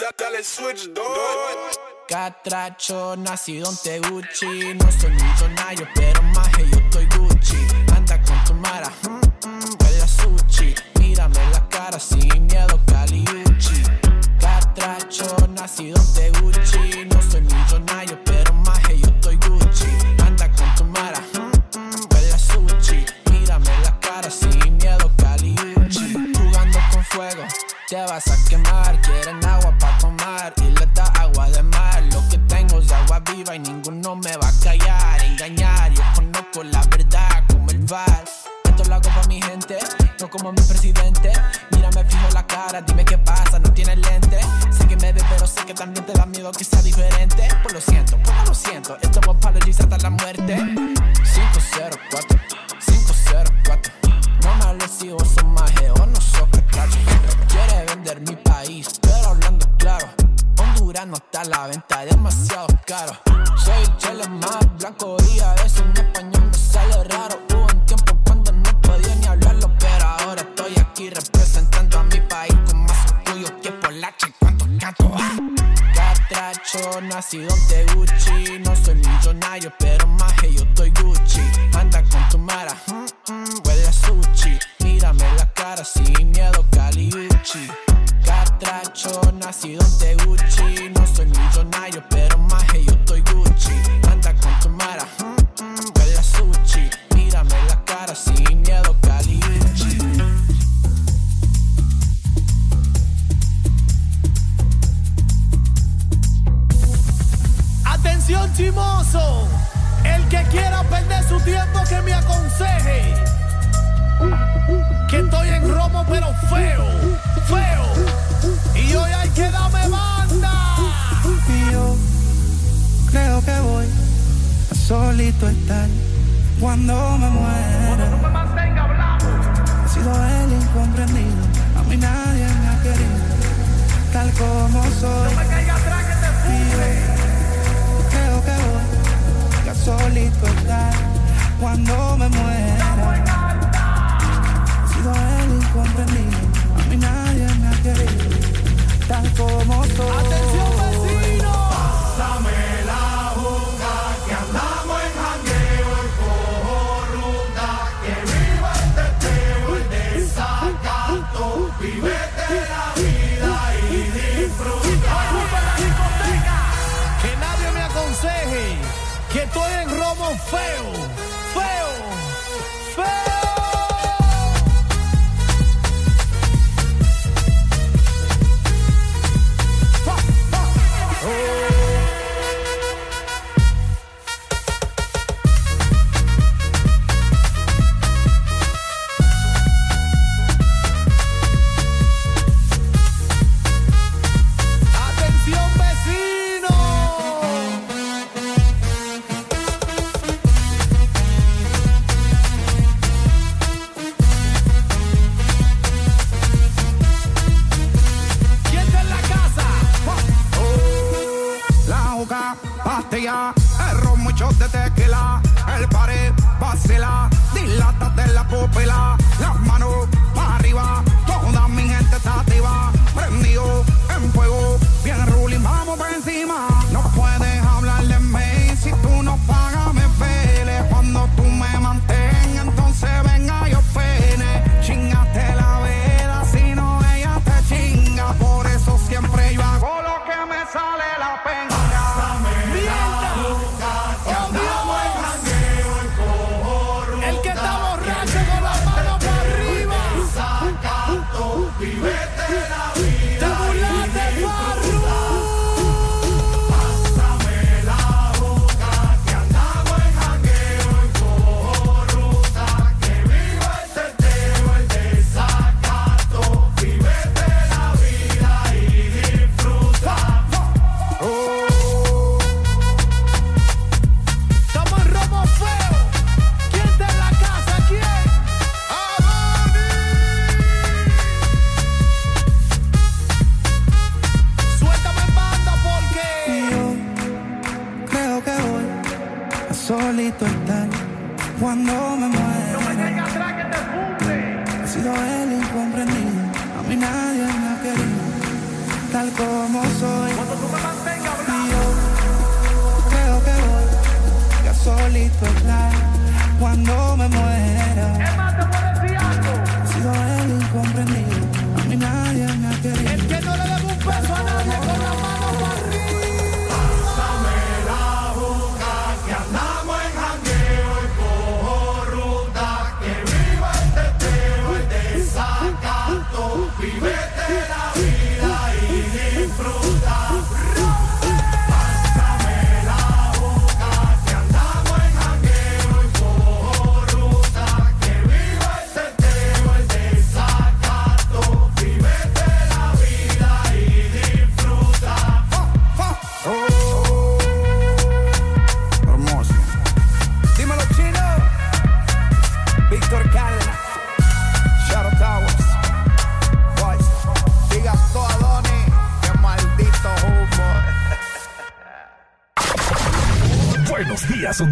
Dale switch. Catracho, nacido en Teguchi. No soy millonario, pero más yo estoy Gucci. Anda con tu mara, mm, mm, huele a sushi. Mírame la cara sin miedo, Caliuchi. Catracho, nacido en Teguchi. No soy millonario, pero más yo estoy Gucci. Anda con tu mara, mm, mm, huele a sushi. Mírame la cara sin miedo, Caliuchi. Jugando con fuego, te vas a quemar. como mi presidente. Mírame fijo la cara, dime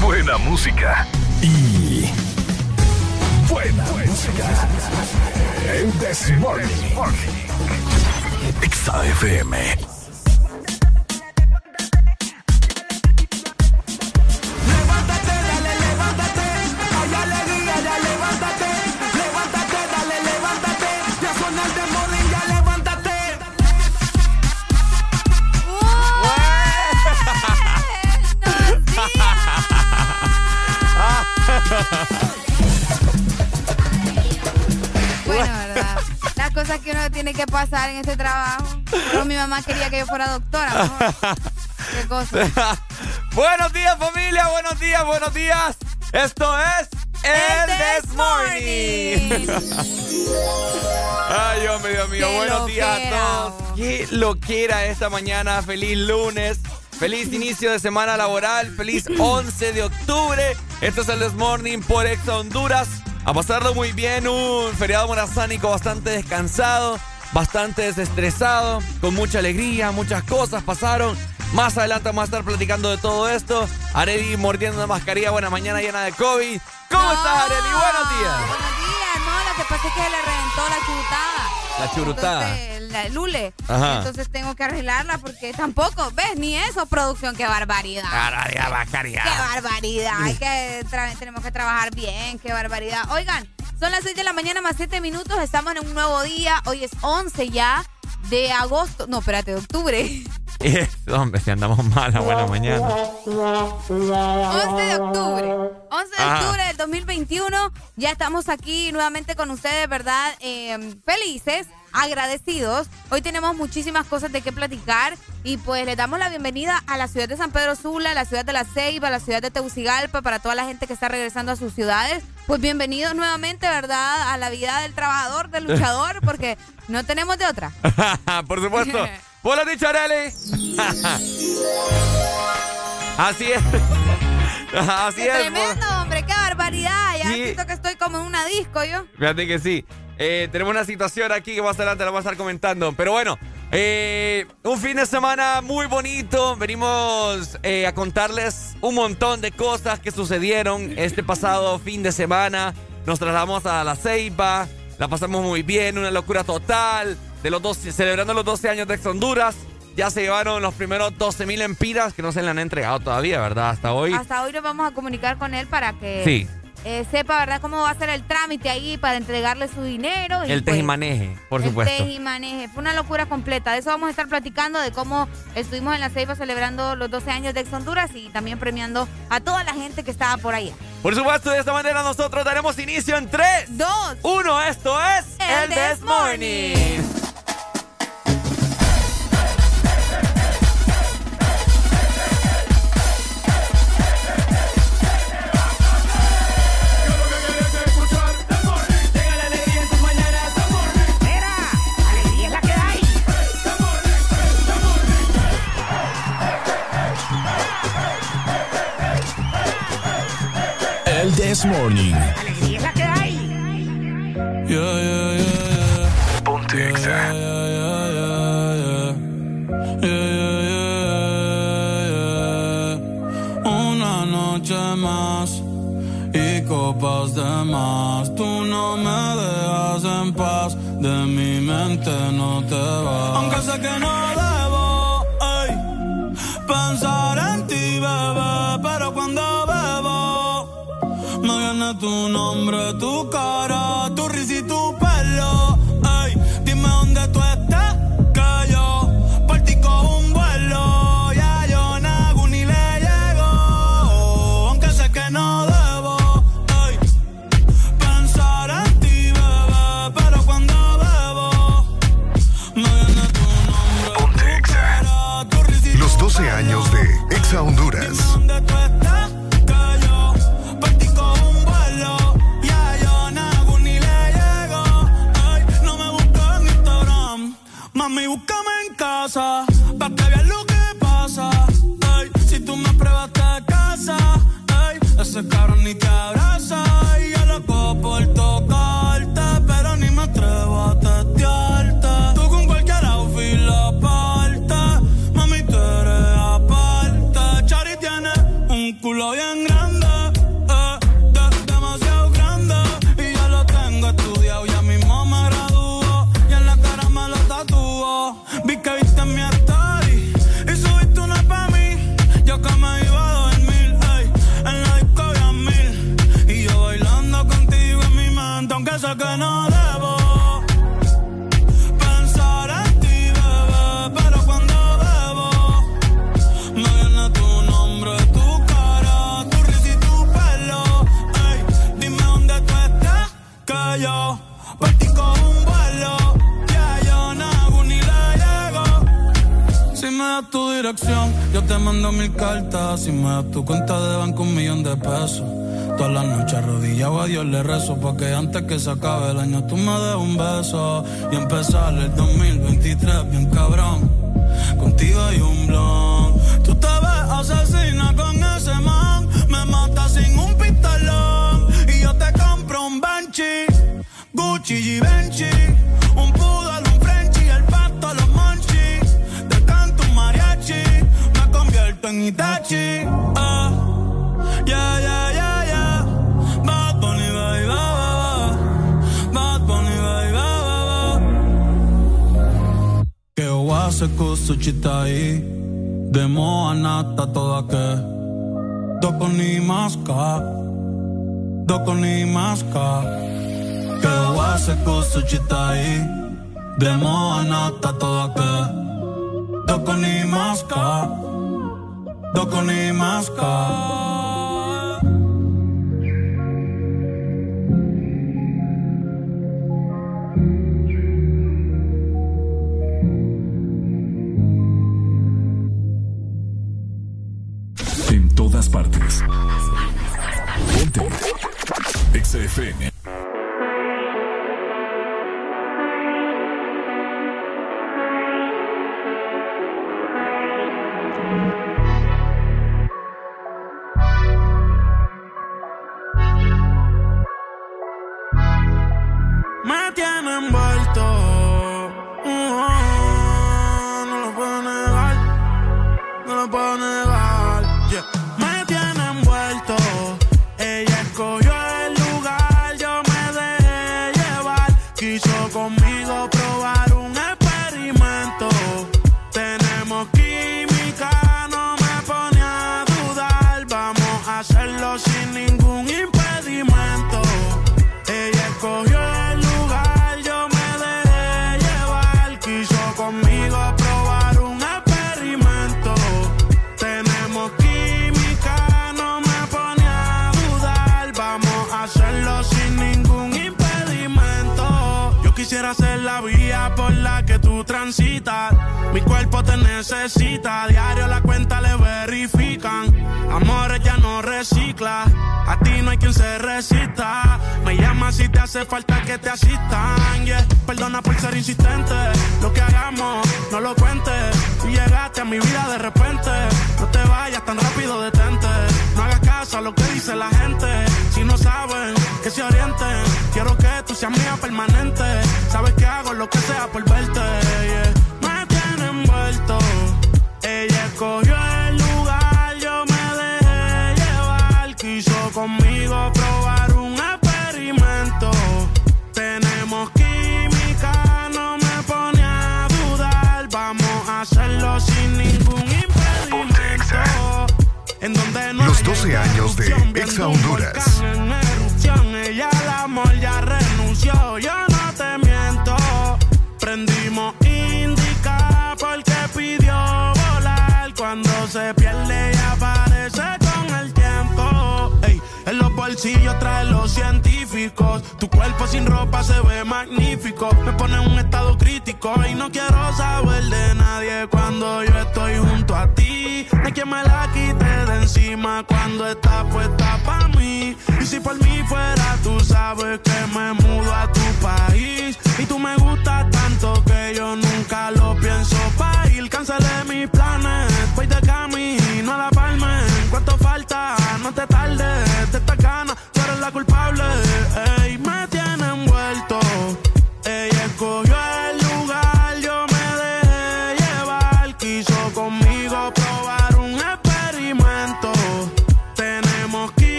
Buena música. Y. Buena, música. El This Morning. En este trabajo. Pero mi mamá quería que yo fuera doctora. mejor. ¿Qué cosa? buenos días familia, buenos días, buenos días. Esto es El, This Morning. Ay, hombre, Dios mío, Qué buenos días a loquera, todos. oh. Qué loquera esta mañana, feliz lunes. Feliz inicio de semana laboral, feliz 11 de octubre. Esto es el This Morning por Exa Honduras. A pasarlo muy bien, un feriado morazánico bastante descansado, bastante desestresado, con mucha alegría, muchas cosas pasaron. Más adelante vamos a estar platicando de todo esto. Areli mordiendo una mascarilla, buena mañana llena de COVID. ¿Cómo No. estás, Areli? Buenos días. Buenos días, no, lo que pasa es que le reventó la churutada. La churutada. Entonces, la lule. Ajá. Entonces tengo que arreglarla porque tampoco, ¿ves? Ni eso, producción, qué barbaridad. Barbaridad, mascarilla. Qué barbaridad. Hay que tenemos que trabajar bien, qué barbaridad. Oigan, son las 6 de la mañana más 7 minutos. Estamos en un nuevo día. Hoy es 11 ya de agosto. No, espérate, de octubre. Hombre, si andamos mal a buena mañana. 11 de octubre. 11 de Ajá. octubre del 2021. Ya estamos aquí nuevamente con ustedes, ¿verdad? Eh, felices, agradecidos. Hoy tenemos muchísimas cosas de qué platicar y pues les damos la bienvenida a la ciudad de San Pedro Sula, a la ciudad de La Ceiba, a la ciudad de Tegucigalpa, para toda la gente que está regresando a sus ciudades. Pues bienvenidos nuevamente, ¿verdad? A la vida del trabajador, del luchador, porque no tenemos de otra. Por supuesto. Vos lo has dicho, Areli. Así es. Así es. Tremendo, hombre, qué barbaridad. Ya Sí. siento que estoy como en una disco yo. Fíjate que sí. Eh, tenemos una situación aquí que más adelante la vamos a estar comentando. Pero bueno, eh, un fin de semana muy bonito. Venimos eh, a contarles un montón de cosas que sucedieron este pasado fin de semana. Nos trasladamos a La Ceiba. La pasamos muy bien, una locura total. De los 12, celebrando los 12 años de Ex Honduras. Ya se llevaron los primeros 12 mil empiras que no se le han entregado todavía, ¿verdad? Hasta hoy. Hasta hoy nos vamos a comunicar con él para que Sí. Eh, sepa, ¿verdad?, cómo va a ser el trámite ahí para entregarle su dinero. y, El pues, tejimaneje, por el supuesto. tejimaneje. Fue una locura completa. De eso vamos a estar platicando, de cómo estuvimos en la Ceiba celebrando los 12 años de Ex Honduras y también premiando a toda la gente que estaba por allá. Por supuesto, de esta manera nosotros daremos inicio en 3, Dos. 1. Esto es El El This Morning. This Morning. Una noche más y copas de más. Tú no me dejas en paz, de mi mente no te vas. Aunque sé que no tu nombre, tu cara te mando mil cartas. y me das tu cuenta de banco, un millón de pesos. Todas las noches arrodillado a Dios le rezo. Porque antes que se acabe el año, tú me des un beso. Y empezar el 2023 bien cabrón. Contigo hay un blog. Tú te ves asesina con ese man. Me mata sin un pistolón. Y yo te compro un Banshee. Gucci y Benchi. aquí. Yeah, Que chita ahí. De moa toda que. Ni maska. Doko ni. Que hace cosa chita ahí. De moa toda que. Ni maska. Dokoni Maska.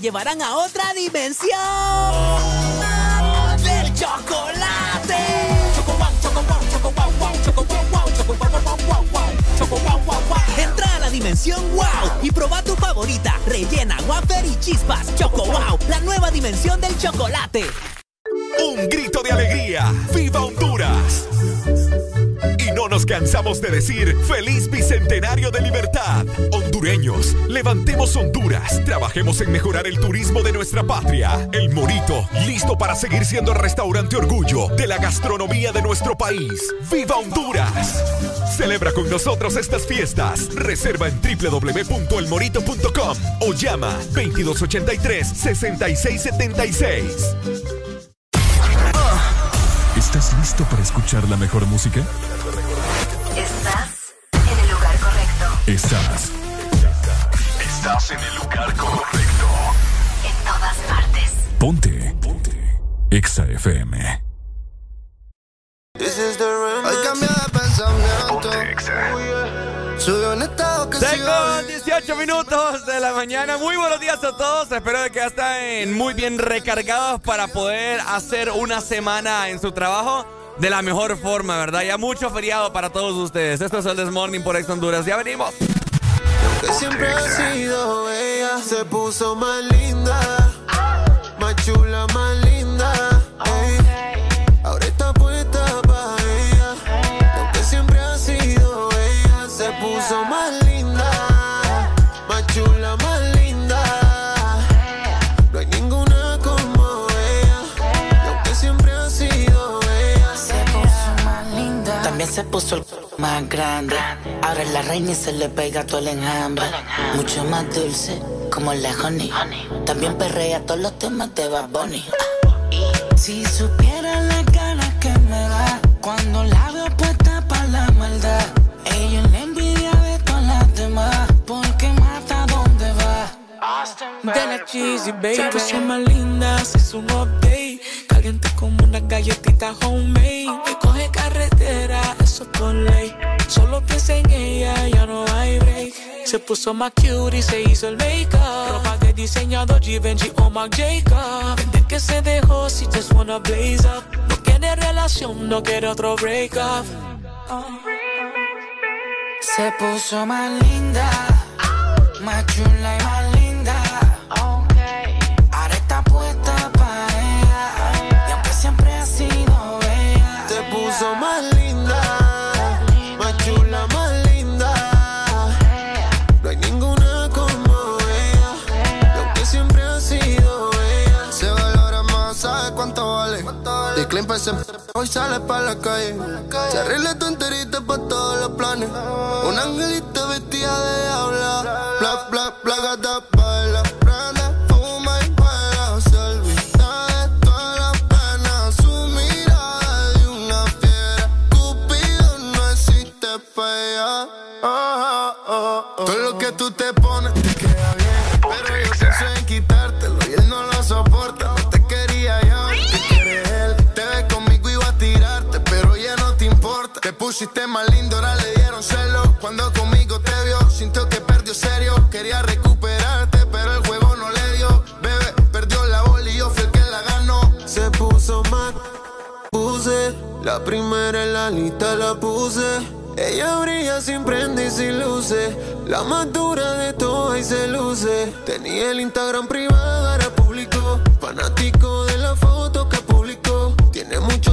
llevarán a otro hondureños, levantemos Honduras, trabajemos en mejorar el turismo de nuestra patria. El Morito, listo para seguir siendo el restaurante orgullo de la gastronomía de nuestro país. ¡Viva Honduras! Celebra con nosotros estas fiestas. Reserva en www.elmorito.com o llama 2283-6676. ¿Estás listo para escuchar la mejor música? Estás en el lugar correcto. Estás. Estás en el lugar correcto. En todas partes. Ponte. Ponte. Exa FM. Hoy de pensamiento. Ponte Exa. Tengo 18 minutos de la mañana. Muy buenos días a todos. Espero que ya estén muy bien recargados para poder hacer una semana en su trabajo de la mejor forma, ¿verdad? Ya mucho feriado para todos ustedes. Esto es el Desmorning por Ex Honduras. Ya venimos que siempre ha sido ella. Se puso más linda, más chula, más linda. Se puso el más grande. Ahora es la reina y se le pega todo el enjambre. Mucho más dulce, como la honey. También perrea todos los temas de Bad Bunny. Si supiera la ganas que me da cuando la veo puesta para la maldad. Ella la envidia de todas las demás, porque mata donde va. De la cheesy, baby. Se más linda, se update. Caliente como una galletita homemade. Que coge carretera, eso por ley. Solo piensa en ella, ya no hay break. Se puso más cute y se hizo el make-up. Ropa de diseñador Givenchy o Marc Jacob. Desde que se dejó, si just wanna blaze up. No quiere relación, no quiere otro break up. Se puso más linda, más chula y más hoy sale pa' la calle. Se arregla tu enterita pa' todos los planes. Un angelito vestida de diabla. Bla, bla, bla, gata, más lindo, ahora le dieron celo. Cuando conmigo te vio, sintió que perdió serio. Quería recuperarte, pero el juego no le dio. Bebé, perdió la bola y yo fui el que la ganó. Se puso mal, puse. La primera en la lista la puse. Ella brilla sin prende y sin luces. La más dura de todas y se luce. Tenía el Instagram privado, ahora público. Fanático de la foto que publicó. Tiene muchos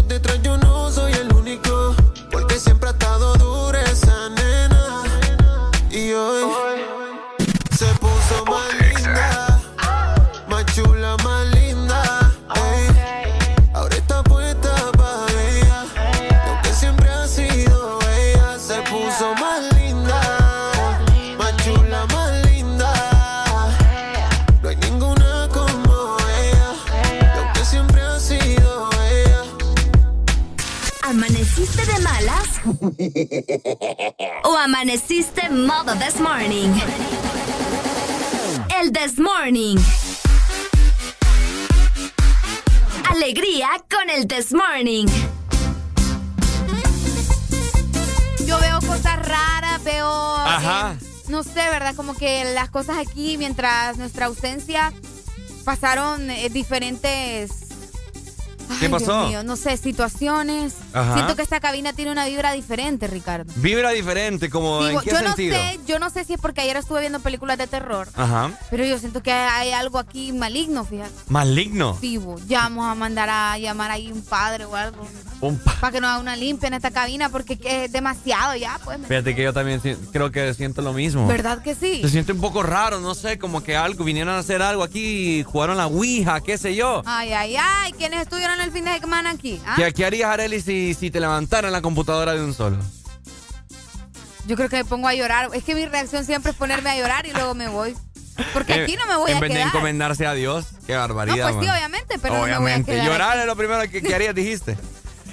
¿O amaneciste modo this morning? El this morning. Alegría con el this morning. Yo veo cosas raras, veo. Ajá. eh, no sé, ¿verdad? Como que las cosas aquí, mientras nuestra ausencia, pasaron eh, diferentes. ¿Qué Ay, pasó? Dios mío, no sé, situaciones. Ajá. Siento que esta cabina tiene una vibra diferente, Ricardo. Vibra diferente, como Digo, en qué yo sentido. no sé, yo no sé si es porque ayer estuve viendo películas de terror, Ajá. pero yo siento que hay algo aquí maligno, fíjate. Maligno. Vivo. Ya vamos a mandar a llamar ahí un padre o algo Un pa- para que nos haga una limpia en esta cabina porque es demasiado ya, pues. Fíjate que yo también creo que siento lo mismo. ¿Verdad que sí? Se siente un poco raro, no sé, como que algo, vinieron a hacer algo aquí, jugaron la Ouija, qué sé yo. Ay, ay, ay. ¿Quiénes estuvieron el fin de semana aquí? ¿Ah? ¿Qué, qué harías, Arely, si, si te levantaran la computadora de un solo? Yo creo que me pongo a llorar. Es que mi reacción siempre es ponerme a llorar y luego me voy. Porque aquí no me voy en a vez de quedar. encomendarse a Dios, qué No, barbaridad. pues sí, man. obviamente, pero no me voy a Obviamente, quedar. llorar aquí. es lo primero que, que harías, dijiste.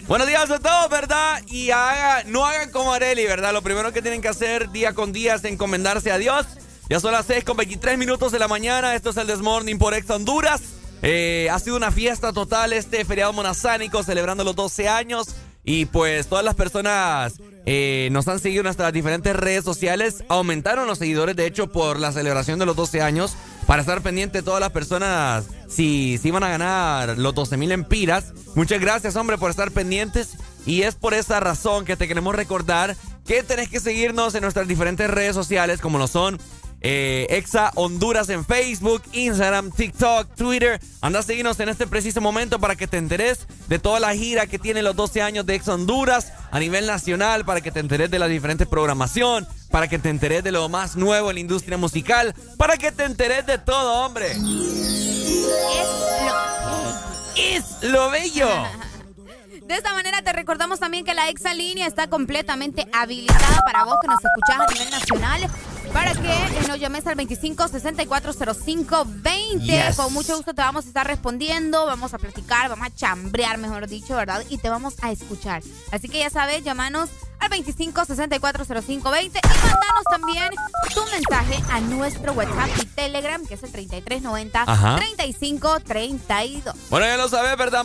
Buenos días a todos, ¿verdad? Y haga, no hagan como Areli, ¿verdad? Lo primero que tienen que hacer día con día es encomendarse a Dios. Ya son las 6 con 23 minutos de la mañana. Esto es el Desmorning por Ex Honduras. Eh, ha sido una fiesta total este feriado monazánico celebrando los 12 años. Y pues todas las personas eh, nos han seguido en nuestras diferentes redes sociales. Aumentaron los seguidores, de hecho, por la celebración de los 12 años. Para estar pendiente todas las personas si, si iban a ganar los 12 mil empiras. Muchas gracias, hombre, por estar pendientes. Y es por esa razón que te queremos recordar que tenés que seguirnos en nuestras diferentes redes sociales, como lo son eh, Exa Honduras en Facebook, Instagram, TikTok, Twitter. Anda a seguirnos en este preciso momento para que te enteres de toda la gira que tiene los 12 años de Exa Honduras a nivel nacional, para que te enteres de la diferente programación, para que te enteres de lo más nuevo en la industria musical, para que te enteres de todo, hombre. Es lo bello. De esta manera te recordamos también que la Exalínea está completamente habilitada para vos que nos escuchás a nivel nacional para que nos llames al 25 64 05 20. Yes. Con mucho gusto te vamos a estar respondiendo, vamos a platicar, vamos a chambrear, mejor dicho, ¿verdad? Y te vamos a escuchar. Así que ya sabes, llámanos al 25 64 05 20 y mandanos también tu mensaje a nuestro WhatsApp y Telegram, que es el 3390 Ajá. 35 32. Bueno, ya lo sabes, ¿verdad?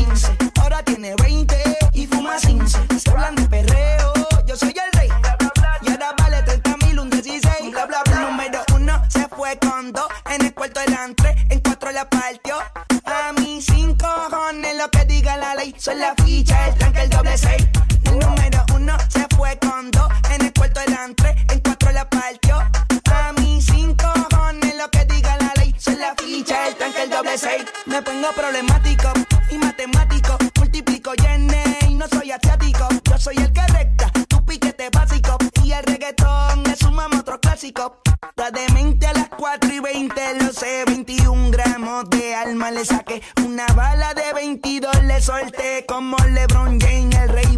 diga la ley. Soy la ficha, el tranque, el doble seis. El número uno se fue con dos. En el cuarto eran tres, en cuatro la partió. A mí cinco cojones lo que diga la ley. Soy la ficha, el tranque, doble seis. Me pongo problemático y matemático. Multiplico y y no soy asiático. Yo soy el que recta, tu piquete básico. Y el reggaetón es un mamo otro clásico. Está demente a las 4 y 20, lo sé. 21 gramos alma le saqué. Una bala de 22 le solté. Como LeBron James, el rey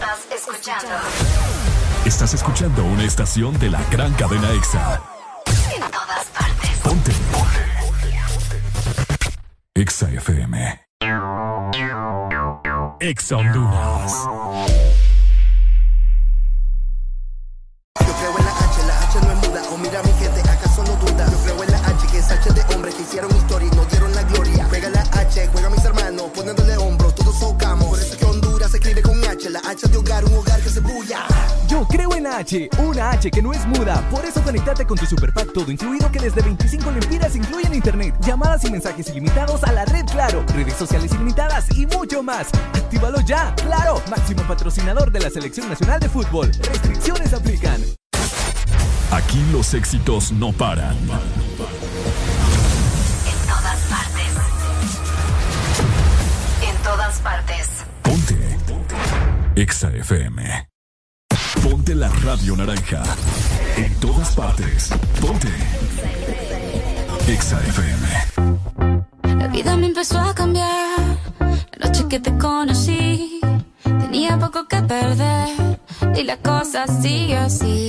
Estás escuchando Estás escuchando una estación de la gran cadena EXA. en todas partes. Ponte. EXA FM. EXA Honduras. Yo creo en la H, la H no es muda. O mira mi gente, ¿acaso no duda? Yo creo en la H, que es H de hombres que hicieron historia y nos dieron la gloria. Juega la H, juega mis hermanos, poniéndole hombros, la H de hogar, un hogar que se bulla. Yo creo en la H, una H que no es muda. Por eso conectate con tu superpack todo incluido que desde 25 lempiras incluyen internet, llamadas y mensajes ilimitados a la red Claro, redes sociales ilimitadas y mucho más. Actívalo ya, Claro, máximo patrocinador de la Selección Nacional de Fútbol. Restricciones aplican. Aquí los éxitos no paran. En todas partes. En todas partes. Ponte. EXA FM. Ponte la radio naranja. En todas partes. Ponte. EXA FM. La vida me empezó a cambiar. La noche que te conocí, tenía poco que perder. Y la cosa sigue así.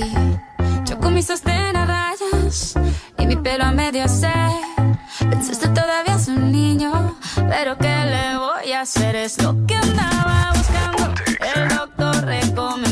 Yo con mis sostén a rayas y mi pelo a medio hacer. Pensaste todavía es un niño, pero ¿qué le voy a hacer? Es lo que andaba buscando. El doctor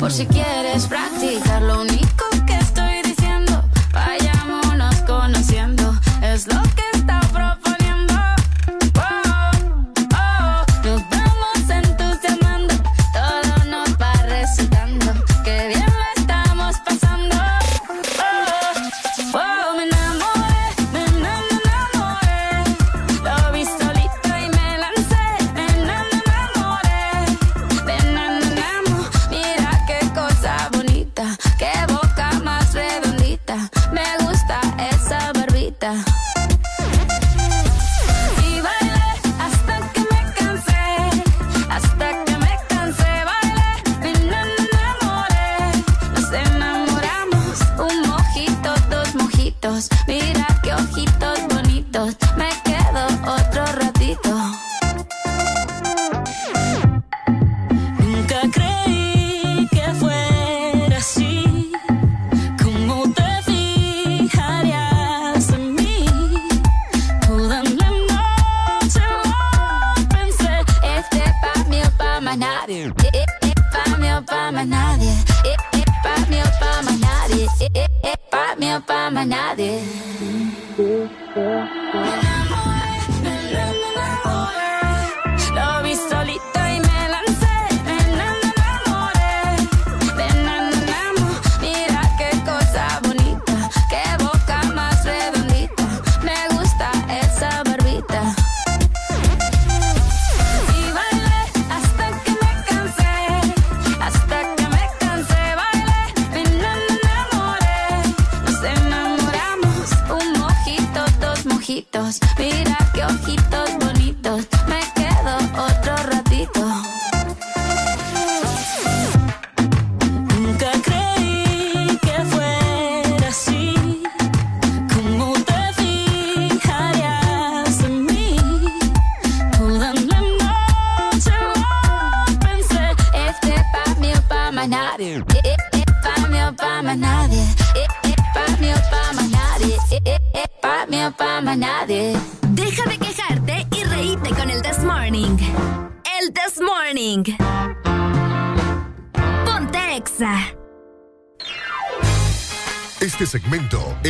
Por si quieres practicar. Lo más nadie.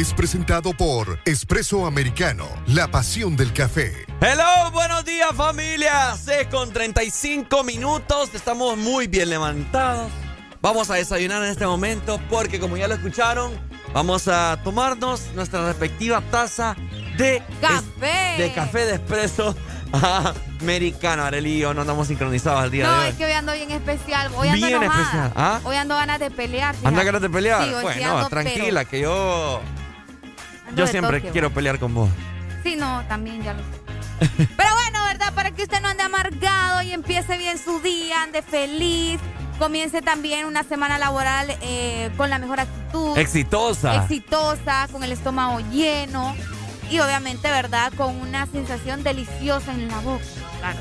Es presentado por Espresso Americano, la pasión del café. Hello, buenos días familia. 6 con 35 minutos. Estamos muy bien levantados. Vamos a desayunar en este momento porque como ya lo escucharon, vamos a tomarnos nuestra respectiva taza de Café. de café de espresso americano. Arely y yo no andamos sincronizados al día No, de es hoy. que hoy ando bien especial. Hoy ando Bien enojada. especial, ¿ah? Hoy ando ganas de pelear. ¿Anda ganas de pelear? Sí, hoy sí bueno, ando, tranquila, que yo yo siempre Tokio. quiero pelear con vos. Sí, no, también ya lo sé. Pero bueno, ¿verdad? Para que usted no ande amargado y empiece bien su día, ande feliz. Comience también una semana laboral eh, con la mejor actitud. Exitosa. Exitosa, con el estómago lleno. Y obviamente, ¿verdad? Con una sensación deliciosa en la boca. Claro.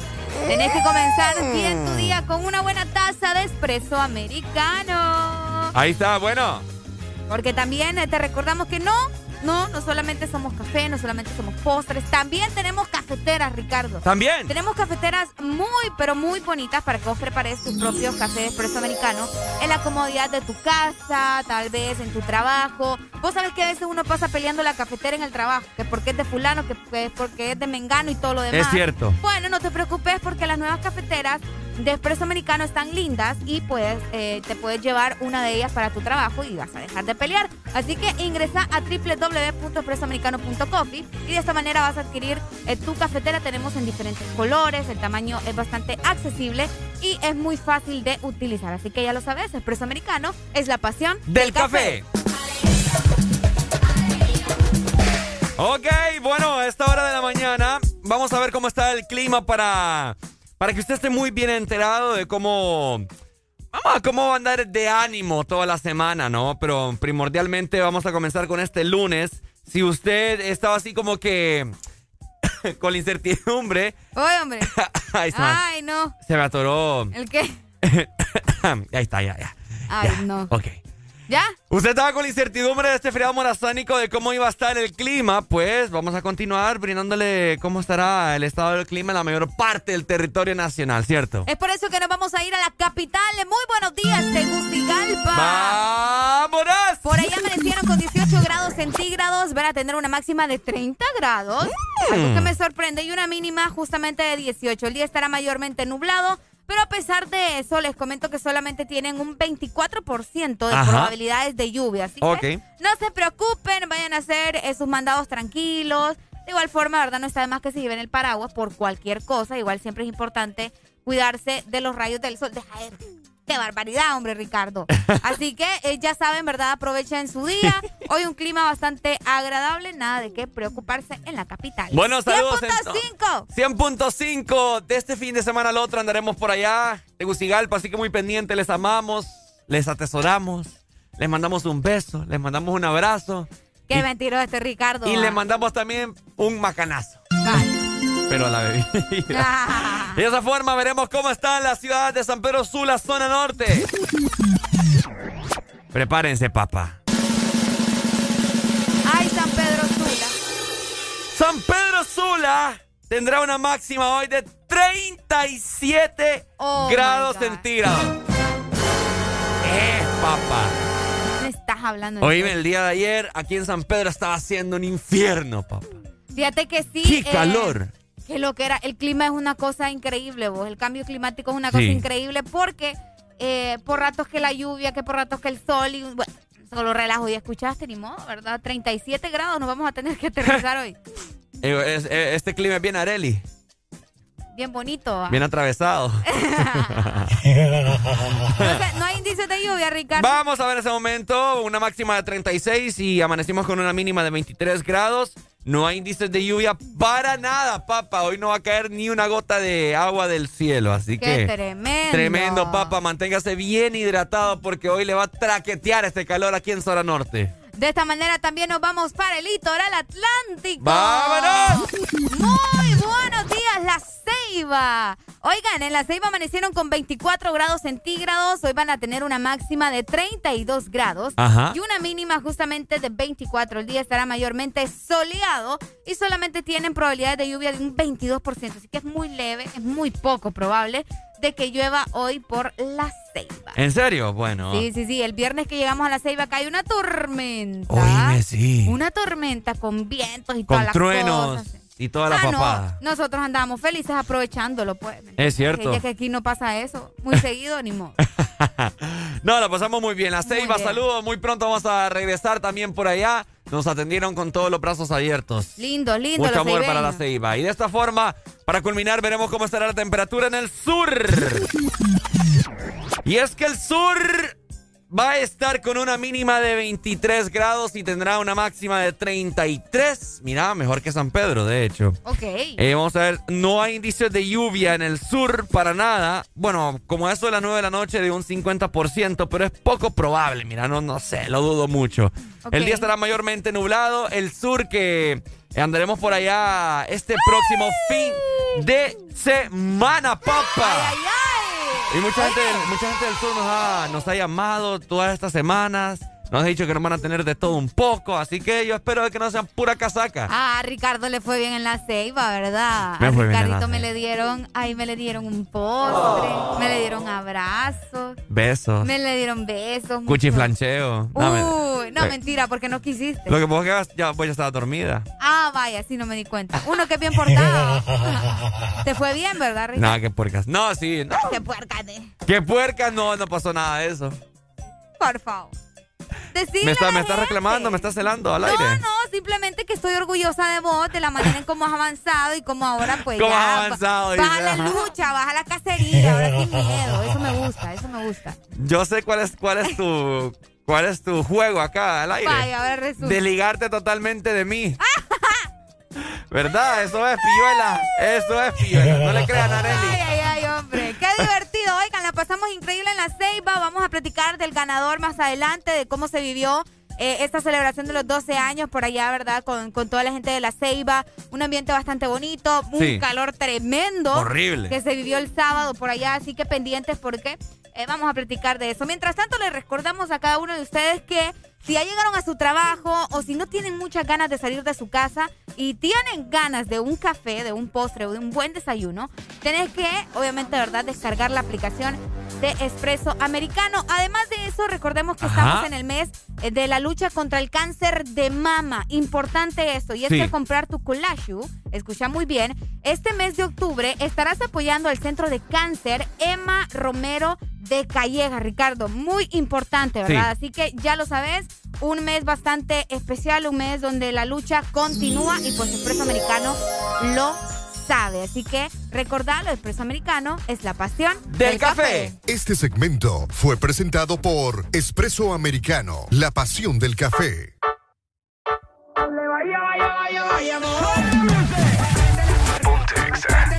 Tenés que comenzar bien tu día con una buena taza de espresso americano. Ahí está, bueno. Porque también eh, te recordamos que no, no, no solamente somos café, no solamente somos postres, también tenemos cafeteras, Ricardo. También. Tenemos cafeteras muy, pero muy bonitas para que vos prepares tus propios cafés de espresso americano en la comodidad de tu casa, tal vez en tu trabajo. Vos sabés que a veces uno pasa peleando la cafetera en el trabajo, que porque es de fulano, que que porque es de mengano y todo lo demás. Es cierto. Bueno, no te preocupes porque las nuevas cafeteras de espresso americano están lindas y puedes, eh, te puedes llevar una de ellas para tu trabajo y vas a dejar de pelear. Así que ingresa a www.espressoamericano.coffee y de esta manera vas a adquirir eh, tu cafetera. Tenemos en diferentes colores, el tamaño es bastante accesible y es muy fácil de utilizar. Así que ya lo sabes, espresso americano es la pasión Del café. Ok, bueno, a esta hora de la mañana vamos a ver cómo está el clima para, para que usted esté muy bien enterado de cómo, vamos, a- cómo va a andar de ánimo toda la semana, ¿no? Pero primordialmente vamos a comenzar con este lunes. Si usted estaba así como que con la incertidumbre, Oye, hombre. Ahí está. Ay, no. se me atoró. ¿El qué? Ahí está, ya, ya. Ay, no. Ok. ¿Ya? Usted estaba con la incertidumbre de este feriado morazánico de cómo iba a estar el clima, pues vamos a continuar brindándole cómo estará el estado del clima en la mayor parte del territorio nacional, ¿cierto? Es por eso que nos vamos a ir a la capital. Muy buenos días, Tegucigalpa. ¡Vámonos! Por ahí amanecieron con 18 grados centígrados. Van a tener una máxima de 30 grados. Mm. Algo que me sorprende. Y una mínima justamente de 18. El día estará mayormente nublado. Pero a pesar de eso, les comento que solamente tienen un 24% de Ajá. probabilidades de lluvia. Así que no se preocupen, vayan a hacer eh, sus mandados tranquilos. De igual forma, ¿verdad? No está de más que se lleven el paraguas por cualquier cosa. Igual siempre es importante cuidarse de los rayos del sol. Deja de... ¡Qué barbaridad, hombre, Ricardo! Así que eh, ya saben, ¿verdad? Aprovechen su día. Hoy un clima bastante agradable. Nada de qué preocuparse en la capital. Bueno, saludos. 100.5. 100.5 de este fin de semana al otro andaremos por allá, Tegucigalpa, así que muy pendiente, les amamos, les atesoramos, les mandamos un beso, les mandamos un abrazo Qué y, mentiroso este Ricardo. y ah. les mandamos también un macanazo, pero a la bebida. De esa forma veremos cómo está la ciudad de San Pedro Sula, zona norte. Prepárense, papá. Ay, San Pedro Sula. San Pedro Sula tendrá una máxima hoy de 37 Oh, grados centígrados. Eh, papá. Estás hablando. Oíme, el día de ayer aquí en San Pedro estaba haciendo un infierno, papá. Fíjate que sí. ¡Qué eh, calor! Que lo que era, el clima es una cosa increíble, vos. El cambio climático es una cosa Sí. increíble porque eh, por ratos que la lluvia, que por ratos que el sol y bueno, solo relajo. Y escuchaste, ni modo, ¿verdad? 37 grados nos vamos a tener que aterrizar hoy. Eh, este clima es bien areli, Bien bonito. ¿va? bien atravesado. Entonces, no hay indicios de lluvia, Ricardo. Vamos a ver ese momento, una máxima de 36 y amanecimos con una mínima de 23 grados. No hay índices de lluvia para nada, papá. Hoy no va a caer ni una gota de agua del cielo, así Qué que... tremendo. Tremendo, papá. Manténgase bien hidratado porque hoy le va a traquetear este calor aquí en Zona Norte. De esta manera también nos vamos para el litoral atlántico. ¡Vámonos! Muy buenos días, La Ceiba. Oigan, en La Ceiba amanecieron con 24 grados centígrados. Hoy van a tener una máxima de 32 grados Ajá. y una mínima justamente de 24. El día estará mayormente soleado y solamente tienen probabilidades de lluvia de un 22%. Así que es muy leve, es muy poco probable de que llueva hoy por La Ceiba. ¿En serio? Bueno. Sí, sí, sí. El viernes que llegamos a la Ceiba cae una tormenta. Oíme, sí. Una tormenta con vientos y todas Con las truenos cosas. Y toda la Ah, papada. no. Nosotros andábamos felices aprovechándolo, pues. Es cierto. Que ya que aquí no pasa eso. Muy seguido, ni modo. No, la pasamos muy bien. La Ceiba, saludos. Muy pronto vamos a regresar también por allá. Nos atendieron con todos los brazos abiertos. Lindo, lindo. Mucho amor para la. Ceiba. Y de esta forma, para culminar, veremos cómo estará la temperatura en el sur. Y es que el sur va a estar con una mínima de 23 grados y tendrá una máxima de 33. Mira, mejor que San Pedro, de hecho. Ok. Eh, vamos a ver, no hay indicios de lluvia en el sur para nada. Bueno, como eso de las 9 de la noche de un 50%, pero es poco probable. Mira, no, no sé, lo dudo mucho. El día estará mayormente nublado. El sur que andaremos por allá este próximo fin de semana, papá. Y mucha gente, mucha gente del sur nos ha, nos ha llamado todas estas semanas. Nos ha dicho que nos van a tener de todo un poco. Así que yo espero de que no sean pura casaca. Ah, a Ricardo le fue bien en la ceiba, ¿verdad? Me a fue bien en la Ricardito me le dieron, ahí me le dieron un postre, me le dieron abrazos, Besos. me le dieron besos. Cuchiflancheo. No, me- Uy, no, eh, mentira, porque no quisiste. Lo que es que ya, pues ya estaba dormida. Ah, vaya, sí, no me di cuenta. Uno que es bien portado. Te fue bien, ¿verdad, Ricardo? Nada, que puercas. No, sí. No. Qué puerca de. Que puercas, no, no pasó nada de eso. Por favor. Me está, me está reclamando, me está celando al No, aire. no, simplemente que estoy orgullosa de vos, de la manera en cómo has avanzado y cómo ahora pues Cómo ya has avanzado, Baja dice, la ajá. lucha, baja la cacería, ahora sin miedo. Eso me gusta, eso me gusta. Yo sé cuál es, cuál es tu, cuál es tu juego acá al aire. Vaya, ahora resulta. Desligarte totalmente de mí. ¿Verdad? Eso es pilluela. Eso es pilluela. No le crean a Ay, Areli. ay, ay, hombre. Divertido. Oigan, la pasamos increíble en la Ceiba. Vamos a platicar del ganador más adelante, de cómo se vivió eh, esta celebración de los 12 años por allá, ¿verdad? Con, con toda la gente de la Ceiba. Un ambiente bastante bonito, un Sí. calor tremendo. Horrible. Que se vivió el sábado por allá, así que pendientes porque eh, vamos a platicar de eso. Mientras tanto, les recordamos a cada uno de ustedes que si ya llegaron a su trabajo o si no tienen muchas ganas de salir de su casa y tienen ganas de un café, de un postre o de un buen desayuno, tenés que, obviamente, verdad, descargar la aplicación de Espresso Americano. Además de eso, recordemos que Ajá. estamos en el mes eh, de la lucha contra el cáncer de mama. Importante esto. Y es Sí. que comprar tu collagen, escucha muy bien, este mes de octubre estarás apoyando al Centro de Cáncer Emma Romero de Calleja, Ricardo. Muy importante, ¿verdad? Así que ya lo sabes, un mes bastante especial, un mes donde la lucha continúa y pues Expreso Americano lo sabe. Así que recordalo, Expreso Americano es la pasión Del café. Este segmento fue presentado por Espresso Americano, la pasión del café. A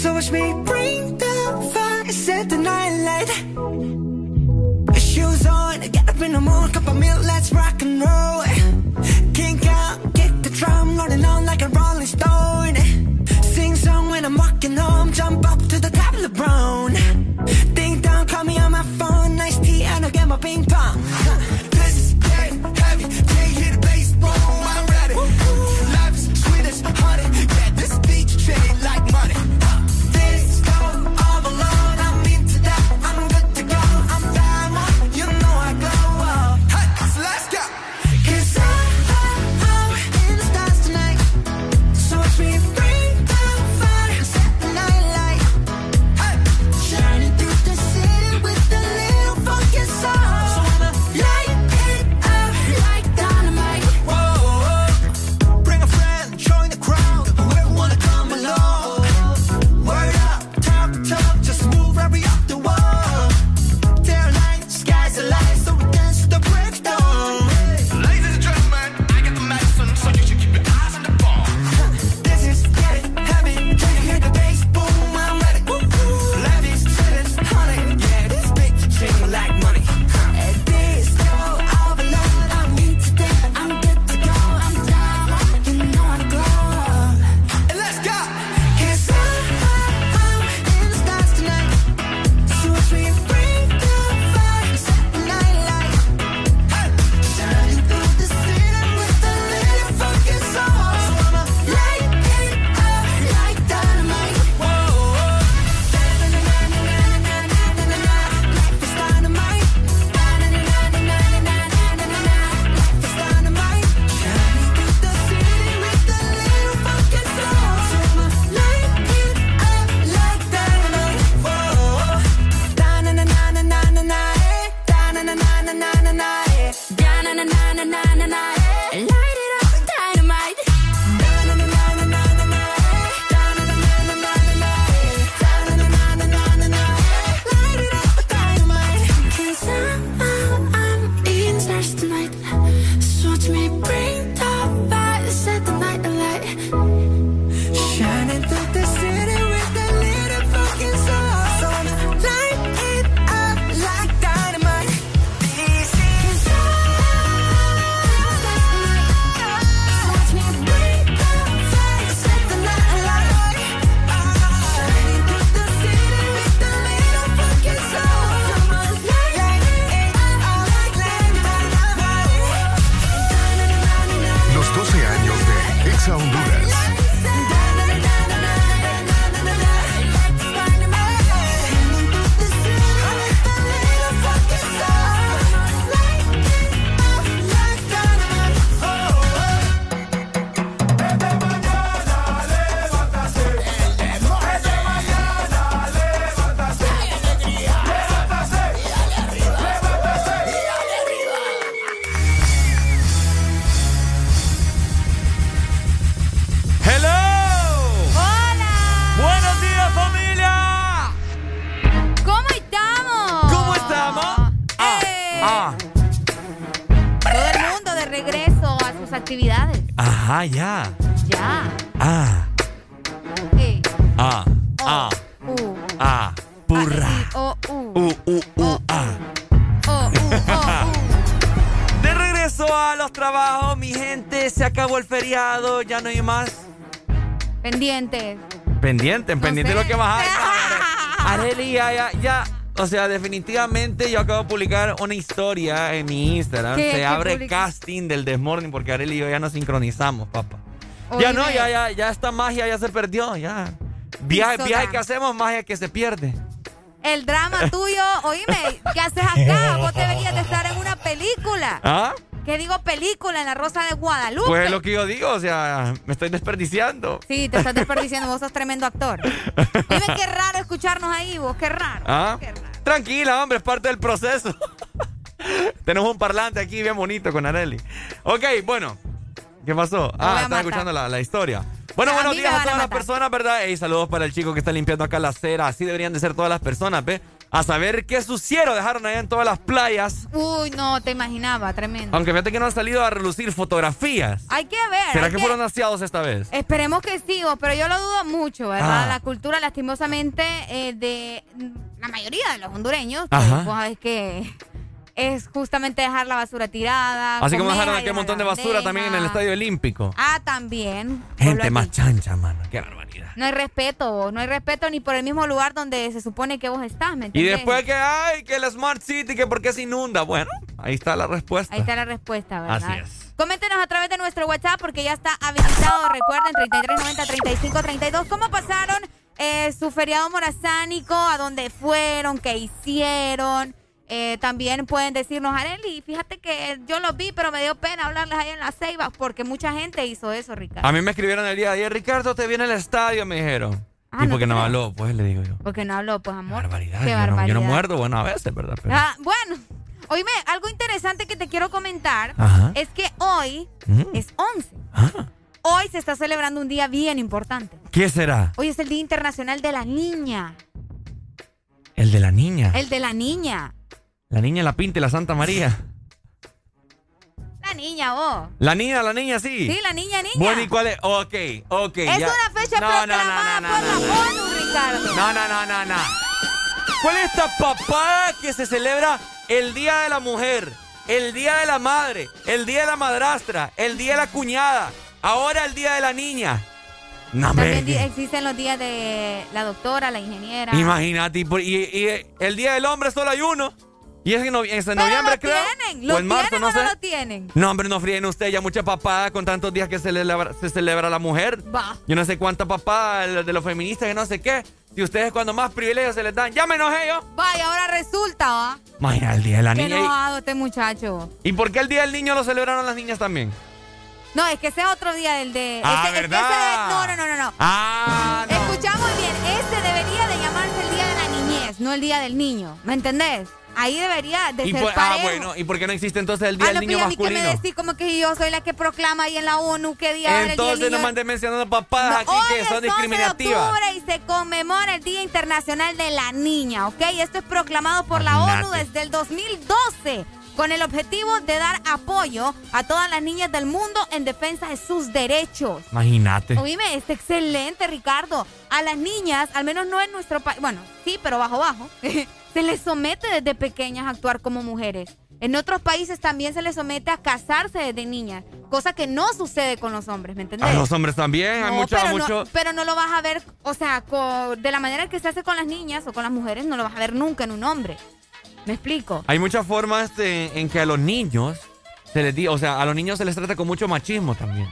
So watch me bring the fire, set the night light. Shoes on, get up in the morning, cup of milk, let's rock and roll. Kink out, kick the drum, rolling on like a rolling stone. Sing song when I'm walking home, jump up to the Ah, ya. Ya. Ah. E. Ah. O, ah. U. Ah. Purra. Ah, o, U. U, U, U, A. O, U, O, U. De regreso a los trabajos, mi gente. Se acabó el feriado, ya no hay más. Pendiente. Pendiente, pendiente de lo que más hay. Areli, ya, ya, ya o sea, definitivamente yo acabo de publicar una historia en mi Instagram. ¿Qué? Se ¿Qué abre publica? casting del Desmorning porque Areli y yo ya nos sincronizamos, papá. Ya no, ya, ya, ya esta magia ya se perdió, ya. Viaje, viaje que hacemos, magia que se pierde. El drama tuyo, oíme, ¿qué haces acá? Vos deberías de estar en una película. ¿Ah? ¿Qué digo película en la Rosa de Guadalupe? Pues es lo que yo digo, o sea, me estoy desperdiciando. Sí, te estás desperdiciando, vos sos tremendo actor. Dime qué raro escucharnos ahí, vos, qué raro. ¿Ah? Tranquila, hombre, es parte del proceso. Tenemos un parlante aquí bien bonito con Areli. Ok, bueno. ¿Qué pasó? Ah, a estás matar. escuchando la, la historia. Bueno, buenos días a todas las personas, ¿verdad? Y saludos para el chico que está limpiando acá la acera. Así deberían de ser todas las personas, ¿ve? A saber qué suciero dejaron allá en todas las playas. Uy, no, te imaginaba, tremendo. Aunque fíjate que no han salido a relucir fotografías. Hay que ver. ¿Será que fueron aseados esta vez? Esperemos que sí, pero yo lo dudo mucho, ¿verdad? Ah. La cultura, lastimosamente, eh, de la mayoría de los hondureños, pues, que es justamente dejar la basura tirada. Así como dejaron aquel montón de la basura también en el. Estadio Olímpico. Ah, también. Gente más chancha, mano. Qué barbaridad. No hay respeto, vos, no hay respeto ni por el mismo lugar donde se supone que vos estás, ¿me Y entendés? después que, ay, que el Smart City, que por qué se inunda. Bueno, ahí está la respuesta. Ahí está la respuesta, ¿verdad? Así es. Coméntenos a través de nuestro WhatsApp porque ya está habilitado. Recuerden, 3390-3532. ¿Cómo pasaron eh, su feriado morazánico? ¿A dónde fueron? ¿Qué hicieron? Eh, también pueden decirnos, Areli, fíjate que yo los vi, pero me dio pena hablarles ahí en la ceiba porque mucha gente hizo eso, Ricardo. A mí me escribieron el día de ayer, Ricardo, te viene al estadio, me dijeron. Ah, ¿Y no por qué te no habló? Pues le digo yo. Porque no habló, pues amor. Barbaridad. Qué yo, no, yo barbaridad. no muerdo, bueno, a veces, ¿verdad? Pero- Ah, bueno, oíme, algo interesante que te quiero comentar Ajá. es que hoy Mm. es 11. Hoy se está celebrando un día bien importante. ¿Qué será? Hoy es el Día Internacional de la Niña. El de la niña. El de la niña. La niña, la pinta y la Santa María. La niña, vos. La niña, la niña, sí. Sí, la niña, niña. Bueno, ¿y cuál es? Ok, ok. es ya. una fecha No, no, no, proclamada no, por no, la no. ONU, Ricardo. No, no, no, no, no. ¿Cuál es esta papá que se celebra el Día de la Mujer, el Día de la Madre, el Día de la Madrastra, el Día de la Cuñada, ahora el Día de la Niña? No, También existen los días de la doctora, la ingeniera. Imagínate, y, y- y el Día del Hombre solo hay uno. Y es en, novie- es en noviembre, lo creo. tienen, o lo en marzo, tienen no sé. no lo tienen. No, hombre, no fríen usted ya mucha papada con tantos días que se celebra, se celebra la mujer. Va. Yo no sé cuánta papada de los- feministas que no sé qué. Si ustedes cuando más privilegios se les dan, enojé yo. Vaya, ahora resulta, ¿va? Imagina el Día de la Qué Niña. enojado este muchacho. ¿Y por qué el Día del Niño lo celebraron las niñas también? No, es que ese es otro día del de. Ah, ese- es que ¿verdad? ese de- no, no, no, no, no. Ah, no. Escucha muy bien, ese debería de llamarse el día de la niñez, no el día del niño. ¿Me entendés? Ahí debería de Y ser por- ah, bueno, ¿y por qué no existe entonces el Día Ah, no, del Niño ¿y a mí qué me decís como que yo soy la que proclama ahí en la ONU qué día era el día Entonces del no niño? manden mencionando papadas No, aquí hoy que son 11 de discriminativas. octubre y se conmemora el Día Internacional de la Niña, ¿ok? Esto es proclamado por la Imagínate. ONU desde el 2012 con el objetivo de dar apoyo a todas las niñas del mundo en defensa de sus derechos. Imagínate. Oíme, está excelente, Ricardo. A las niñas, al menos no en nuestro país, bueno, sí, pero bajo bajo, se les somete desde pequeñas a actuar como mujeres. En otros países también se les somete a casarse desde niñas, cosa que no sucede con los hombres, ¿me entendés? A los hombres también, hay mucho, pero, mucho. No, pero no lo vas a ver, o sea, co- de la manera que se hace con las niñas o con las mujeres, no lo vas a ver nunca en un hombre. ¿Me explico? Hay muchas formas de- en que a los niños se les di, o sea, a los niños se les trata con mucho machismo también.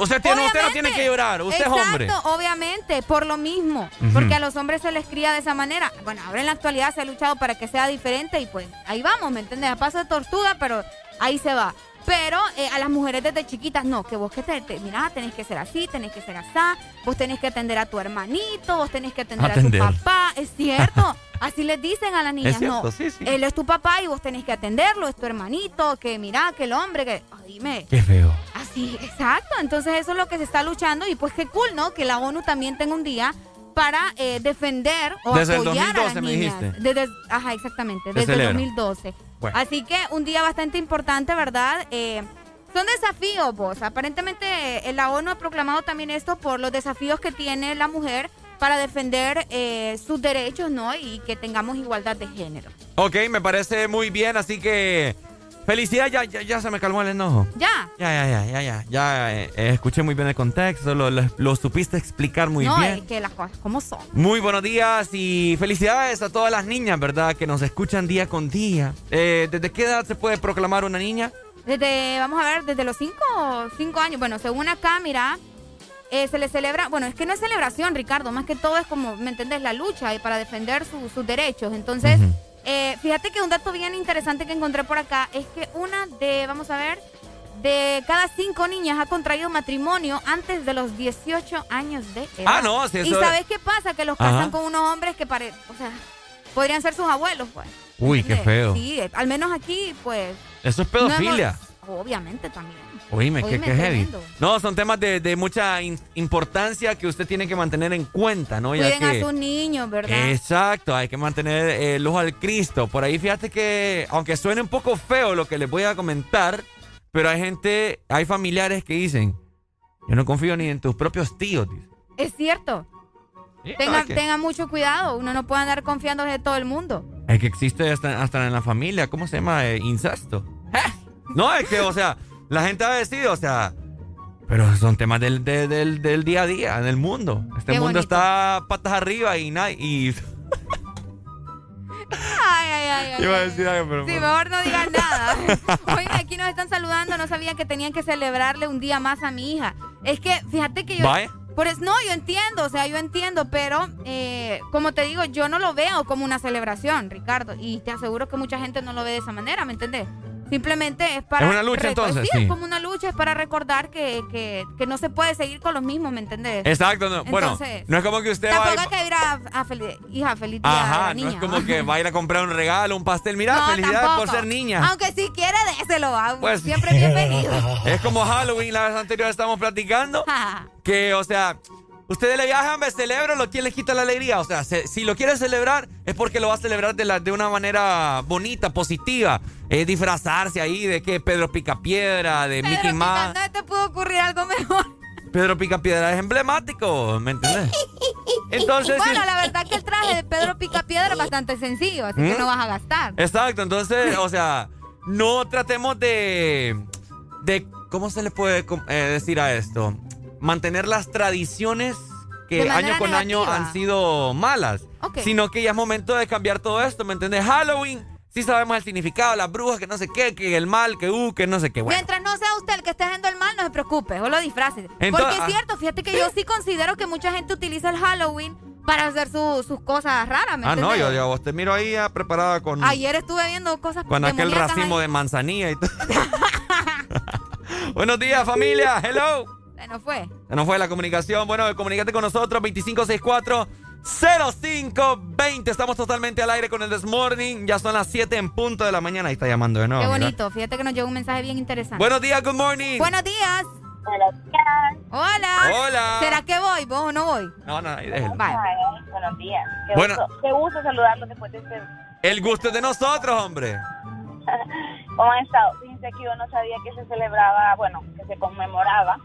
Usted, tiene, usted no tiene que llorar, usted Exacto, es hombre. obviamente, por lo mismo. Porque a los hombres se les cría de esa manera. Bueno, ahora en la actualidad se ha luchado para que sea diferente y pues ahí vamos, ¿me entiendes? A paso de tortuga, pero ahí se va. Pero eh, a las mujeres desde chiquitas, no, que vos que te, te- mirá, tenés que ser así, tenés que ser así, vos tenés que atender a tu hermanito, vos tenés que atender Atender. a tu papá, es cierto. Así les dicen a las niñas, cierto, no. sí, sí. Él es tu papá y vos tenés que atenderlo, es tu hermanito, que mirá, que el hombre, que. Dime. Qué feo. Así, exacto. Entonces eso es lo que se está luchando y pues qué cool, ¿no? Que la ONU también tenga un día para eh, defender o Desde el apoyar a 2012 las me niñas. dijiste. Desde, ajá, exactamente, desde el celebra. 2012. Bueno. Así que un día bastante importante, ¿verdad? Eh, son desafíos, vos. Aparentemente eh, la ONU ha proclamado también esto por los desafíos que tiene la mujer para defender eh, sus derechos, ¿no? Y que tengamos igualdad de género. Ok, me parece muy bien, así que Felicidad, ya, ya, ya se me calmó el enojo. Ya. Ya, ya, ya, ya, ya. Ya eh, eh, escuché muy bien el contexto, lo, lo- lo supiste explicar muy no, bien. es que las cosas como son. Muy buenos días y felicidades a todas las niñas, ¿verdad? Que nos escuchan día con día. Eh, ¿Desde qué edad se puede proclamar una niña? Desde, vamos a ver, desde los cinco, cinco años. Bueno, según acá, mira, eh, se le celebra, bueno, es que no es celebración, Ricardo, más que todo es como, ¿me entiendes? La lucha y para defender su- sus derechos. Entonces, eh, fíjate que un dato bien interesante que encontré por acá es que una de, vamos a ver, de cada cinco niñas ha contraído matrimonio antes de los 18 años de edad. Ah, no, si ¿Y eso- sabes qué pasa? Que los Ajá. casan con unos hombres que pare, o sea, podrían ser sus abuelos, pues. Uy, qué feo. Sí, al menos aquí, pues. Eso es no hemos- pedofilia. obviamente también. Oíme, qué, Oíme, qué heavy. No, son temas de, de mucha in- importancia que usted tiene que mantener en cuenta, ¿no? Ya Cuiden que- a sus niños, ¿verdad? Exacto, hay que mantener eh, el ojo al Cristo. Por ahí fíjate que, aunque suene un poco feo lo que les voy a comentar, pero hay gente, hay familiares que dicen, yo no confío ni en tus propios tíos. dice. Es cierto. Sí, Tenga, mucho cuidado. Uno no puede andar confiando de todo el mundo. Es que existe hasta, hasta en la familia, ¿cómo se llama? Eh, incesto. No, es que, o sea, la gente va a decir, o sea, pero son temas del, de- del, del día a día, del mundo. Este Qué mundo bonito. está patas arriba y nadie... Y... Ay, ay, ay. ay, Iba a decir algo, pero... Sí, mejor no digas nada. Oye, aquí nos están saludando. No sabía que tenían que celebrarle un día más a mi hija. Es que, fíjate que yo. Vaya. Por eso, no, yo entiendo, o sea, yo entiendo, pero eh, como te digo, yo no lo veo como una celebración, Ricardo. Y te aseguro que mucha gente no lo ve de esa manera, ¿me entendés? Simplemente es para. Es una lucha, entonces, Sí, sí. es como una lucha, es para recordar que, que, que no se puede seguir con los mismos, ¿me entendés? Exacto, no, bueno, Entonces, no es como que usted va Tampoco a... hay que ir a, a feliz, hija, feliz día Ajá, la no niña. es como que va a ir a comprar un regalo, un pastel. Mira, No, felicidades por tampoco. ser niña. Aunque si quiere, déselo. ah, Pues- Siempre bienvenido. Es como Halloween, la vez anterior estábamos platicando. que, o sea, ustedes le viajan, me celebran, lo quién les quita la alegría. O sea, se- si lo quiere celebrar, es porque lo va a celebrar de, la, de una manera bonita, positiva. Eh, disfrazarse ahí de que Pedro Picapiedra, de Mickey Mouse. Pica, no te pudo ocurrir algo mejor. Pedro Picapiedra es emblemático, ¿me entiendes? Entonces, bueno, la verdad que el traje de Pedro Picapiedra es bastante sencillo, así que ¿Mm? no vas a gastar. Exacto, entonces, o sea, no tratemos de, de ¿cómo se le puede eh, decir a esto? Mantener las tradiciones que año con año han sido malas, Ok. sino que ya es momento de cambiar todo esto, ¿me entiendes? Halloween, sí sabemos el significado, las brujas, que no sé qué, que el mal, que uh, que no sé qué, bueno. Mientras no sea usted el que esté haciendo el mal, no se preocupe, o lo disfrace. Entonces- Porque es ah. cierto, fíjate que yo sí considero que mucha gente utiliza el Halloween para hacer su- sus cosas raras, ¿me Ah, no, yo, yo vos te miro ahí ya preparada con, Ayer estuve viendo cosas con aquel racimo ahí. de manzanilla y todo. Buenos días, familia, hello. Se nos fue. Se nos fue la comunicación. Bueno, comunícate con nosotros, 2564-0520. Estamos totalmente al aire con el This Morning. Ya son las 7 en punto de la mañana. Ahí está llamando de nuevo. Qué bonito, fíjate que nos llegó un mensaje bien interesante. Buenos días, good morning. Buenos días. Buenos días. Hola. Hola. ¿Será que voy? ¿Vos o no voy? No, no, ahí déjelo. Vale. Buenos días. Qué, Bueno. gusto, qué gusto saludarlos después de este... El gusto es de nosotros, hombre. ¿Cómo han estado? Fíjense que yo no sabía que se celebraba, bueno, que se conmemoraba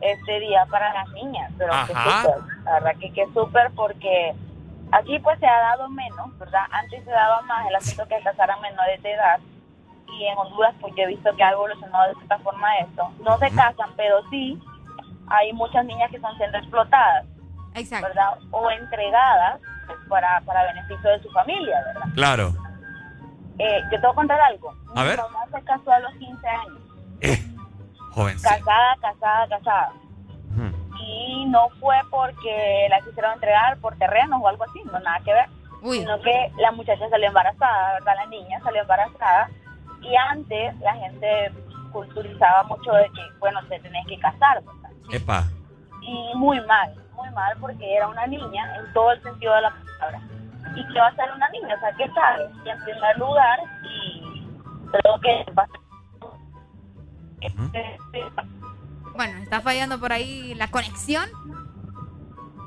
este día para las niñas, pero que súper, la verdad que que súper porque aquí pues se ha dado menos, ¿verdad? Antes se daba más el asunto que casaran menores de edad y en Honduras pues yo he visto que ha evolucionado de cierta forma esto. No se casan, pero sí hay muchas niñas que están siendo explotadas, Exacto. ¿verdad? O entregadas pues, para, para beneficio de su familia, ¿verdad? Claro. Eh, yo te voy a contar algo. A Mi ver. mamá se casó a los 15 años. Joven. Casada, casada, casada. Y no fue porque la quisieron entregar por terrenos o algo así, no nada que ver. Sino que la muchacha salió embarazada, ¿verdad? La niña salió embarazada. Y antes la gente culturizaba mucho de que, bueno, te tenés que casar, ¿verdad? Epa. Y muy mal, muy mal porque era una niña en todo el sentido de la palabra. ¿Y qué va a ser una niña? O sea, ¿qué sabe? Y en primer lugar, y creo que Bueno, está fallando por ahí la conexión.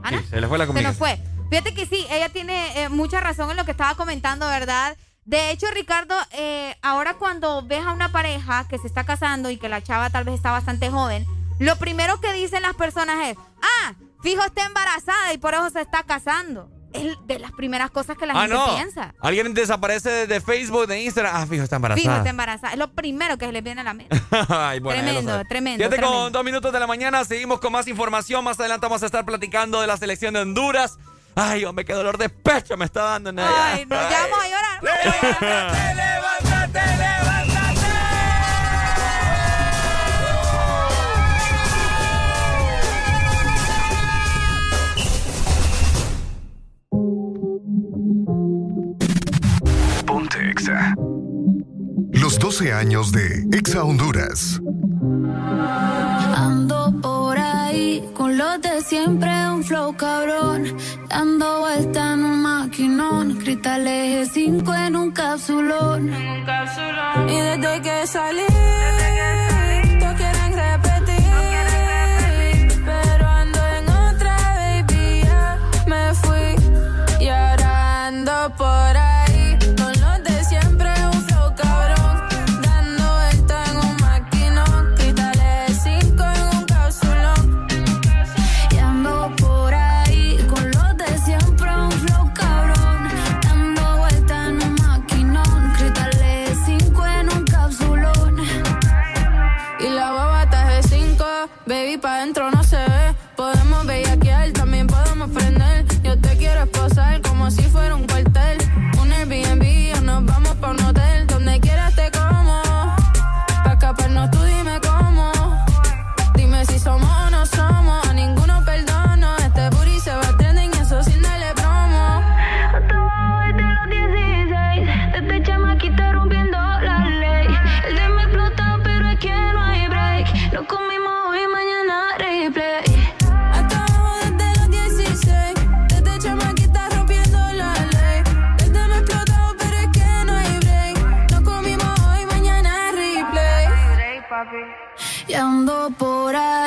Ana, Sí, se le fue la se nos comunicación. fue. Fíjate que sí, ella tiene eh, mucha razón en lo que estaba comentando, ¿verdad? De hecho, Ricardo, eh, ahora cuando ves a una pareja que se está casando y que la chava tal vez está bastante joven, lo primero que dicen las personas es, ah, fijo está embarazada y por eso se está casando es de las primeras cosas que la ah, gente piensa. Alguien desaparece de Facebook, de Instagram. Ah, fijo, está embarazada. Fijo, está embarazada. Es lo primero que les viene a la mente. Ay, bueno, tremendo, tremendo. Fíjate tremendo. con dos minutos de la mañana. Seguimos con más información. Más adelante vamos a estar platicando de la selección de Honduras. Ay, hombre, qué dolor de pecho me está dando. En Ay, no, ya vamos a llorar. Levántate, levántate. Los 12 años de Exa Honduras. Ando por ahí con los de siempre, un flow cabrón. Dando vuelta en un maquinón. Cristales 5 en un capsulón. En un capsulón. Y desde que salí. Desde que por aí.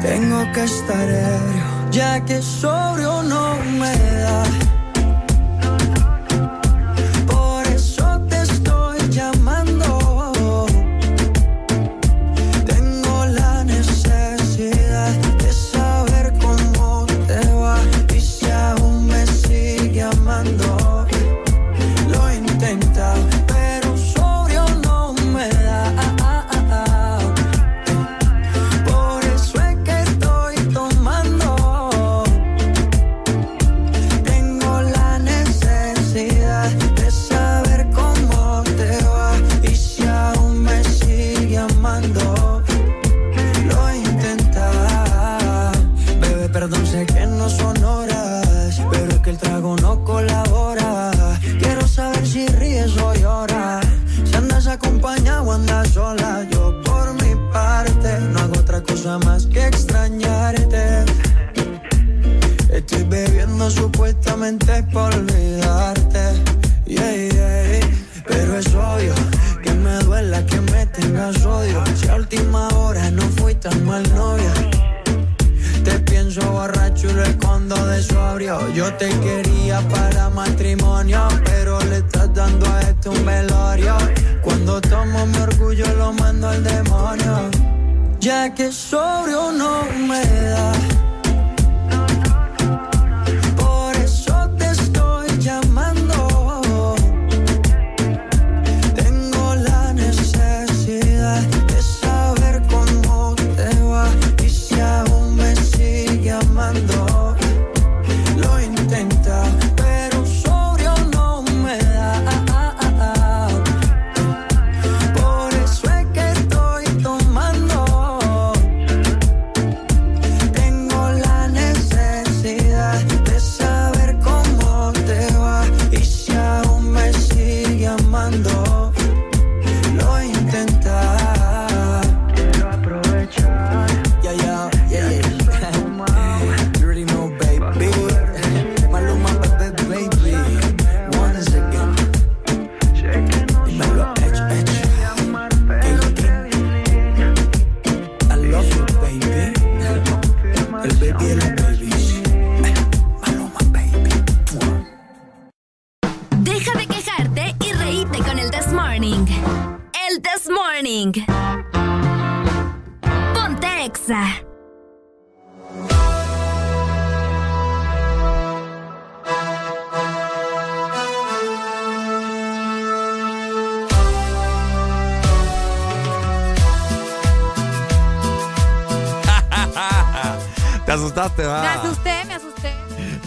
Tengo que estar ebrio, ya que sobrio no me da.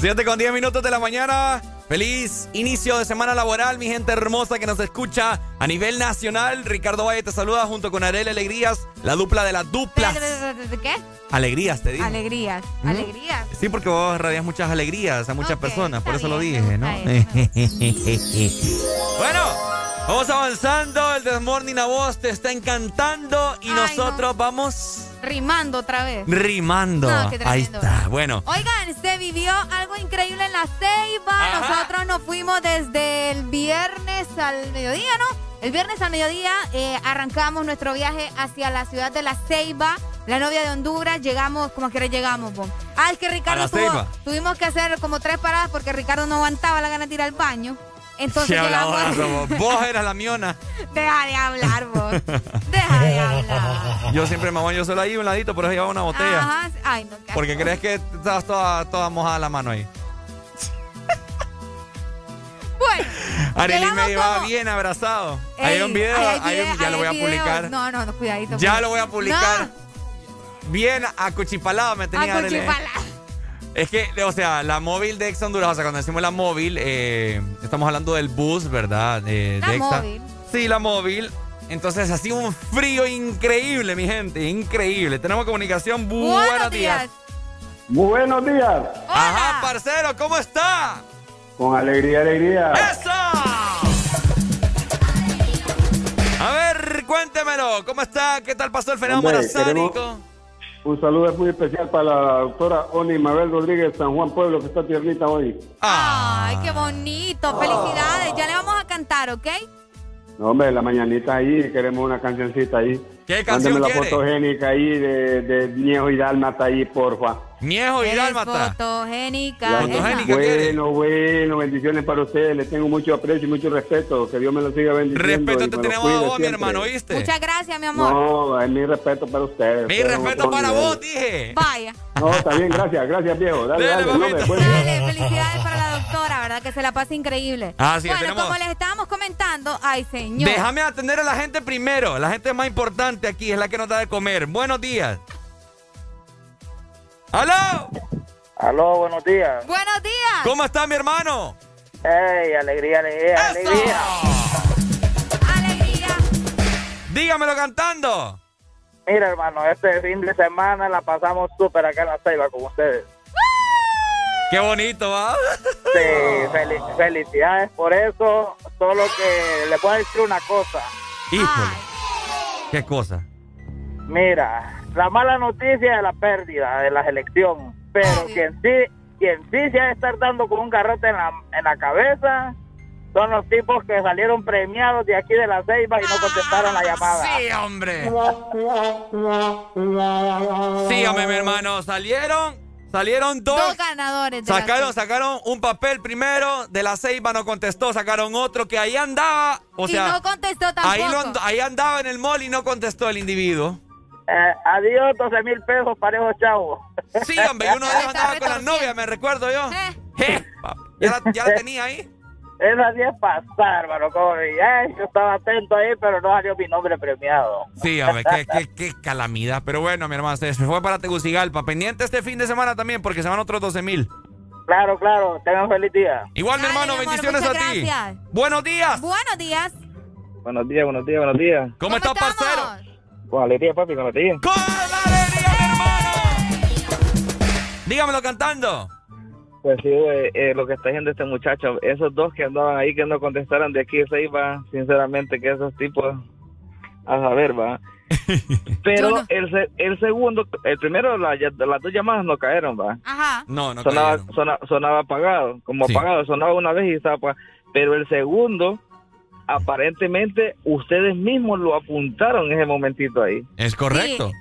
7 con 10 minutos de la mañana. Feliz inicio de semana laboral, mi gente hermosa que nos escucha a nivel nacional. Ricardo Valle te saluda junto con Arel Alegrías, la dupla de las duplas. ¿Qué? Alegrías, te digo. Alegrías, ¿Mm? alegrías. Sí, porque vos radias muchas alegrías a muchas personas, por eso lo dije, ¿no? bueno, vamos avanzando. El Desmorning a vos te está encantando y Ay, nosotros vamos Rimando otra vez. rimando. No, qué Ahí está. Bueno, Oigan, se vivió algo increíble en la Ceiba. Nosotros nos fuimos desde el viernes al mediodía, ¿no? El viernes al mediodía eh, arrancamos nuestro viaje hacia la ciudad de la Ceiba, la novia de Honduras. Llegamos, como que llegamos, po? Ah, es que Ricardo tuvo- tuvimos que hacer como tres paradas porque Ricardo no aguantaba la gana de ir al baño. Entonces qué llegamos. vos. Vos eras la miona. Deja de hablar, vos. Deja de hablar. Yo siempre me baño solo ahí un ladito, pero llevaba una botella. Ajá. Ay, no, Porque crees que estabas toda, toda mojada la mano ahí. Arely me llevaba como- bien abrazado. Ey, hay un video, hay ya lo voy a publicar. No, no, no, cuidadito. Ya pues. lo voy a publicar. Bien acuchipalado me No, tenía Arely. acuchipalado. Es que, o sea, la móvil de Exa Honduras, o sea, cuando decimos la móvil, eh, estamos hablando del bus, ¿verdad? Eh, La de móvil. Sí, la móvil. Entonces, así un frío increíble, mi gente, increíble. Tenemos comunicación. Bu- Buenos, días. Buenos días. Ajá, parcero, ¿cómo está? Con alegría, alegría. ¡Eso! Cuéntemelo. ¿Cómo está? ¿Qué tal pasó el fenómeno Hombre, queremos sánico? Un saludo muy especial para la doctora Oni Mabel Rodríguez San Juan Pueblo, que está tiernita hoy. Ay, qué bonito. Felicidades. Ya le vamos a cantar, ¿ok? No, hombre, la mañanita ahí, queremos una cancioncita ahí. ¿Qué canción Mándeme la fotogénica ahí de, de Niejo y Dálmata ahí, porfa. Niejo y Dálmata. Fotogénica. La- esa. bueno, bueno, bendiciones para ustedes. Les tengo mucho aprecio y mucho respeto. Que Dios me lo siga bendiciendo. Respeto te tenemos a vos, mi hermano, ¿oíste? Muchas gracias, mi amor. No, es mi respeto para ustedes. Mi Ustedes respeto para vos, dije. Vaya. No, está bien, gracias, gracias, viejo. Dale, Dale, dale, día. Dale, felicidades para la doctora, ¿verdad? Que se la pase increíble. Ah, sí, bueno, tenemos- como les estábamos comentando, ay, señor. Déjame atender a la gente primero. La gente más importante aquí es la que nos da de comer. Buenos días. ¡Aló! Aló, buenos días. Buenos días. ¿Cómo está mi hermano? Ey, alegría, alegría, alegría. Alegría. Dígamelo cantando. Mira, hermano, este fin de semana la pasamos súper acá en la Ceiba con ustedes. Qué bonito, ¿va? Sí, fel- felicidades por eso. Solo que le puedo decir una cosa. Híjole. ¿Qué cosa? Mira, la mala noticia de la pérdida de la selección. Pero quien sí, quien sí se ha de estar dando con un garrote en la, en la cabeza son los tipos que salieron premiados de aquí de la Ceiba y no contestaron la llamada. Sí, hombre. Sí, hombre, mi hermano. Salieron, salieron dos. Dos ganadores. de la Sacaron, sacaron un papel primero, de la Ceiba no contestó, sacaron otro que ahí andaba, o y sea, no contestó tampoco. ahí, lo and- ahí andaba en el mall y no contestó el individuo. Eh, adiós, 12 mil pesos parejo chavo. Sí, hombre, y uno de ellos andaba con la novia, me recuerdo yo. Je, pa- ya, la, ya la tenía ahí. Esa sí es pasar, hermano. Como, eh, yo estaba atento ahí, pero no salió mi nombre premiado. Sí, hombre, qué, qué, qué calamidad. Pero bueno, mi hermano, se fue para Tegucigalpa. Pendiente este fin de semana también, porque se van otros 12 mil. Claro, claro. Tengan feliz día. Igual, mi hermano, mi amor, bendiciones a ti. gracias. Buenos días. Buenos días. Buenos días, buenos días, buenos días. ¿Cómo, está, parcero? Con alegría, papi, con alegría. ¡Con alegría, mi hermano! Dígamelo cantando. Pues sí, eh, lo que está diciendo este muchacho, esos dos que andaban ahí que no contestaron de aquí se iba, sinceramente que esos tipos, a saber, va. Pero el, se- el segundo, el primero, la- las dos llamadas no cayeron, va. Ajá. No, no sonaba, cayeron. sona- sonaba apagado, como Sí. apagado, sonaba una vez y estaba apagado. Pero el segundo, aparentemente, ustedes mismos lo apuntaron en ese momentito ahí. Es correcto.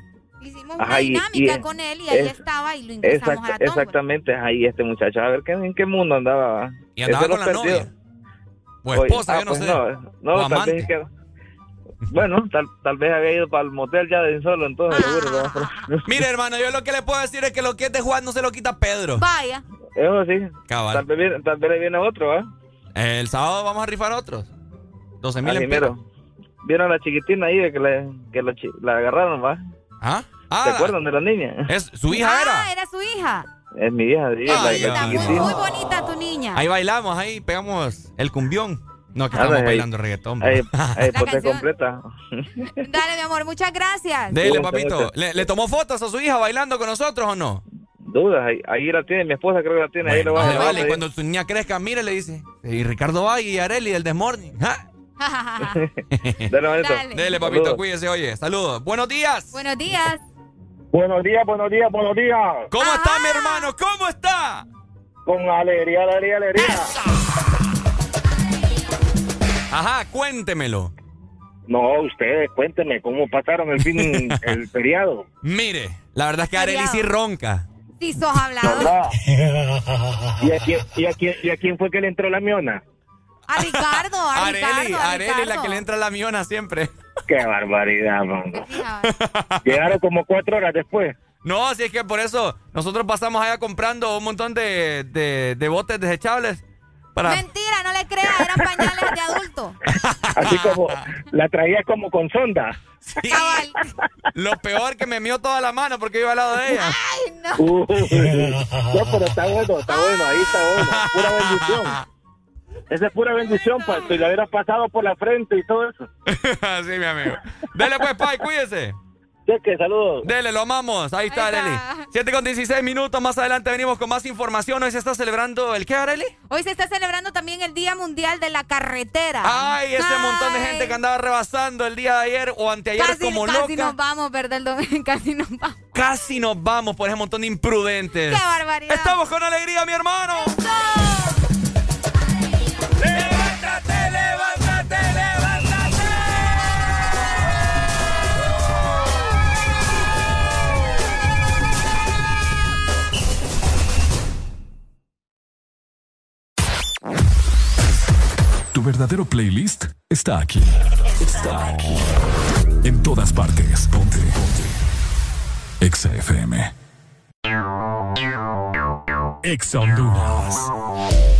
Hicimos una Ajá, dinámica y- con él y ahí es- estaba y lo ingresamos Exact- a la tómbola. exactamente, ahí este muchacho, a ver ¿qué, en qué mundo andaba. Y andaba con la perdió. novia. O Oye, esposa, ah, yo no pues sé. No, no O tal vez que- bueno, tal, tal vez había ido para el motel ya de solo, entonces seguro. ¿no? Mire, hermano, yo lo que le puedo decir es que lo que es de Juan no se lo quita Pedro. Vaya. Eso sí. Cabal. Tal vez, viene, tal vez le viene otro, ¿va? El sábado vamos a rifar otros. 12 mil. Vieron a la chiquitina ahí de que, le, que la, chi- la agarraron, ¿va? ¿Ah? ¿Se acuerdan de la niña? Es, ¿Su hija ah, era? era su hija. Es mi hija, sí, la, Ay, la ay, Muy, muy bonita tu niña. Ahí bailamos, ahí pegamos el cumbión. No, que Ah, estamos ahí- bailando reggaetón. Ahí, bro. ahí canción. completa. Dale, mi amor, muchas gracias. Dele, papito. ¿Le, le tomó fotos a su hija bailando con nosotros o no? Dudas, ahí, ahí la tiene, mi esposa creo que la tiene, ahí lo Bueno, va a vale, ahí. Cuando su niña crezca, mire, le dice. Y Ricardo Valle y Areli, el Desmorning. Dale, manito. Dale. Dele, papito, Saludos. cuídese, oye. Saludos. Buenos días. Buenos días. Buenos días, buenos días, buenos días. ¿Cómo está, mi hermano? ¿Cómo está? Con alegría, alegría, alegría. Ajá, cuéntemelo. No, ustedes, cuéntenme cómo pasaron el fin, el feriado. Mire, la verdad es que Areli sí ronca. Sí, sos hablado. ¿Verdad? ¿Y a, quién, y, a quién, ¿Y a quién fue que le entró la miona? A Ricardo, a Areli, Ricardo, a Areli, la que le entra la miona siempre. Qué barbaridad, man. Fija, Llegaron como cuatro horas después. No, así es que por eso nosotros pasamos allá comprando un montón de, de, de botes desechables. Para... Mentira, no le creas, eran pañales de adulto. Así como la traía como con sonda. Sí. Lo peor que me mió toda la mano porque iba al lado de ella. Ay, no. Uy, no, pero está bueno, está bueno, ahí está bueno. Pura bendición. Esa es pura bendición, Pato, y la hubieras pasado por la frente y todo eso. Así, mi amigo. Dele pues, Pai, cuídese. Cheque, saludos. Dele, lo amamos. Ahí está, Areli. está. 7 con 16 minutos. Más adelante venimos con más información. Hoy se está celebrando el qué, Areli? Hoy se está celebrando también el Día Mundial de la Carretera. Ay, ese montón de gente que andaba rebasando el día de ayer o anteayer Casi, como casi loca. nos vamos, ¿verdad? El domingo, casi nos vamos. Casi nos vamos por ese montón de imprudentes. ¡Qué barbaridad! Estamos con alegría, mi hermano. ¡Levántate, levántate, levántate! Tu verdadero playlist está aquí. Está aquí. En todas partes. Ponte. Ponte. Exa FM. Exa Honduras.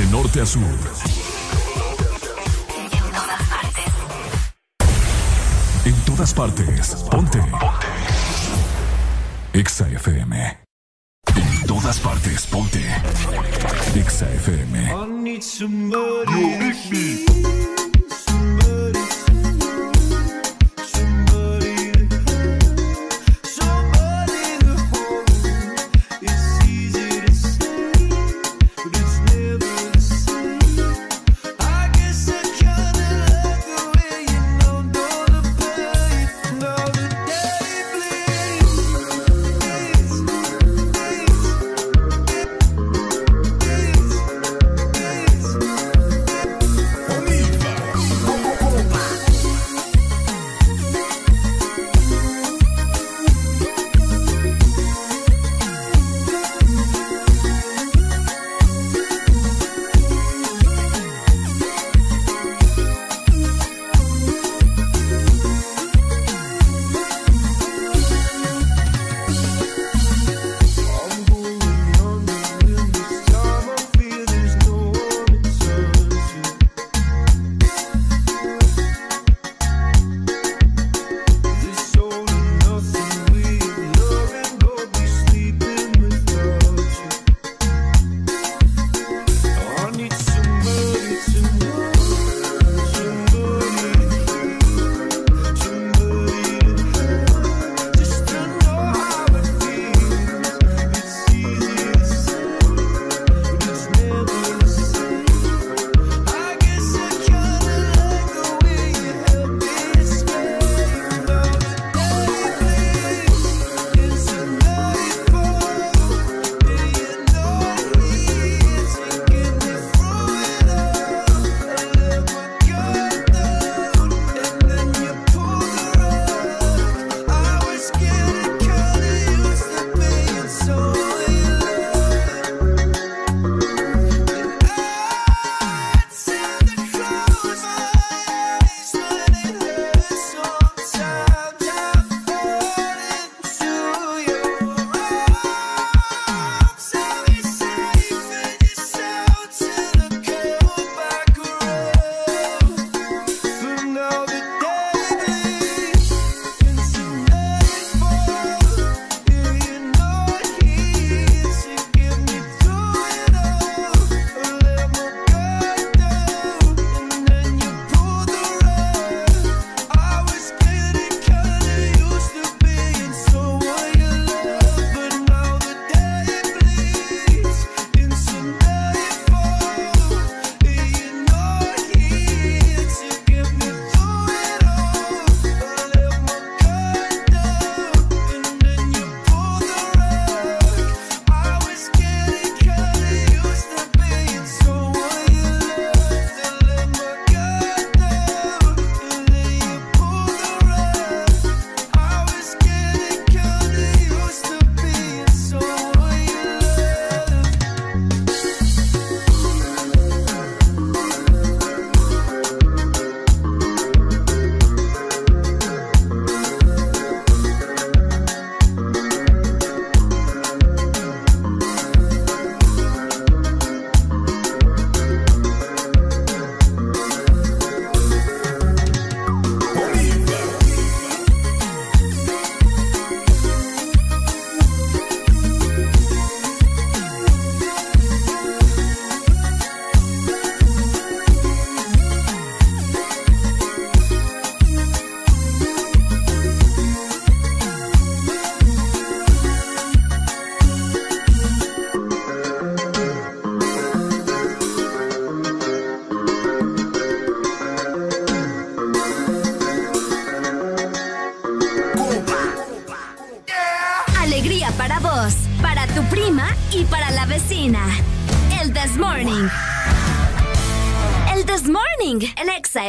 De norte a sur. En todas partes. En todas partes. Ponte. Exa FM. En todas partes. Ponte. Exa FM. I need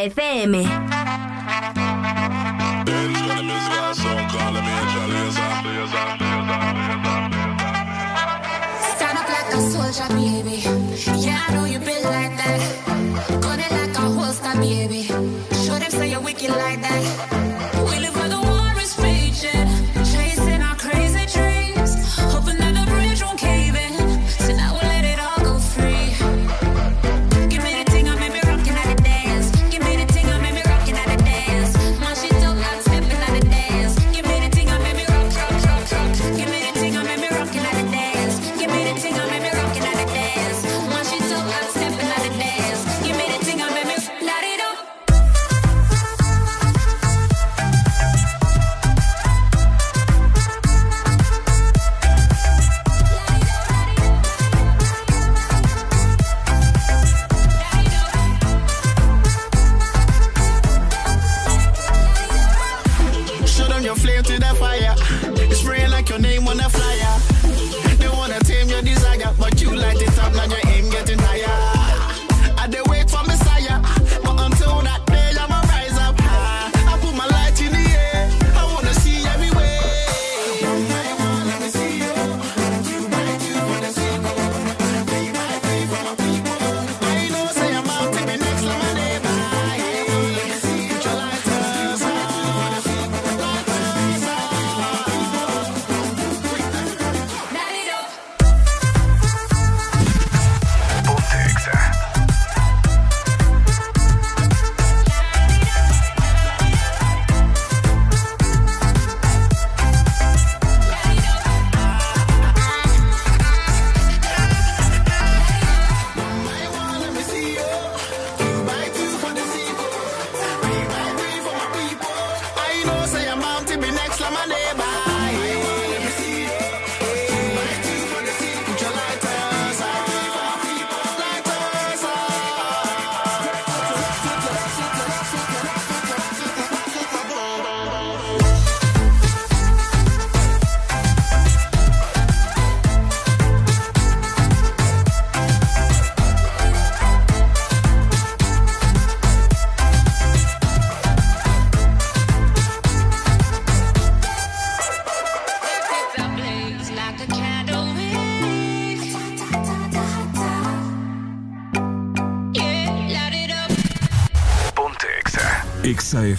FM.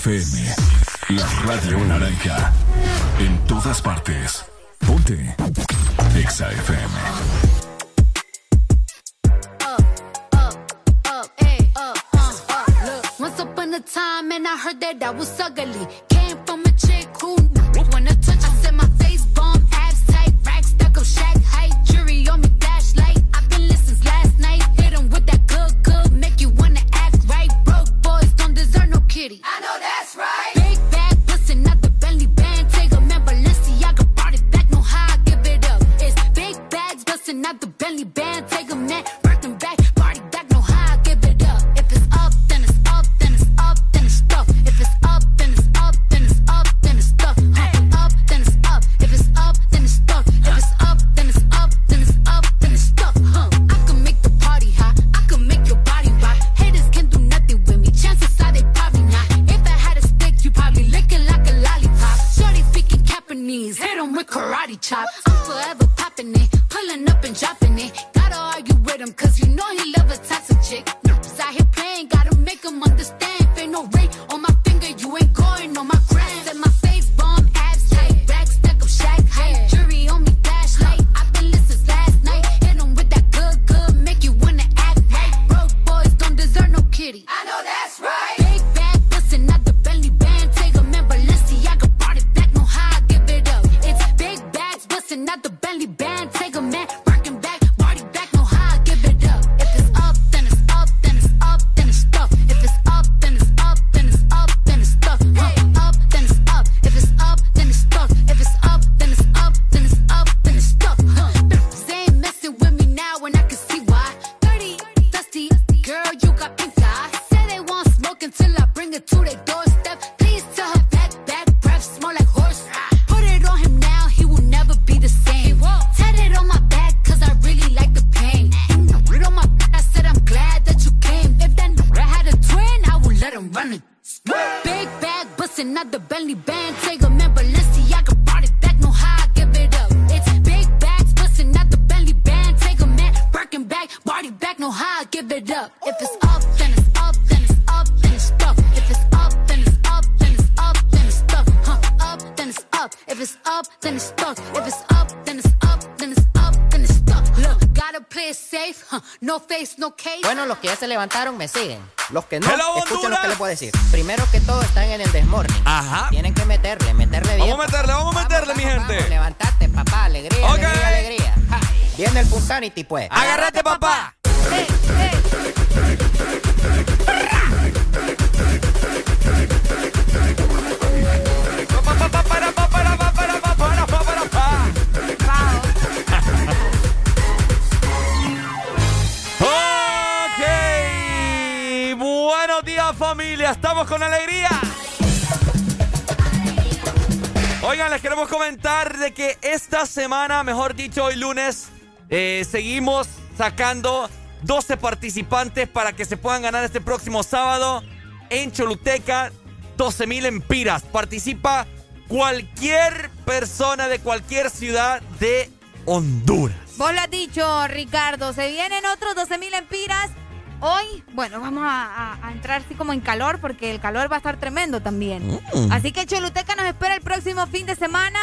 FM. Pues. después. Papá! Buenos días familia, estamos con alegría. Oigan, les queremos comentar de que esta semana, mejor dicho, hoy lunes, seguimos sacando 12 participantes para que se puedan ganar este próximo sábado en Choluteca 12 mil empiras. Participa cualquier persona de cualquier ciudad de Honduras. Vos lo has dicho, Ricardo. Se vienen otros 12 mil empiras. Hoy, bueno, vamos a, a- a entrar así como en calor porque el calor va a estar tremendo también. Mm. Así que Choluteca nos espera el próximo fin de semana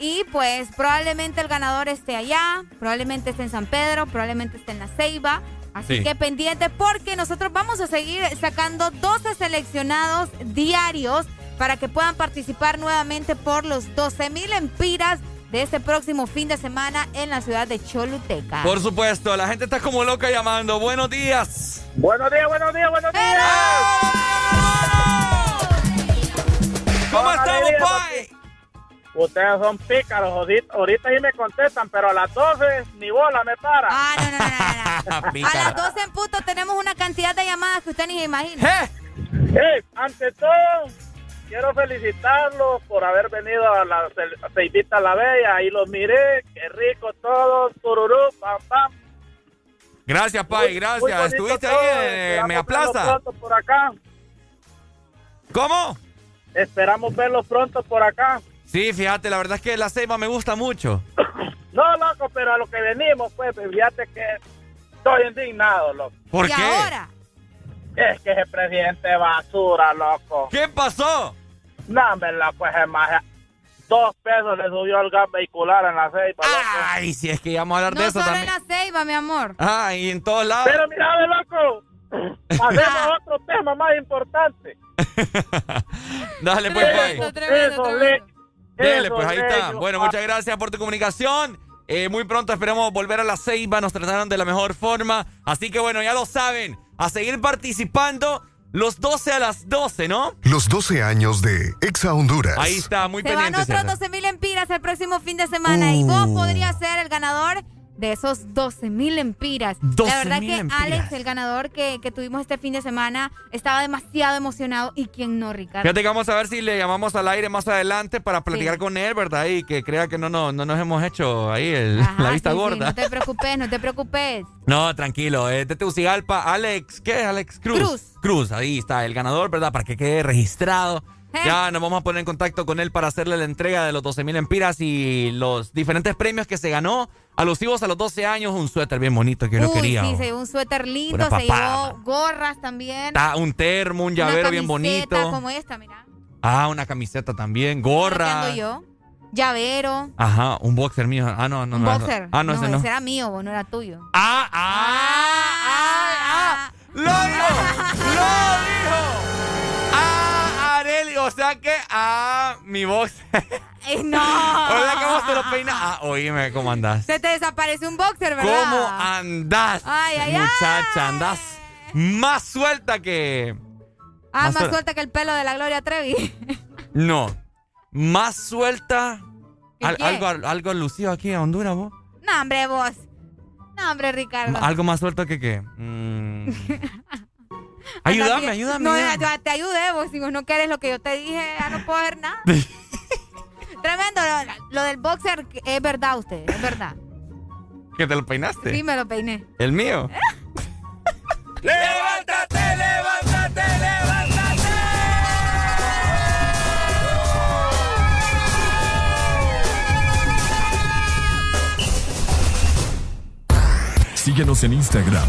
y pues probablemente el ganador esté allá, probablemente esté en San Pedro, probablemente esté en La Ceiba. Así Sí. que pendiente porque nosotros vamos a seguir sacando 12 seleccionados diarios para que puedan participar nuevamente por los 12 mil empiras de este próximo fin de semana en la ciudad de Choluteca. Por supuesto, la gente está como loca llamando. Buenos días. Buenos días, buenos días, buenos días. ¿Cómo Ustedes son pícaros, ahorita, ahorita sí me contestan, pero a las 12 ni bola me para. Ah, no, no, no, no, no. A las 12 en punto tenemos una cantidad de llamadas que usted ni se imagina. Eh, ante todo, quiero felicitarlos por haber venido a la ce- Ceibita La Bella. Ahí los miré, qué rico todos, tururú, pam, pam. Gracias, Pai, gracias. muy Estuviste todo, ahí en esperamos Mega verlos Plaza. pronto por acá. ¿Cómo? Esperamos verlos pronto por acá. Sí, fíjate, la verdad es que la ceiba me gusta mucho. No, loco, pero a lo que venimos, pues, fíjate que estoy indignado, loco. ¿Por ¿Y qué? ahora? Es que ese presidente basura, loco. ¿Qué pasó? No, hombre, loco, ese maje. Dos pesos le subió el gas vehicular en la ceiba, loco. Ay, si es que ya vamos a hablar No de eso solo también. en la ceiba, mi amor. Ah, y en todos lados. Pero mira, ve, loco, hacemos otro tema más importante. Dale, pues. Eso, eso, le- Dele, pues ahí está. Bueno, muchas gracias por tu comunicación. Eh, muy pronto esperemos volver a la Ceiba. Nos trataron de la mejor forma. Así que bueno, ya lo saben. A seguir participando los 12 a las 12, ¿no? Los 12 años de Exa Honduras. Ahí está, muy Se van pendiente. otros 12 mil empiras el próximo fin de semana y vos podrías ser el ganador de esos 12 mil empiras. 12 La verdad que empiras. Alex, el ganador que, que tuvimos este fin de semana, estaba demasiado emocionado. ¿Y quién no, Ricardo? Fíjate que vamos a ver si le llamamos al aire más adelante para platicar Sí. con él, ¿verdad? Y que crea que no, no, no nos hemos hecho ahí el- Ajá, la vista sí, sí, gorda. no te preocupes, no te preocupes. No, tranquilo, es de Tegucigalpa, Alex, ¿qué? Alex Cruz. Cruz. Cruz, ahí está, el ganador, ¿verdad? Para que quede registrado. Eh. Ya nos vamos a poner en contacto con él para hacerle la entrega de los 12 mil empiras y los diferentes premios que se ganó. Alusivos a los 12 años, un suéter bien bonito que yo lo Uy, quería. sí, se llevó un suéter lindo, se llevó gorras también. Ta- un termo, un una llavero bien bonito. como esta, mira. Ah, una camiseta también, ¿Qué gorra. yo? Llavero. Ajá, un boxer mío. Ah, no, no, un no. boxer. Ah, no, ese no. ese era mío, vos, no era tuyo. Ah, ah, ah, ¡Lo dijo! ¡Lo dijo! O sea que, ah, mi boxer. Eh, no. O sea que vos te lo peinas. Ah, oíme, ¿cómo andás? Se te desapareció un boxer, ¿verdad? ¿Cómo andás? Ay, ay, ay. Muchacha, andás más suelta que. Ah, más más suel- suelta que el pelo de la Gloria Trevi. No. Más suelta. ¿Que Al- algo, algo lucido aquí en Honduras, vos. no, hombre, vos. No, hombre, Ricardo. Algo más suelto que qué. Mm. Ayúdame, Anda, ayúdame. No, ayúdame. ya te ayudé, vos. Si vos no quieres lo que yo te dije, ya no puedo hacer nada. Tremendo. Lo, lo del boxer es verdad, usted. Es verdad. ¿Que te lo peinaste? Sí, me lo peiné. ¿El mío? ¡Levántate, levántate, levántate! Síguenos en Instagram,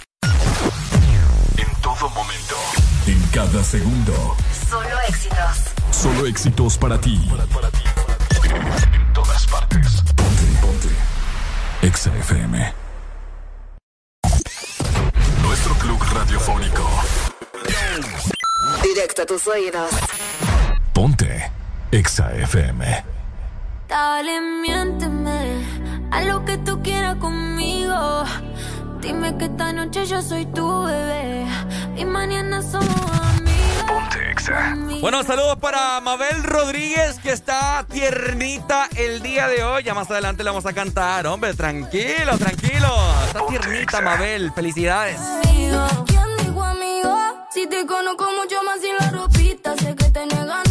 En todo momento. En cada segundo. Solo éxitos. Solo éxitos para ti. En todas partes. Ponte, ponte. Exa FM. Nuestro club radiofónico. Proyecta tus oídos. Ponte Exa FM. Dale, miénteme a lo que tú quieras conmigo. Dime que esta noche yo soy tu bebé y mañana somos amigos. Ponte Exa. Bueno, saludos para Mabel Rodríguez, que está tiernita el día de hoy. Ya más adelante le vamos a cantar. Hombre, tranquilo, tranquilo. Está tiernita, Mabel. Felicidades. Amigo, ¿quién dijo amigo? Si te conozco mucho más sin la ropita, sé que tenés ganita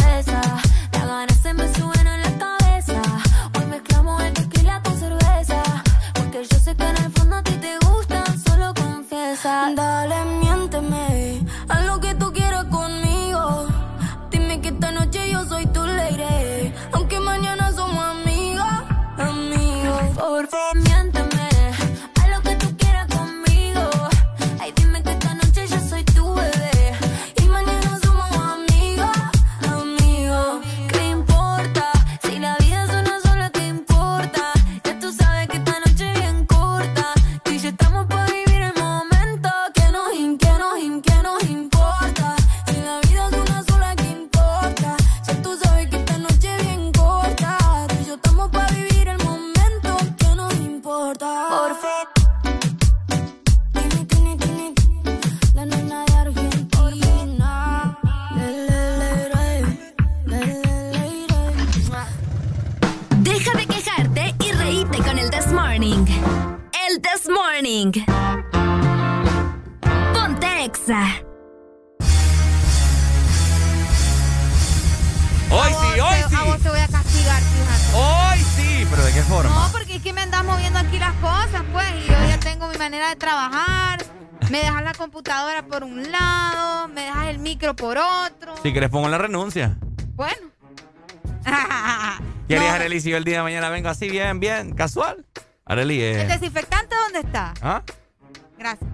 Si querés pongo la renuncia. Bueno. ¿Qué harías, No. Arely, si yo el día de mañana vengo así bien, bien, casual? Arely, ¿El eh... desinfectante dónde está? ¿Ah? Gracias.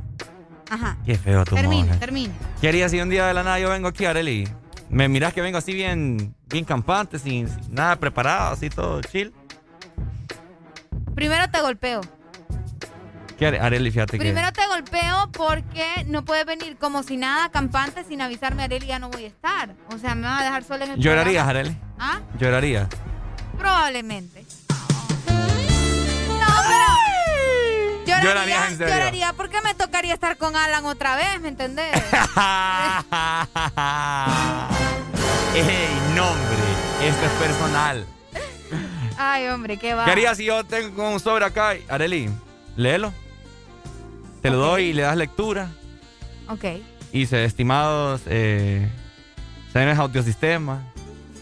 Ajá. Qué feo tu Termine, eh. termine. ¿Qué harías si un día de la nada yo vengo aquí, Arely? Me mirás que vengo así bien, bien campante, sin, sin nada preparado, así todo chill. Primero te golpeo. ¿Qué haré, Arely? Fíjate Primero te golpeo porque no puedes venir como si nada campante sin avisarme, Arely, ya no voy a estar. O sea, me vas a dejar sola en el. ¿Llorarías, programa. Arely? ¿Ah? ¿Llorarías? Probablemente. No, pero. Lloraría, en serio. lloraría porque me tocaría estar con Alan otra vez, ¿me entendés? ¡Ey, nombre! Esto es personal. Ay, hombre, qué va. ¿Qué harías si yo tengo un sobre acá? Arely, léelo. Te lo doy y le das lectura. Ok. Y se estimados eh, señores audiosistemas,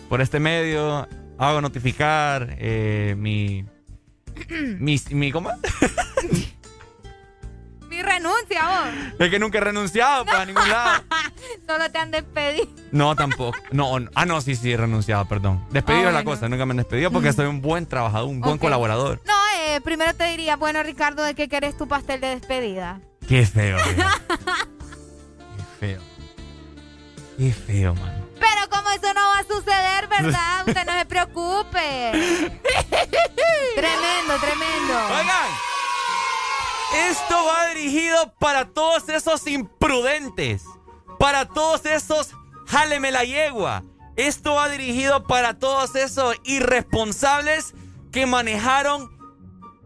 por este medio hago notificar eh, mi, mi, mi. ¿Cómo? Mi renuncia, vos. Es que nunca he renunciado para ningún lado. Solo te han despedido. No, tampoco. No, no. ah, no, sí, sí, he renunciado, perdón. Despedido Ah, es la bueno. cosa, nunca me han despedido porque soy un buen trabajador, un buen colaborador. No, eh, primero te diría, bueno, Ricardo, ¿de qué querés tu pastel de despedida? Qué feo, vieja. Qué feo. Qué feo, man. Pero como eso no va a suceder, ¿verdad? Usted no se preocupe. tremendo, tremendo. Oigan, esto va dirigido para todos esos imprudentes, para todos esos jáleme la yegua, Esto va dirigido para todos esos irresponsables que manejaron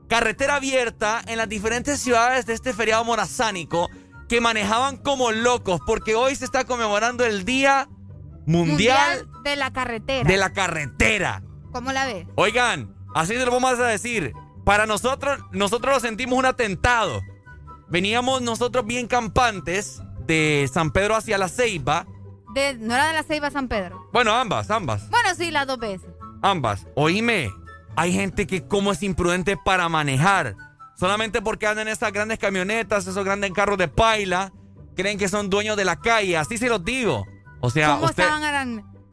carretera abierta en las diferentes ciudades de este feriado morazánico, que manejaban como locos, porque hoy se está conmemorando el Día Mundial, de la carretera. de la Carretera. ¿Cómo la ves? Oigan, así se lo vamos a decir. Para nosotros, nosotros lo sentimos un atentado. Veníamos nosotros bien campantes de San Pedro hacia la Ceiba. De, ¿No era de la Ceiba San Pedro? Bueno, ambas, ambas, Bueno, sí, las dos veces. ambas. Oíme, hay gente que como es imprudente para manejar. Solamente porque andan en esas grandes camionetas, esos grandes carros de paila, creen que son dueños de la calle. Así se los digo. O sea, ¿Cómo usted... estaban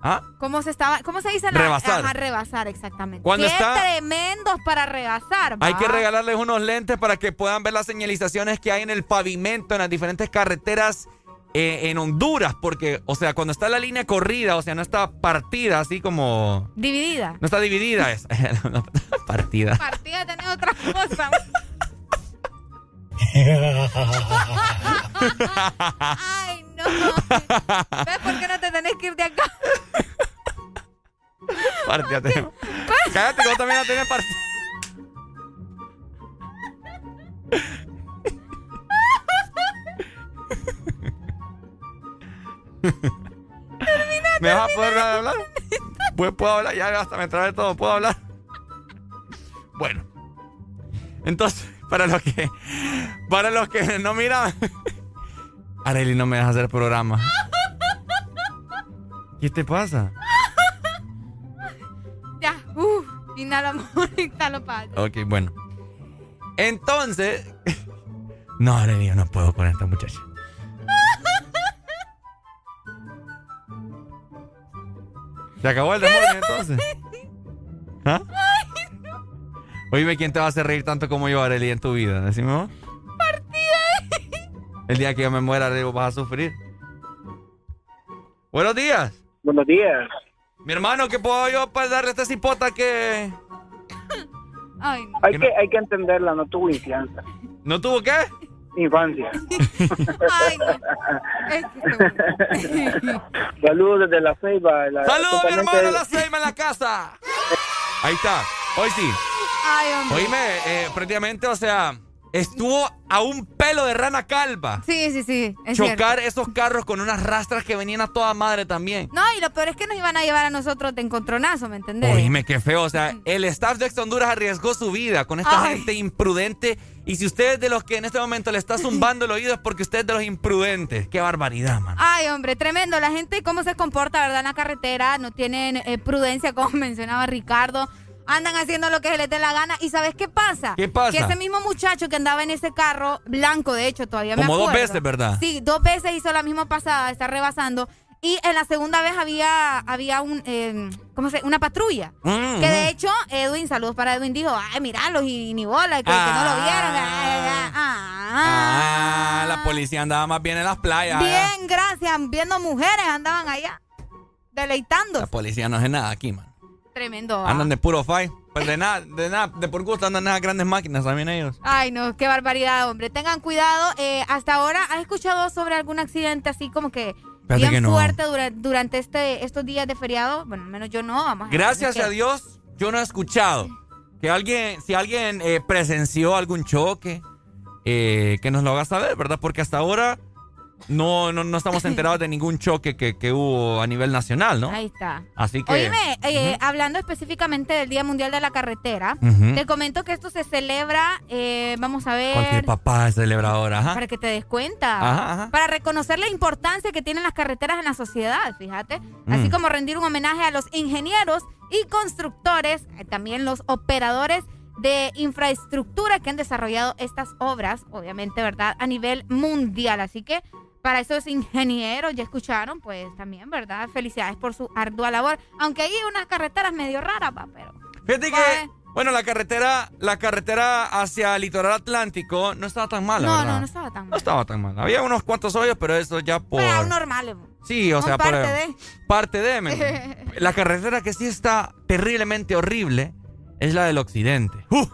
¿Ah? ¿Cómo se estaba? ¿Cómo se dice la Rebasar. Ajá, rebasar, exactamente. Cuando Qué está- tremendos para rebasar. Hay va. que regalarles unos lentes para que puedan ver las señalizaciones que hay en el pavimento, en las diferentes carreteras eh, en Honduras. Porque, o sea, cuando está la línea corrida, o sea, no está partida así como... Dividida. No está dividida, es no, partida. Partida tenía otra cosa. Ay. ¿Ves por qué no te tenés que ir de acá? Partida tenemos. Cállate, que vos también la tenés partida. ¿Me vas a poder hablar? Pues puedo hablar, ya hasta me trae todo, puedo hablar. Bueno. Entonces, para los que para los que no miran Areli no me deja hacer programa. ¿Qué te pasa? Ya, uff. Inhala amor, inhala paz. Ok, bueno. Entonces. No, Areli, yo no puedo con esta muchacha. ¿Se acabó el demonio entonces? ¿Ah? Oíme, ¿quién te va a hacer reír tanto como yo, Areli, en tu vida? Decime vos. El día que yo me muera, vas a sufrir. Buenos días. Buenos días. Mi hermano, ¿qué puedo yo para darle a esta cipota que... Ay, no. Hay que, hay que entenderla, no tuvo infancia. ¿No tuvo qué? Infancia. Ay, no. Saludos desde la Ceiba. La, ¡Saludos, mi hermano, la Seima en la casa! Ahí está. Hoy sí. Ay, hombre. Oíme, eh, prácticamente, o sea, estuvo a un pelo de rana calva. Sí, sí, sí. Es Chocar cierto. esos carros con unas rastras que venían a toda madre también. No, y lo peor es que nos iban a llevar a nosotros de encontronazo, ¿me entendés? Oíme, qué feo. O sea, el staff de Ex Honduras arriesgó su vida con esta Ay. gente imprudente. Y si usted es de los que en este momento le está zumbando el oído es porque usted es de los imprudentes. Qué barbaridad, man. Ay, hombre, tremendo. La gente, cómo se comporta, ¿verdad? En la carretera, no tienen eh, prudencia, como mencionaba Ricardo. Andan haciendo lo que se les dé la gana. ¿Y sabes qué pasa? ¿Qué pasa? Que ese mismo muchacho que andaba en ese carro, blanco, de hecho, todavía me Como dos acuerdo. veces, ¿verdad? Sí, dos veces hizo la misma pasada, está rebasando. Y en la segunda vez había, había un, eh, ¿cómo se? Una patrulla. Mm, Que de hecho, Edwin, saludos para Edwin, dijo, ay, miralos y, ni bola, que, que no lo vieron. Ay, ay, Ah, la policía andaba más bien en las playas. Bien, gracias. Viendo mujeres andaban allá. Deleitando. La policía no hace nada aquí, man. Tremendo. ah. Andan de puro fight. Pues de nada, de nada, de por gusto andan esas grandes máquinas también ellos. Ay, no, qué barbaridad, hombre. Tengan cuidado. Eh, hasta ahora, ¿has escuchado sobre algún accidente así como que Fíjate bien que no. fuerte dura- durante este, estos días de feriado? Bueno, al menos yo no. Vamos Gracias a Dios, yo no he escuchado que alguien, si alguien eh, presenció algún choque, eh, que nos lo haga saber, ¿verdad? Porque hasta ahora no, no, no estamos enterados de ningún choque que, que hubo a nivel nacional, ¿no? Ahí está. Así que. Oíme, eh, hablando específicamente del Día Mundial de la Carretera, te comento que esto se celebra, eh, vamos a ver, Cualquier papá es celebrador, ajá. para que te des cuenta, Ajá, ajá. para reconocer la importancia que tienen las carreteras en la sociedad, fíjate, así Mm. como rendir un homenaje a los ingenieros y constructores, eh, también los operadores de infraestructura que han desarrollado estas obras, obviamente, ¿verdad? A nivel mundial. Así que para esos ingenieros, ya escucharon, pues también, ¿verdad? Felicidades por su ardua labor. Aunque hay unas carreteras medio raras, va, pero... Fíjate que, bueno, la carretera, la carretera hacia el litoral atlántico no estaba tan mala, no, ¿verdad? no, no estaba tan No mal. estaba tan mal. Había unos cuantos hoyos, pero eso ya por. Pero normales. bo. Sí, o sea, por. parte de. Parte de. men. La carretera que sí está terriblemente horrible es la del occidente. ¡Uh!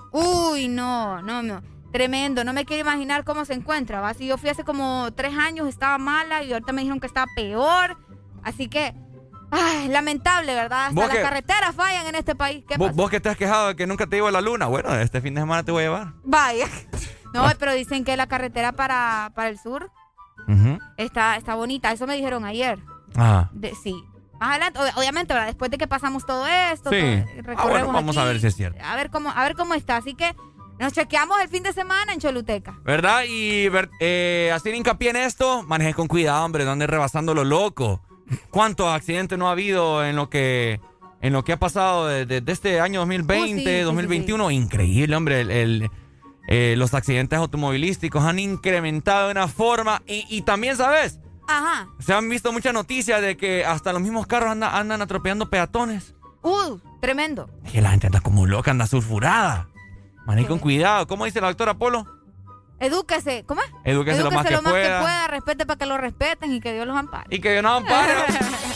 Uy, no, no, no. Tremendo, no me quiero imaginar cómo se encuentra. ¿va? Si yo fui hace como tres años, estaba mala y ahorita me dijeron que estaba peor. Así que Ay, lamentable, ¿verdad? Hasta ¿Vos las qué? carreteras fallan en este país. ¿Qué ¿Vos, pasa? vos que te has quejado de que nunca te llevo a la luna. Bueno, este fin de semana te voy a llevar. Vaya. No, pero dicen que la carretera para, para el sur está, está bonita. Eso me dijeron ayer. Ajá. De- sí. Más adelante, ob- obviamente, ¿verdad? después de que pasamos todo esto, Sí. todo- Ah, bueno, vamos a ver si es cierto. A ver cómo, a ver cómo está. Así que nos chequeamos el fin de semana en Choluteca. ¿Verdad? Y eh, hacer hincapié en esto, manejes con cuidado, hombre, no andes rebasando lo loco. ¿Cuántos accidentes no ha habido en lo que en lo que ha pasado desde este año 2020, Uh, sí, sí, sí, 2021? Increíble, hombre. el- el- eh, los accidentes automovilísticos han incrementado de una forma. Y, y también, ¿sabes? Ajá. Se han visto muchas noticias de que hasta los mismos carros anda- andan atropellando peatones. Uh, tremendo. Que la gente anda como loca, anda sulfurada. Maneje con cuidado. ¿Cómo dice la doctora Polo? Edúquese. ¿Cómo es? Edúquese lo más que pueda. Respete para que lo respeten y que Dios los ampare. Y que Dios nos ampare.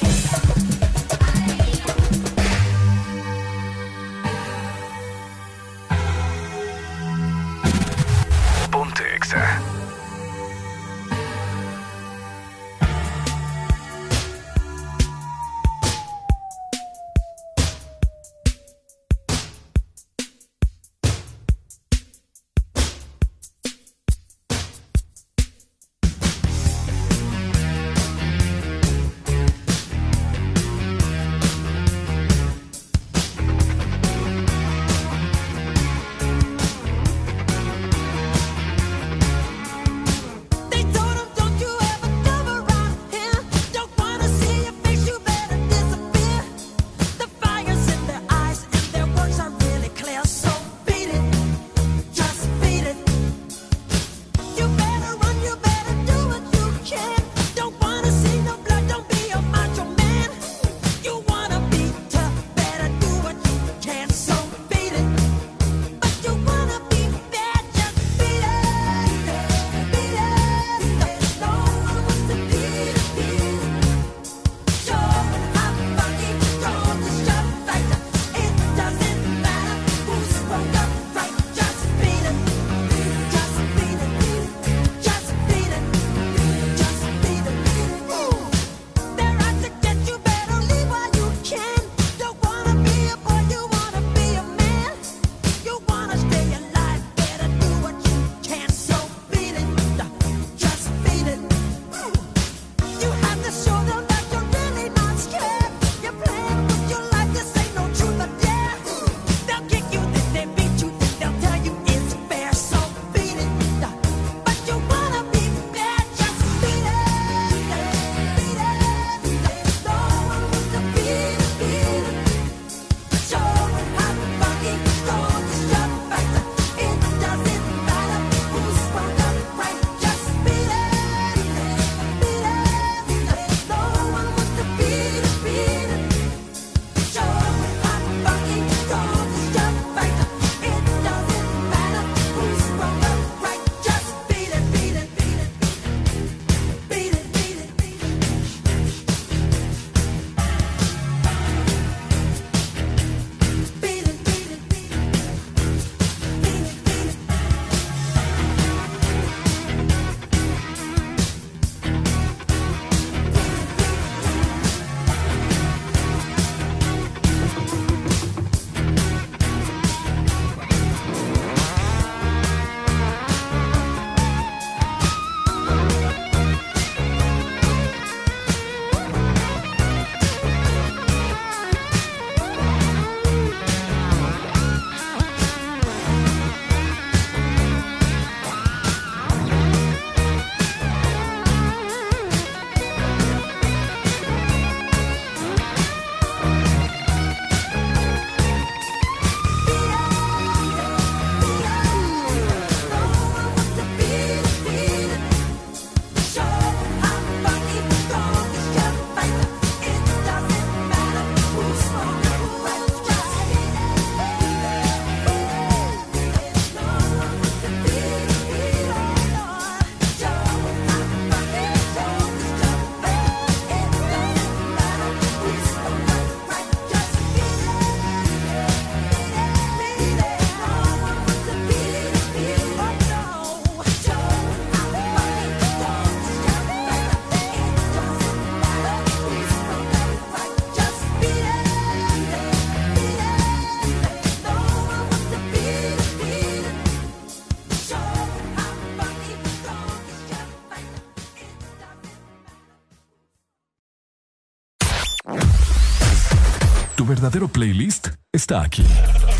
verdadero playlist está aquí.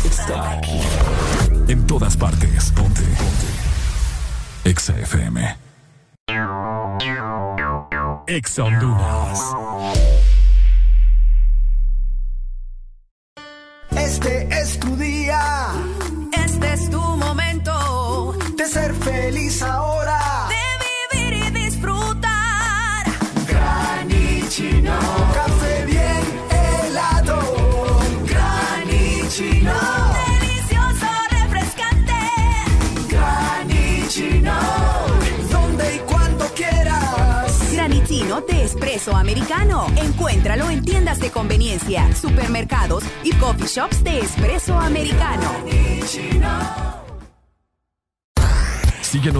Está aquí. En todas partes. Ponte. Ponte. Exa FM. Exa Honduras.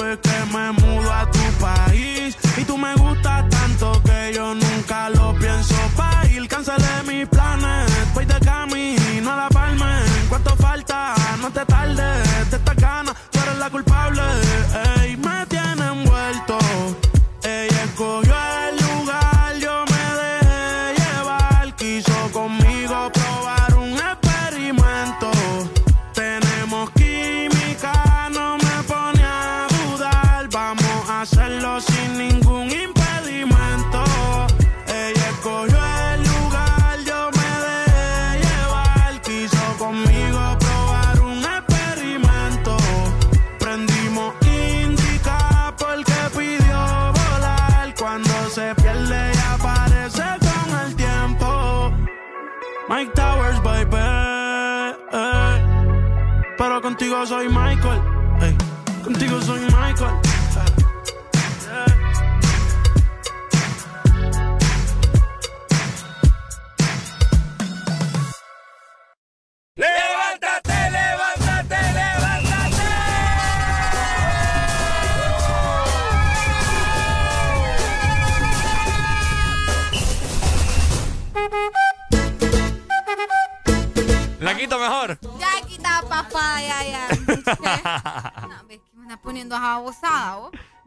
sabes que me soy más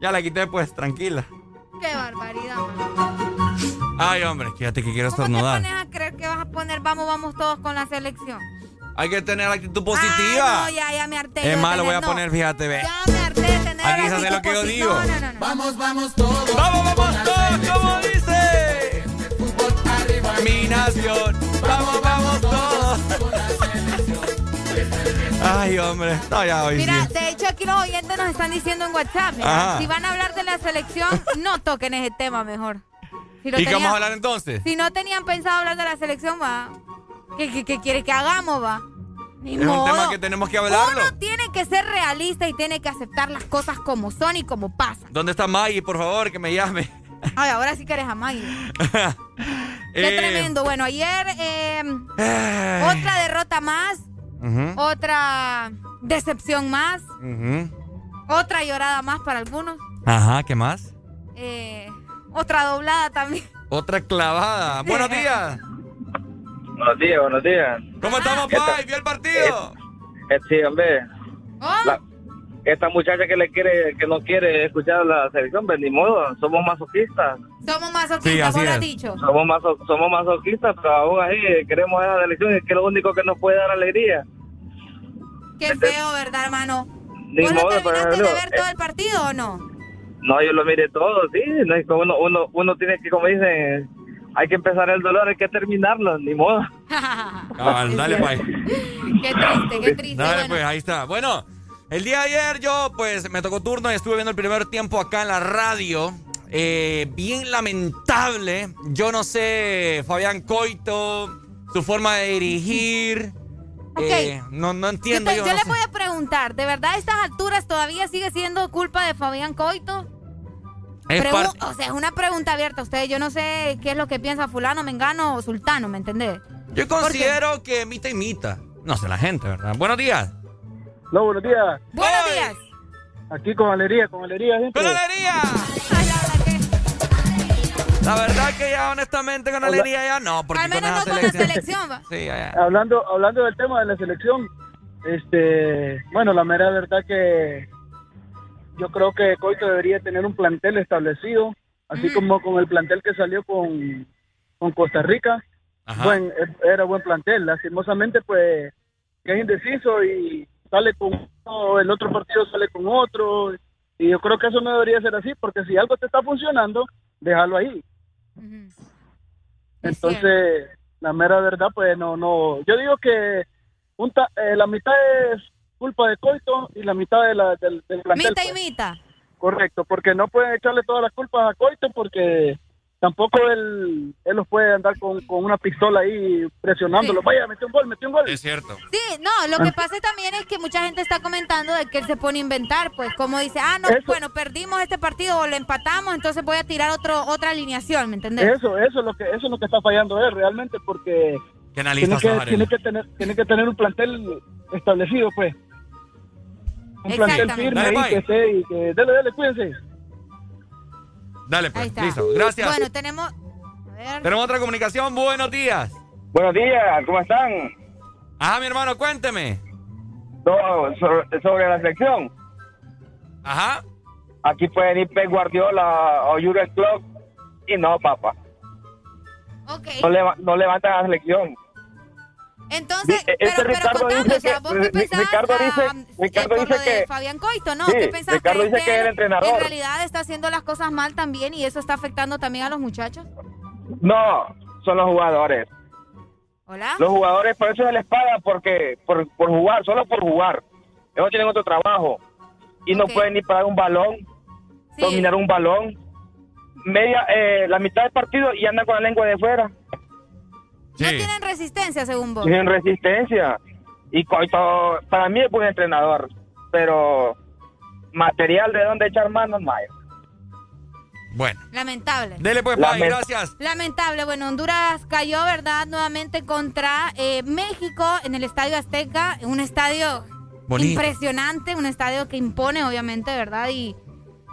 Ya la quité, pues, tranquila. Qué barbaridad, mano. Ay, hombre, fíjate que quiero ¿Cómo te estornudar. pones a creer que vas a poner vamos, vamos todos con la selección? Hay que tener actitud Ay, positiva. no, ya, ya me harté. es más, lo voy a no. poir fíjate, ve. Ya me harté de tener Aquí se hace lo que yo digo. posi- No, no, no, no. Vamos, vamos todos. Vamos, vamos todos, como dice. Mi nación. Vamos, vamos todos. Ay, hombre. No, ya hoy Mira, sí. de hecho aquí los oyentes nos están diciendo en WhatsApp, mira, si van a hablar de la selección, no toquen ese tema mejor. Si ¿Y qué vamos a hablar entonces? Si no tenían pensado hablar de la selección, va. ¿Qué, qué, qué quiere que hagamos, va? Ni Es un tema que tenemos que hablarlo. Uno tiene que ser realista y tiene que aceptar las cosas como son y como pasan. ¿Dónde está Maggie, por favor, que me llame? Ay, ahora sí que eres a Maggie. Qué Eh, tremendo. Bueno, ayer eh, ay. otra derrota más, Otra decepción más, otra llorada más para algunos, Ajá, ¿qué más? eh, otra doblada también. Otra clavada. Buenos días. Buenos días, buenos días. ¿Cómo estamos. Pai? ¿Vio el partido? Eh, sí, hombre. Oh, La- esta muchacha que le quiere, que no quiere escuchar la selección, pues ni modo, somos masoquistas. somos Sí, masoquistas, así vos lo has dicho. Somos maso, somos masoquistas, pero aún así queremos esa selección, es que es lo único que nos puede dar alegría. Qué feo, ¿verdad, hermano? Ni ¿Vos lo modo, pero terminaste de ver eh, todo el partido o no? No, yo lo miré todo, sí. No es como uno, uno, uno tiene que, como dicen, hay que empezar el dolor, hay que terminarlo, ni modo. Ah, dale, Pai. Qué triste, qué triste. Dale, bueno. pues, ahí está. Bueno, el día de ayer yo, pues, me tocó turno y estuve viendo el primer tiempo acá en la radio. Eh, bien lamentable. Yo no sé, Fabián Coito, su forma de dirigir. Eh, no, no Yo, entiendo te- yo. yo no le sé. voy a preguntar, ¿de verdad a estas alturas todavía sigue siendo culpa de Fabián Coito? Es Pregu- O sea, es una pregunta abierta a ustedes. Yo no sé qué es lo que piensa fulano, mengano o sultano, ¿me entendés? Yo considero que imita, imita. No sé, la gente, ¿verdad? Buenos días. No, buenos días. Buenos días. Aquí con alegría, con alegría, gente. ¡Con alegría! La verdad que ya, honestamente, con alegría ya no, porque Al menos con no con la selección... selección, va. Sí, ya, ya. Hablando, hablando del tema de la selección, este, bueno, la mera verdad que yo creo que Coito debería tener un plantel establecido, así como con el plantel que salió con, con Costa Rica. Buen, e- era buen plantel, lastimosamente pues que es indeciso y sale con uno, el otro partido sale con otro y yo creo que eso no debería ser así porque si algo te está funcionando, déjalo ahí. Entonces, la mera verdad, pues no, no. Yo digo que un ta- eh, la mitad es culpa de Coito y la mitad de la, del, del plantel. Mita y pues. mita. Correcto, porque no pueden echarle todas las culpas a Coito porque tampoco él, él los puede andar con, con una pistola ahí presionándolo. Vaya, metió un gol, metió un gol. Es cierto. Sí, no, lo que pasa también es que mucha gente está comentando de que él se pone a inventar, pues como dice, ah, no, bueno, perdimos este partido o lo empatamos, entonces voy a tirar otro otra alineación, ¿me entendés? Eso, eso es lo que eso es lo que está fallando él realmente porque ¿Qué analista tiene que, tiene que tener tiene que tener un plantel establecido, pues. Un plantel firme Dale, que esté y que dale, dale, cuídense. Dale, Ahí pues, está. listo. Gracias. Bueno, tenemos... A ver. Tenemos otra comunicación. Buenos días. Buenos días, ¿cómo están? Ah, mi hermano, cuénteme. No, sobre, sobre la selección. Ajá. Aquí pueden ir Pep Guardiola o Jurgen Klopp y no, papá. Ok. No, leva- no levantan la selección. Entonces, Di- pero, este pero Ricardo dice o sea, que- Ricardo dice- Ricardo que- Fabián Coito, ¿no? Sí, ¿Qué pensás? Ricardo ¿Crees dice que es el entrenador. En realidad está haciendo las cosas mal también y eso está afectando también a los muchachos. No, son los jugadores. ¿Hola? Los jugadores por eso se les paga porque por, por jugar, solo por jugar. Ellos tienen otro trabajo y no pueden ni pagar un balón, dominar un balón. Media, eh, la mitad del partido y andan con la lengua de fuera. No tienen resistencia, según vos. Tienen resistencia. Y para mí es buen entrenador, pero material de dónde echar manos no hay. Bueno. Lamentable. Dele pues, Pai, Lament- gracias. Lamentable. Bueno, Honduras cayó, ¿verdad? Nuevamente contra eh, México en el Estadio Azteca. Un estadio Bonito. impresionante, un estadio que impone, obviamente, ¿verdad? Y,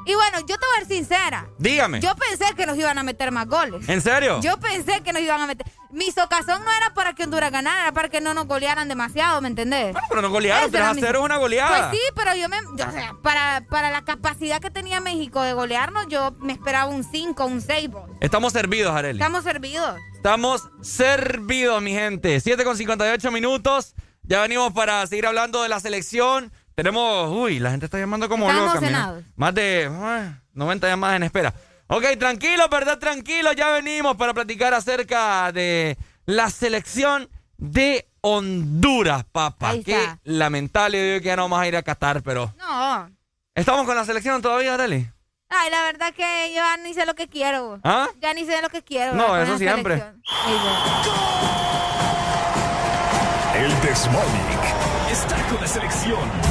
Y bueno, yo te voy a ser sincera. Dígame. Yo pensé que nos iban a meter más goles. ¿En serio? Yo pensé que nos iban a meter. Mi socazón no era para que Honduras ganara, era para que no nos golearan demasiado, ¿me entendés? Bueno, pero no golearon, Esa era 3 a mi- 0 es una goleada. Pues sí, pero yo me. yo, o sea, para, para la capacidad que tenía México de golearnos, yo me esperaba un 5, un 6, bro. Estamos servidos, Areli. Estamos servidos. Estamos servidos, mi gente. 7 con 58 minutos. Ya venimos para seguir hablando de la selección. Tenemos. Uy, la gente está llamando como Están loca. Más de ah, 90 llamadas en espera. Ok, tranquilo, ¿verdad? Tranquilo. Ya venimos para platicar acerca de la selección de Honduras, papá. Qué lamentable. Yo digo que ya no vamos a ir a Qatar, pero. No. ¿Estamos con la selección todavía, Areli? Ay, la verdad que yo ya ni sé lo que quiero. ¿Ah? Ya ni sé lo que quiero. No, eso siempre. El Desmonic está con la selección.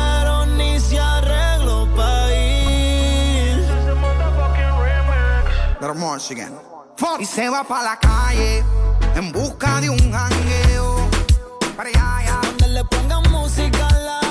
More again. Y se va para la calle en busca de un jangueo. Para allá, allá. Donde le pongan música la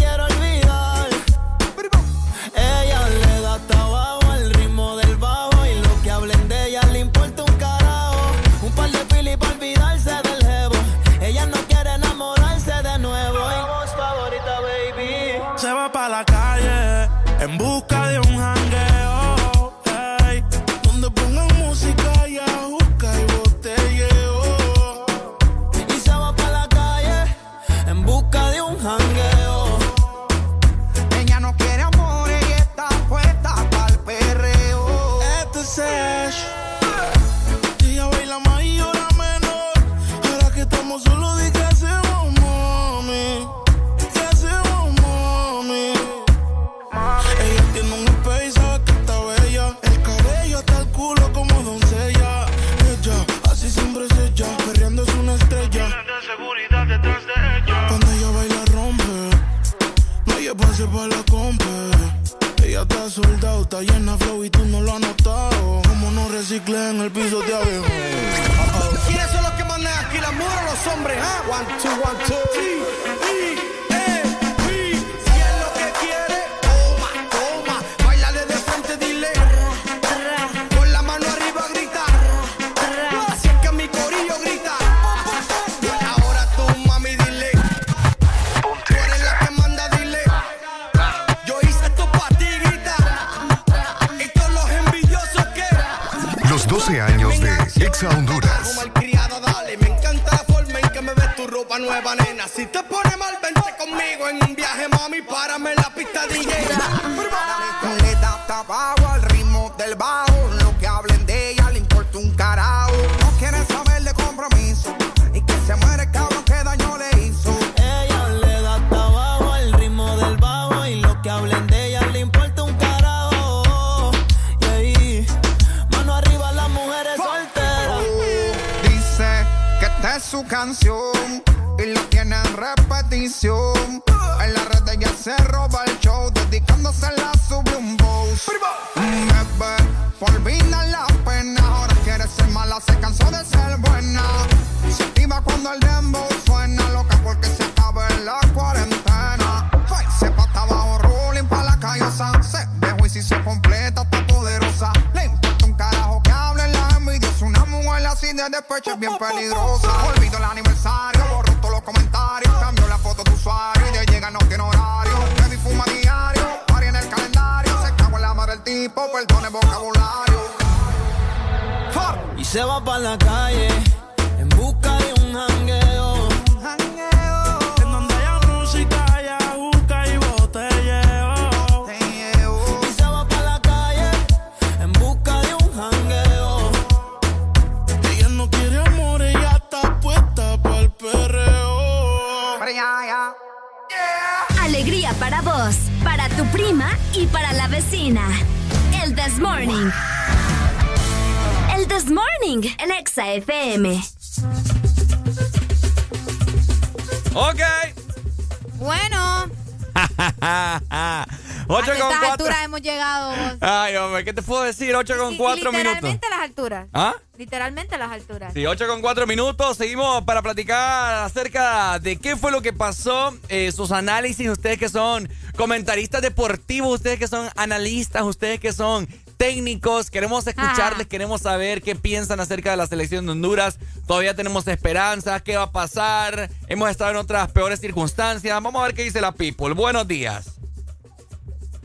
8 con Y- 4 minutos. Literalmente a las alturas. ¿Ah? Literalmente a las alturas. Sí, 8 con 4 minutos. Seguimos para platicar acerca de qué fue lo que pasó, eh, sus análisis, ustedes que son comentaristas deportivos, ustedes que son analistas, ustedes que son técnicos. Queremos escucharles, queremos saber qué piensan acerca de la selección de Honduras. Todavía tenemos esperanzas, qué va a pasar. Hemos estado en otras peores circunstancias. Vamos a ver qué dice la people. Buenos días.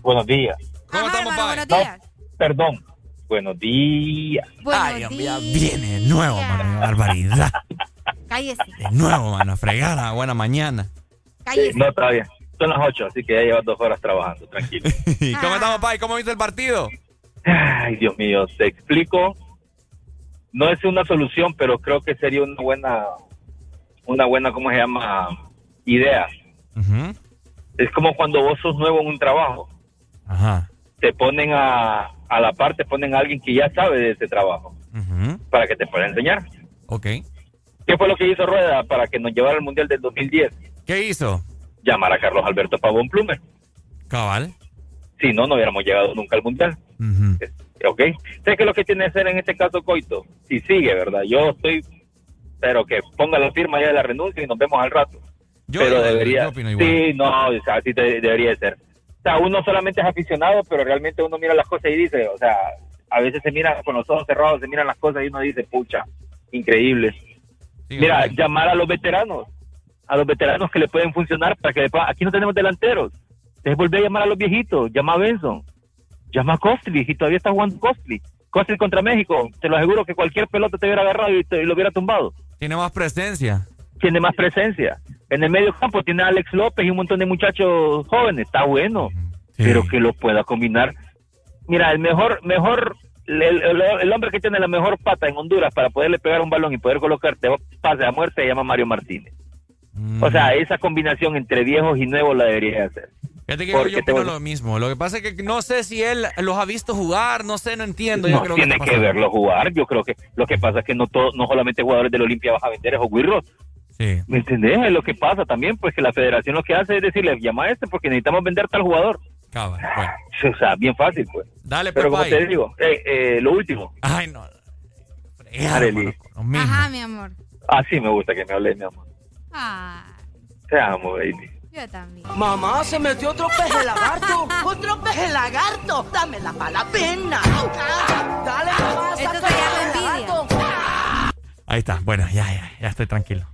Buenos días. ¿Cómo estamos, hermano, buenos días. Perdón. Buenos días. Ay, Dios mío, viene de nuevo, mano. Barbaridad. Cállese, De nuevo, mano. Fregada. Buena mañana. cállese. No, está bien. Son las 8, así que ya llevas dos horas trabajando, tranquilo. ¿Cómo estamos, Pai? ¿Cómo viste el partido? Ay, Dios mío, te explico. No es una solución, pero creo que sería una buena, una buena, ¿cómo se llama? Idea. Es como cuando vos sos nuevo en un trabajo. Ajá. Te ponen a, a la par, te ponen a alguien que ya sabe de ese trabajo para que te pueda enseñar. Ok. ¿Qué fue lo que hizo Rueda para que nos llevara al Mundial del 2010? ¿Qué hizo? Llamar a Carlos Alberto Pavón Plumer. Cabal. Si no, no hubiéramos llegado nunca al Mundial. ¿Ok? ¿Sabes qué es lo que tiene que hacer en este caso Coito? Si sigue, ¿verdad? Yo estoy... Pero que ponga la firma ya de la renuncia y nos vemos al rato. Yo pero debería... yo opino igual. Sí, no, o así debería de ser. Sea, uno solamente es aficionado, pero realmente uno mira las cosas y dice, o sea, a veces se mira con los ojos cerrados, se miran las cosas y uno dice, pucha, increíble. Mira, llamar a los veteranos, a los veteranos que le pueden funcionar para que después- aquí no tenemos delanteros. Entonces volver a llamar a los viejitos, llama a Benson, llama a Costly, y todavía está jugando Costly. Costly contra México, te lo aseguro que cualquier pelota te hubiera agarrado y, te- y lo hubiera tumbado. Tiene más presencia. Tiene más presencia. En el medio campo tiene a Alex López y un montón de muchachos jóvenes, está bueno, pero que lo pueda combinar. Mira, el mejor, mejor, el, el- el hombre que tiene la mejor pata en Honduras para poderle pegar un balón y poder colocarte pase a muerte se llama Mario Martínez. O sea, esa combinación entre viejos y nuevos la debería hacer. Fíjate que Porque yo opino lo mismo. Lo que pasa es que no sé si él los ha visto jugar, no sé, no entiendo. yo No, creo tiene que, pasando. verlo jugar. Yo creo que lo que pasa es que no todo, no solamente jugadores del Olimpia vas a vender esos guirros. Sí. ¿Me entendés? Es lo que pasa también, pues que la federación lo que hace es decirle, llama a este porque necesitamos vender tal jugador. Cabal, O sea, bien fácil, pues. Dale, Pero como Pai. te digo, eh, eh, lo último. Ay, no. Arely. Ajá, mi amor. Así me gusta que me hables, mi amor. Ah, Te amo, baby. yo también. Mamá, se metió otro peje lagarto. Otro peje lagarto. Dame la palapena. Dale, mamá, Esto envidia. Ahí está. Bueno, ya, ya, ya estoy tranquilo.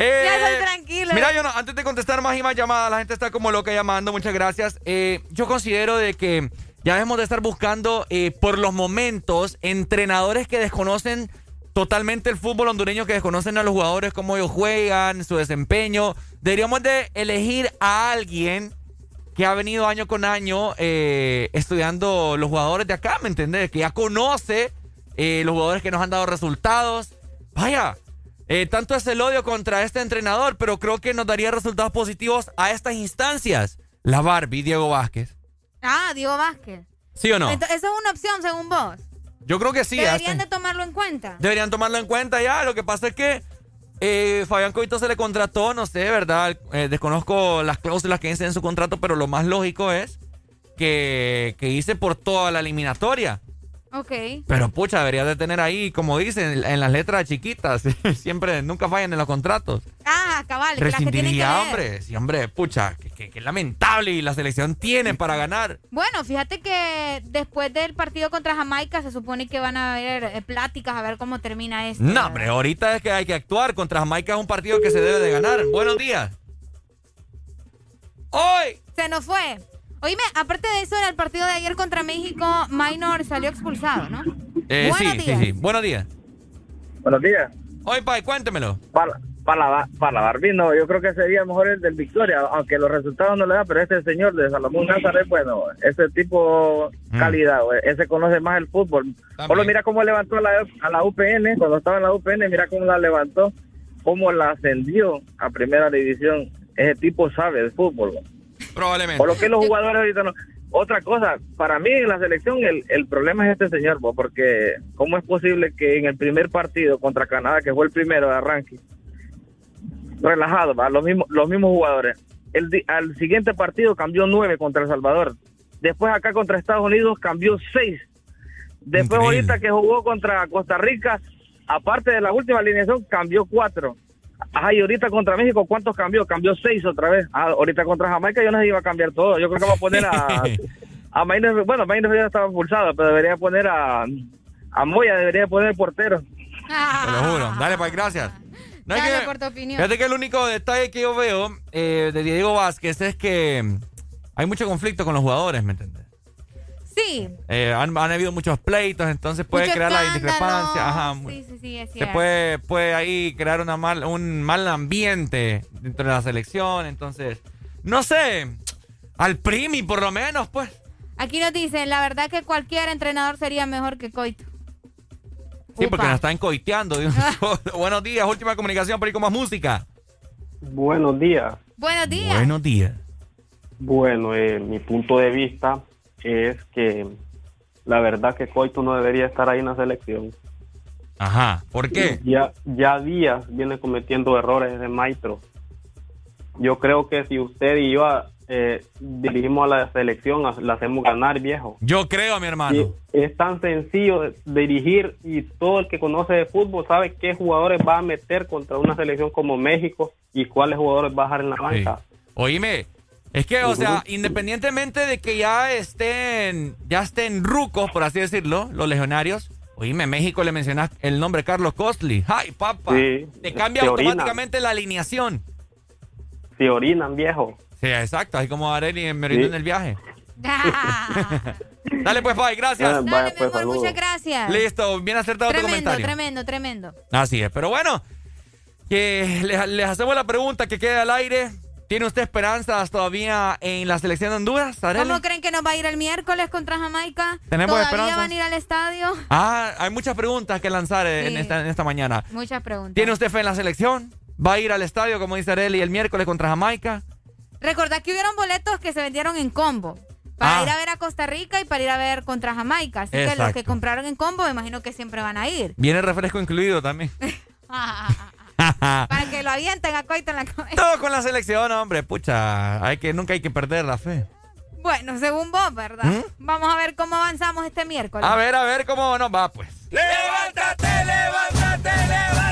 Eh, Ya estoy tranquila. Mira, yo no, antes de contestar más y más llamadas, la gente está como loca llamando, muchas gracias. Eh, yo considero de que ya debemos de estar buscando eh, por los momentos entrenadores que desconocen totalmente el fútbol hondureño, que desconocen a los jugadores, cómo ellos juegan, su desempeño. Deberíamos de elegir a alguien que ha venido año con año eh, estudiando los jugadores de acá, ¿me entendés? Que ya conoce eh, los jugadores que nos han dado resultados. Vaya, eh, tanto es el odio contra este entrenador, pero creo que nos daría resultados positivos a estas instancias. La Barbie, Diego Vázquez. Ah, Diego Vázquez. ¿Sí o no? Esa es una opción según vos. Yo creo que sí. Deberían hasta- de tomarlo en cuenta. Deberían tomarlo en cuenta ya. Lo que pasa es que eh, Fabián Coito se le contrató, no sé, ¿verdad? Eh, desconozco las cláusulas que dicen en su contrato, pero lo más lógico es que, que hice por toda la eliminatoria. Ok. Pero pucha, debería de tener ahí, como dicen, en las letras chiquitas. Siempre, nunca fallan en los contratos. Ah, cabal, que las que tienen que hombre. Sí, hombre, pucha, que lamentable y la selección tiene para ganar. Bueno, fíjate que después del partido contra Jamaica se supone que van a haber eh, pláticas a ver cómo termina esto. No, hombre, ahorita es que hay que actuar. Contra Jamaica es un partido que se debe de ganar. Buenos días. ¡Hoy! Se nos fue. Oíme, aparte de eso, en el partido de ayer contra México, Minor salió expulsado, ¿no? Eh, Buenos sí, días. sí, sí. Buenos días. Buenos días. Hoy, Pai, cuéntemelo. Para, para, para lavar vino, yo creo que sería mejor el del Victoria, aunque los resultados no le dan, pero este señor de Salomón Nazaret, bueno, ese tipo Mm. calidad, ese conoce más el fútbol. Solo mira cómo levantó a la, a la UPN, cuando estaba en la UPN, mira cómo la levantó, cómo la ascendió a primera división. Ese tipo sabe de fútbol. Probablemente. Por lo que los jugadores ahorita no. Otra cosa, para mí en la selección el, el problema es este señor, bo, porque ¿cómo es posible que en el primer partido contra Canadá, que fue el primero de arranque, relajado, va, los mismos, los mismos jugadores, el, al siguiente partido cambió nueve contra El Salvador, después acá contra Estados Unidos cambió seis, después ahorita que jugó contra Costa Rica, aparte de la última alineación, cambió cuatro. Ajá, y ahorita contra México, ¿cuántos cambió? Cambió seis otra vez. Ah, ahorita contra Jamaica yo no se iba a cambiar todo. Yo creo que va a poner a... a Maynard, bueno, Maynard ya estaba pulsado, pero debería poner a... A Moya, debería poner portero. Te lo juro. Dale, Pai, gracias. No, Dale que- por tu opinión. Fíjate que el único detalle que yo veo eh, de Diego Vázquez es que hay mucho conflicto con los jugadores, ¿me entiendes? Sí. Eh, han, han habido muchos pleitos, entonces puede Mucho crear la discrepancia. Ajá, Sí, sí, sí, es se cierto. puede, puede ahí crear una mal, un mal ambiente dentro de la selección, entonces, no sé, al primi por lo menos, pues. Aquí nos dicen, la verdad que cualquier entrenador sería mejor que Coito. Sí, porque nos están coiteando. Buenos días, última comunicación por ahí con más música. Buenos días. Buenos días. Buenos días. Bueno, eh, mi punto de vista es que la verdad que Coito no debería estar ahí en la selección. Ajá, ¿por qué? Ya, ya Díaz viene cometiendo errores de maestro. Yo creo que si usted y yo eh, dirigimos a la selección, la hacemos ganar, viejo. Yo creo, mi hermano. Y es tan sencillo dirigir y todo el que conoce de fútbol sabe qué jugadores va a meter contra una selección como México y cuáles jugadores va a dejar en la banca. Oíme, es que, o sea, independientemente de que ya estén, ya estén rucos, por así decirlo, los legionarios, oíme, México le mencionas el nombre Carlos Costly. ¡Ay, papá! Sí, Te cambia orinan. automáticamente la alineación. Se orinan, viejo. Sí, exacto, así como Areli me orientó Sí. en el viaje. Dale pues, Pai, gracias. Ah, vaya, pues, Amor, muchas gracias. Listo, bien acertado tu Tremendo, comentario. tremendo, tremendo. Así es, pero bueno, que les, les hacemos la pregunta que queda al aire. ¿Tiene usted esperanzas todavía en la selección de Honduras, Arely? ¿Cómo creen que nos va a ir el miércoles contra Jamaica? ¿Tenemos ¿Todavía esperanzas? van a ir al estadio? Ah, hay muchas preguntas que lanzar en, esta, en esta mañana. Muchas preguntas. ¿Tiene usted fe en la selección? ¿Va a ir al estadio, como dice Areli, el miércoles contra Jamaica? Recordad que hubieron boletos que se vendieron en combo. Para Ah. ir a ver a Costa Rica y para ir a ver contra Jamaica. Así que los Exacto. que compraron en combo, me imagino que siempre van a ir. Viene refresco incluido también. Para que lo avienten a coito en la cabeza. Todo con la selección, hombre. Pucha, hay que, nunca hay que perder la fe. Bueno, según vos, ¿verdad? ¿Mm? Vamos a ver cómo avanzamos este miércoles. A ver, a ver cómo nos va, pues. Levántate, levántate, levántate.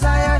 Messiah.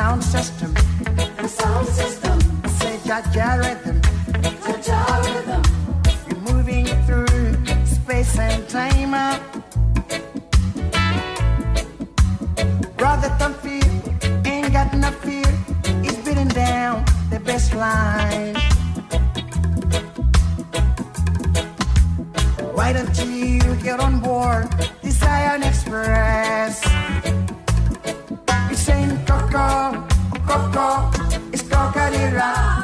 sound system. The sound system. I say your rhythm. Jaja rhythm. You're moving through space and time. Brother, don't fear. Ain't got no fear. It's beating down the best line. Why don't you get on board the Zion Express? 알아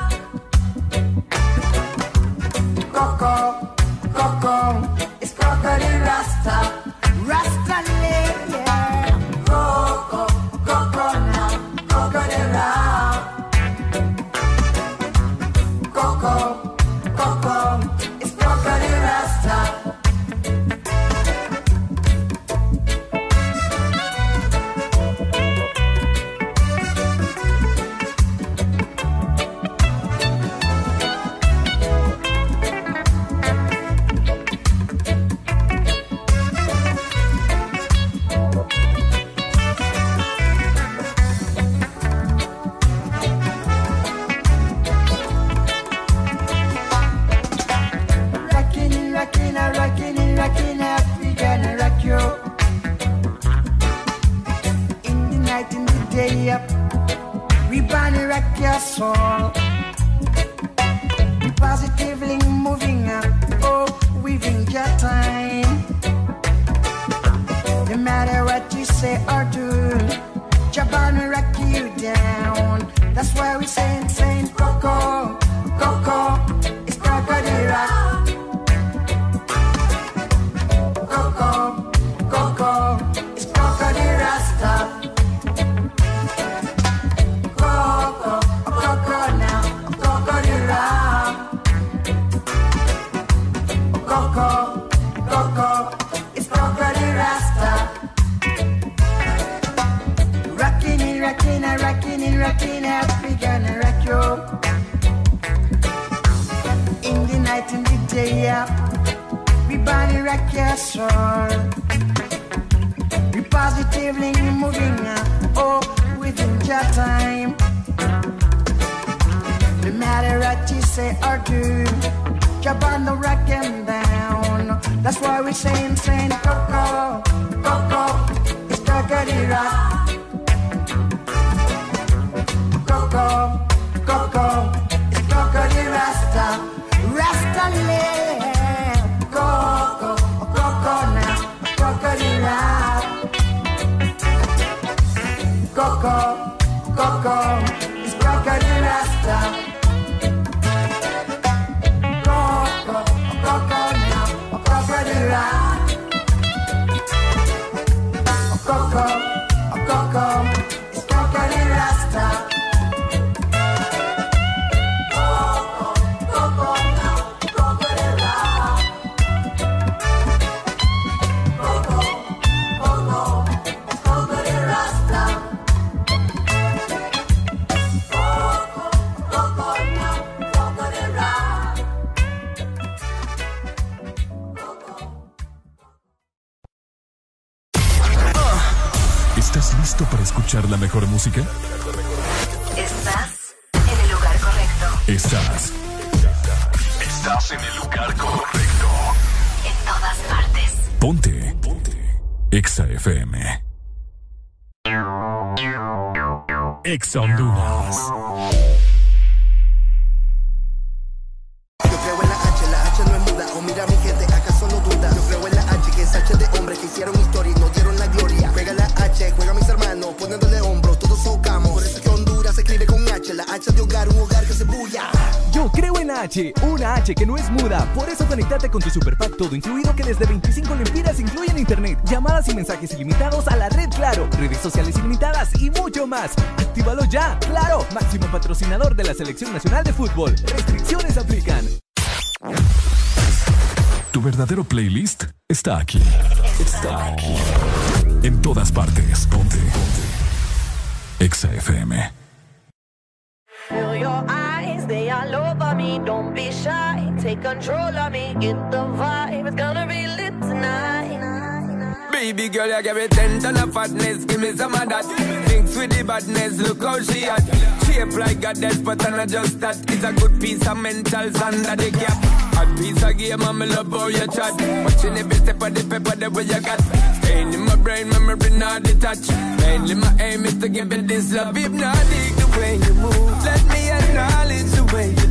mensajes ilimitados a la red Claro, redes sociales ilimitadas y mucho más. ¡Actívalo ya! ¡Claro! Máximo patrocinador de la Selección Nacional de Fútbol. Restricciones aplican. Tu verdadero playlist está aquí. Está aquí. En todas partes. Ponte. Ponte. Exa you give me ten ton of fatness. Give me some of that. Mix with the badness, look how she at. Shape like death, but I'm not just that. It's a good piece of mental under the cap. A piece of game, I'm love how you chat. Watching every step of the paper, the way you got. Staying in my brain, memory not detached. Mainly my aim is to give it this love. If not, dig the way you move. Let me acknowledge the way you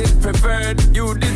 loving that is preferred. You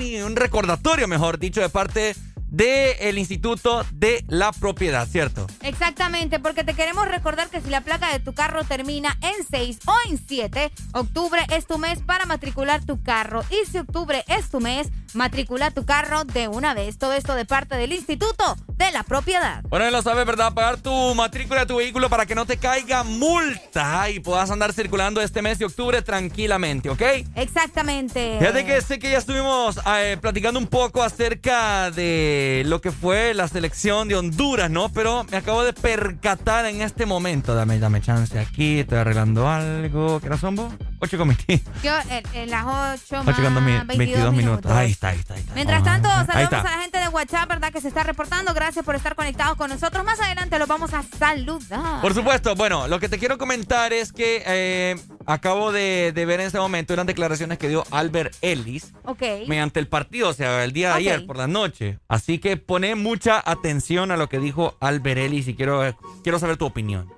y un recordatorio, mejor dicho, de parte del Instituto de la Propiedad, ¿cierto? Exactamente, porque te queremos recordar que si la placa de tu carro termina en 6 o en 7, octubre es tu mes para matricular tu carro. Y si octubre es tu mes, matricula tu carro de una vez. Todo esto de parte del Instituto de la Propiedad. Bueno, ya lo sabes, ¿verdad? Pagar tu matrícula de tu vehículo para que no te caiga multa y puedas andar circulando este mes de octubre tranquilamente, ¿ok? Exactamente. Fíjate que sé que ya estuvimos eh, platicando un poco acerca de lo que fue la selección de Honduras, ¿no? Pero me acabo de percatar en este momento. Dame, dame chance aquí, estoy arreglando algo. ¿Qué vos? 8 con 20. Yo en, las 8 8 con más 22, 22 minutos. Ahí está, ahí está, ahí está. Mientras tanto, saludamos a la gente de WhatsApp, ¿verdad? Que se está reportando. Gracias por estar conectados con nosotros. Más adelante los vamos a saludar. Por supuesto, bueno, lo que te quiero comentar es que eh, acabo de, de ver en este momento unas declaraciones que dio Albert Ellis Ok. mediante el partido, o sea, el día de ayer por la noche. Así que pone mucha atención a lo que dijo Albert Ellis y quiero, quiero saber tu opinión.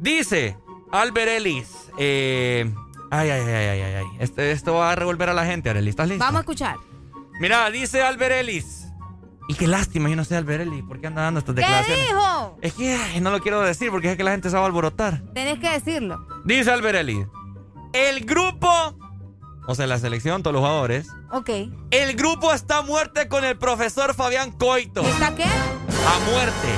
Dice Albert Ellis, eh, Ay, ay, ay, ay, ay, ay. Este, esto va a revolver a la gente, Arely. ¿Estás listo? Vamos a escuchar. Mira, dice Albert Ellis. Y qué lástima, yo no sé Albert Ellis. ¿Por qué anda dando estas ¿Qué declaraciones? dijo? Es que ay, no lo quiero decir porque es que la gente se va a alborotar. Tenés que decirlo. Dice Albert Ellis. El grupo, o sea, la selección, todos los jugadores. Ok. El grupo está a muerte con el profesor Fabián Coito. ¿Está qué? A muerte.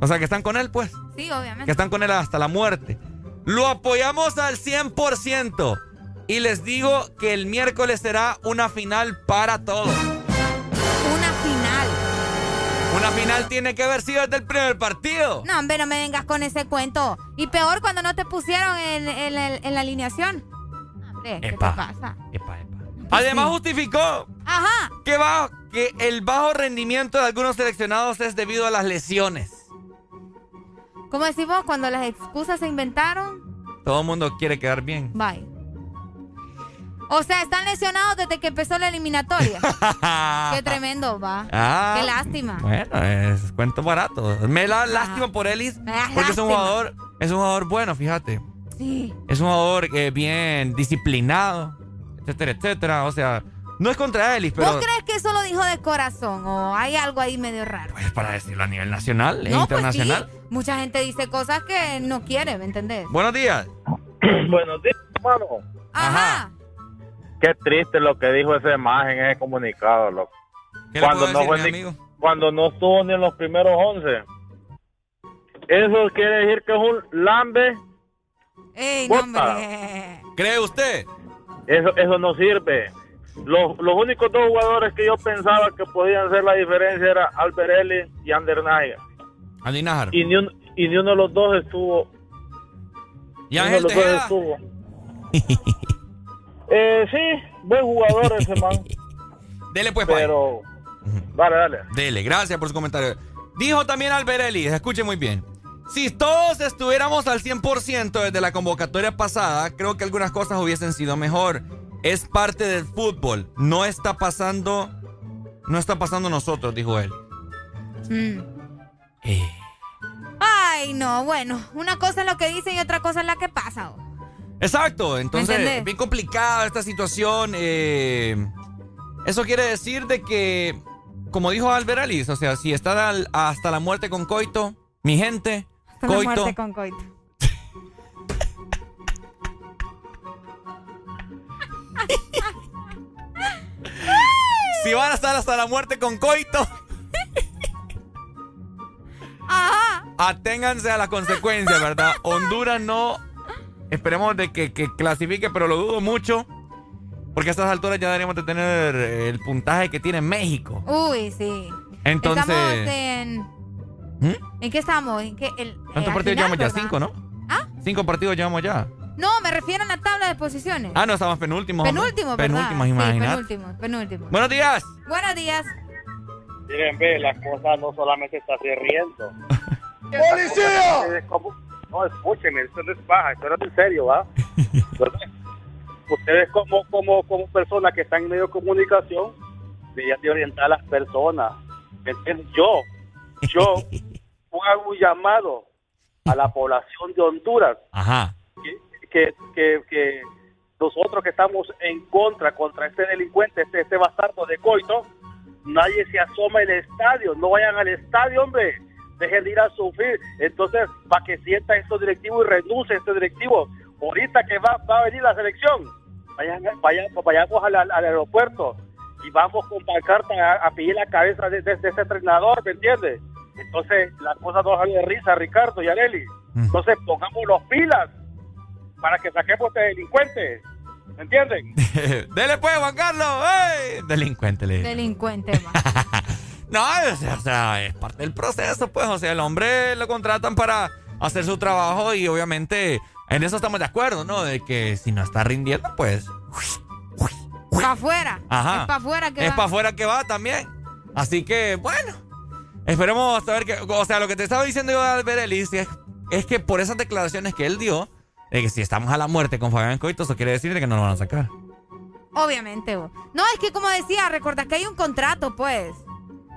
O sea, que están con él, pues. Sí, obviamente. Que están con él hasta la muerte. Lo apoyamos al 100%. Y les digo que el miércoles será una final para todos. Una final. Una final tiene que haber sido desde el primer partido. No, hombre, no me vengas con ese cuento. Y peor cuando no te pusieron en, en la- en la alineación. Hombre, ¿qué Epa. te pasa? Además justificó Ajá. que, bajo- que el bajo rendimiento de algunos seleccionados es debido a las lesiones. ¿Cómo decimos cuando las excusas se inventaron? Todo el mundo quiere quedar bien. Bye. O sea, están lesionados desde que empezó la eliminatoria. Qué tremendo, va. Ah, Qué lástima. Bueno, es cuento barato. Me da lástima por Ellis Me da porque es un lástima. jugador, es un jugador bueno, fíjate. Sí. Es un jugador eh, bien disciplinado, etcétera, etcétera. O sea, no es contra Ellis, pero ¿Vos crees que eso lo dijo de corazón o hay algo ahí medio raro? es para decirlo a nivel nacional e pues internacional. sí. Mucha gente dice cosas que no quiere, ¿me entendés? Buenos días. Buenos días, hermano. Ajá. Qué triste lo que dijo esa imagen en ese comunicado, loco. ¿Qué le Cuando puedo no, decir, fue mi ni- amigo? cuando no estuvo ni en los primeros 11. Eso quiere decir que es un lambe. Ey, no, Bota. hombre. ¿Cree usted? Eso, eso no sirve. Los, los únicos dos jugadores que yo pensaba que podían hacer la diferencia era Alberelli y Ander Naya. Andy Najar. Y ni, un- y ni uno de los dos estuvo. ¿Y ni uno de Ángel los dos Tejeda? estuvo. eh, sí, buen jugador ese man. Dele pues, Pai. Pero. Dale, dale. Dele, gracias por su comentario. Dijo también Alberelli, escuche muy bien. Si todos estuviéramos al 100% desde la convocatoria pasada, creo que algunas cosas hubiesen sido mejor. Es parte del fútbol. No está pasando. No está pasando nosotros, dijo él. Mm. Eh. Ay, no, bueno. Una cosa es lo que dicen y otra cosa es la que pasa. oh. Exacto, entonces, bien complicada esta situación. eh, eso quiere decir de que, como dijo Alberelli, o sea, si está al- hasta la muerte con Coito, mi gente, Hasta la muerte con coito. Si van a estar hasta la muerte con coito, Ajá. aténganse a las consecuencias, ¿verdad? Honduras no. Esperemos de que, que clasifique, pero lo dudo mucho. Porque a estas alturas ya deberíamos de tener el puntaje que tiene México. Uy, sí. Entonces. Estamos en. ¿Mm? ¿En qué estamos? ¿En qué? El, ¿Cuántos eh, partidos final, llevamos ya? Cinco, ¿no? ¿Ah? Cinco partidos llevamos ya. No, me refiero a la tabla de posiciones. Ah, no, estamos penúltimos. hombre. penúltimo, ¿verdad? Penúltimos, Sí, imagínate. penúltimo, penúltimo. Buenos días. Buenos días. Miren, ve, la cosa no solamente está así riendo. ¡Policía! No, escúcheme, esto no es paja, esto no es en serio, ¿va? Entonces, Ustedes como, como, como personas que están en medio de comunicación, deberían de orientar a las personas. ¿Me entienden? Yo, yo hago un llamado a la población de Honduras Ajá. que, que, que nosotros que estamos en contra contra este delincuente, este, este bastardo de Coito, nadie se asoma al estadio, no vayan al estadio, hombre, dejen de ir a sufrir. Entonces, para que sienta estos directivos y renuncie este directivo, ahorita que va, va a venir la selección, vayan, vayan, vayamos al, al aeropuerto y vamos con pancarta a, a pedir la cabeza de, de- de este entrenador, ¿me entiendes? Entonces, la cosa no sale de risa, Ricardo y Areli. Entonces, pongamos los pilas para que saquemos este delincuente. ¿Me entienden? Dele pues, Juan Carlos. ¡Ey! Delincuente, le Delincuente, va. No, o sea, o sea, es parte del proceso, pues. O sea, el hombre lo contratan para hacer su trabajo y obviamente en eso estamos de acuerdo, ¿no? De que si no está rindiendo, pues. Para afuera. Ajá. Es para afuera que es va. para afuera que va también. Así que, bueno. Esperemos saber que. O sea, lo que te estaba diciendo yo de Albert Ellis es, es que por esas declaraciones que él dio, que si estamos a la muerte con Fabián Coito, eso quiere decir de que no lo van a sacar. Obviamente, vos. No, es que como decía, recordad que hay un contrato, pues.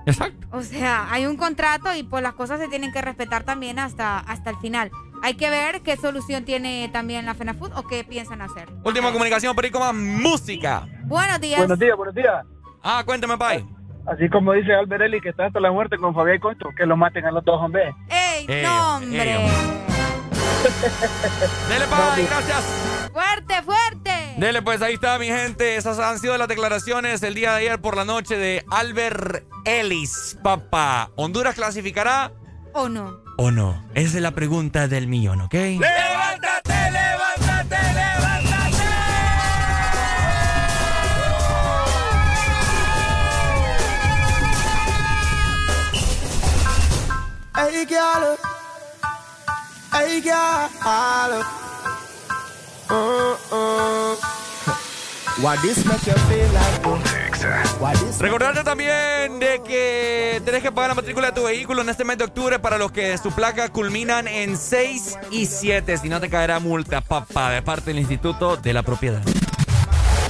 Exacto. O sea, hay un contrato y pues las cosas se tienen que respetar también hasta, hasta el final. hay que ver qué solución tiene también la FENAFUT o qué piensan hacer. Última comunicación, por ahí con más música. Buenos días. Buenos días, buenos días. Ah, cuéntame, Pai. Así como dice Alberelli que está hasta la muerte con Fabián Costo, que lo maten a los dos, hombre. ¡Ey, Ey, no, ey, hombre! Dele, Pai, gracias. ¡Fuerte, fuerte! Dele, pues ahí está, mi gente. Esas han sido las declaraciones el día de ayer por la noche de Albert Ellis, papá. ¿Honduras clasificará ¿O no? o no? Esa es la pregunta del millón, ¿ok? ¡Levántate, levántate, levántate! Hey girl, hey girl, uh-uh. What this make you feel like? What this Recordarte también de que tenés que pagar la matrícula de tu vehículo en este mes de octubre para los que su placa culminan en 6 y 7. Si no te caerá multa, papá, de parte del Instituto de la Propiedad.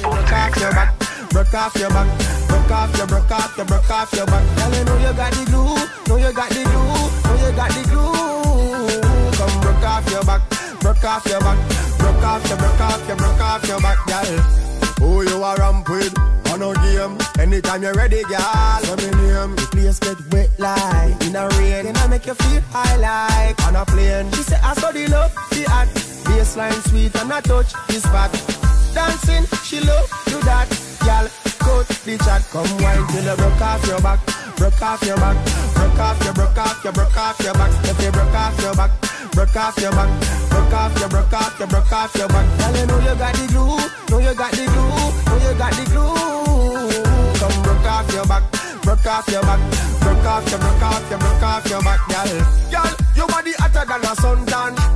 broke off your back, broke off your back, broke off your, broke off your, broke off your back. Girl, you know you got the glue, know you got the glue, know you got the glue. Off your back, broke off your back, broke off your, broke off your, broke off your back, girl. Who you are ramp with? On no game. Anytime you're ready, girl. Let me name. The place get wet like in a rain. Then I make you feel high like on a plane. She say I saw the love, the hot. Baseline sweet and I touch the spot. Dancing, she love do that. Girl, coat the chat. Come wine till you broke off your back. Broke off your back. Broke off your, broke off your, broke off your back. If you broke off your back. Broke off your back. Broke off your, broke off your, broke off your back. Girl, you know you got the glue. Know you got the glue. Know you got the glue. Come broke off your back. Broke off your back. Broke off your, broke off your, broke off your back, girl. Girl, your body hotter than a suntan.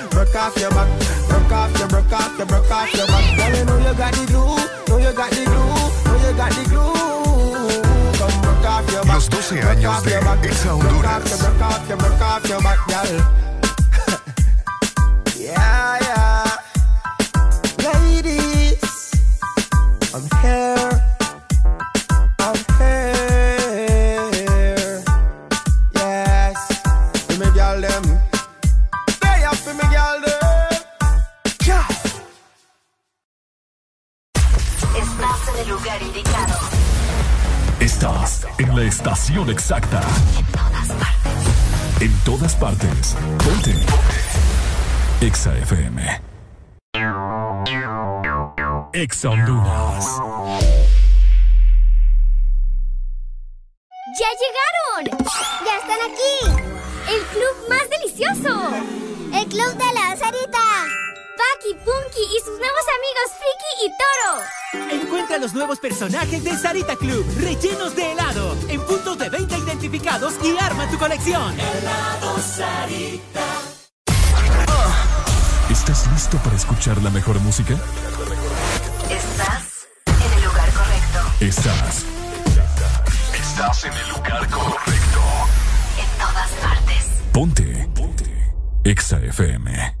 broke off your back, broke off your, broke off your, broke off your back. Girl, you know you got the glue, know you got the glue, know you got the glue. Come broke off your back, Los 12 años de Exa Honduras. broke off your, broke off your back, girl. yeah, yeah. Ladies, I'm here. En la estación exacta. En todas partes. En todas partes. Ponte. Exa FM. Exa Honduras. ¡Ya llegaron! ¡Ya están aquí! ¡El club más delicioso! ¡El club de la Sarita! Paki, Punky y sus nuevos amigos Friki y Toro. Encuentra los nuevos personajes de Sarita Club, rellenos de helado, en puntos de venta identificados y arma tu colección. Helado Sarita. ¿Estás listo para escuchar la mejor música? Estás en el lugar correcto. Estás. Estás en el lugar correcto. En todas partes. Ponte. Ponte. Exa FM.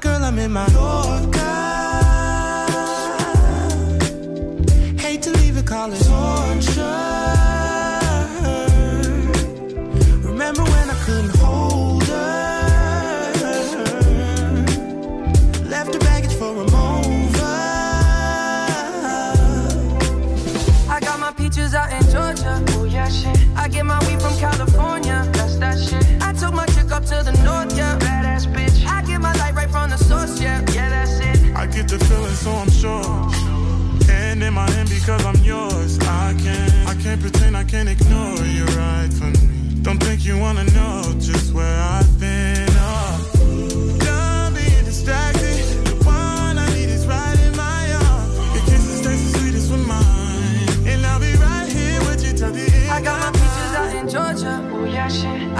Girl, I'm in my Yorker. Hate to leave it, call it so I'm sure. And in my hand because I'm yours. I can't, I can't pretend, I can't ignore you right from me. Don't think you wanna know just where I've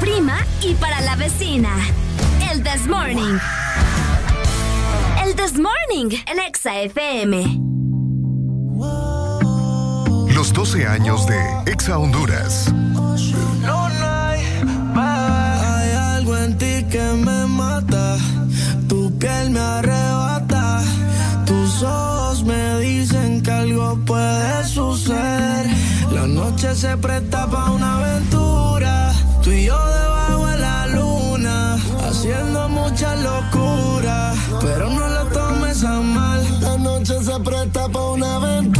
prima y para la vecina. El This Morning. El This Morning, el Exa FM. Los 12 años de Exa Honduras. Hay algo en ti que me mata. Tu piel me arrebata. Tus ojos me dicen que algo puede suceder. La noche se presta para una aventura. Haciendo mucha locura. Pero no lo tomes a mal. La noche se presta para una aventura.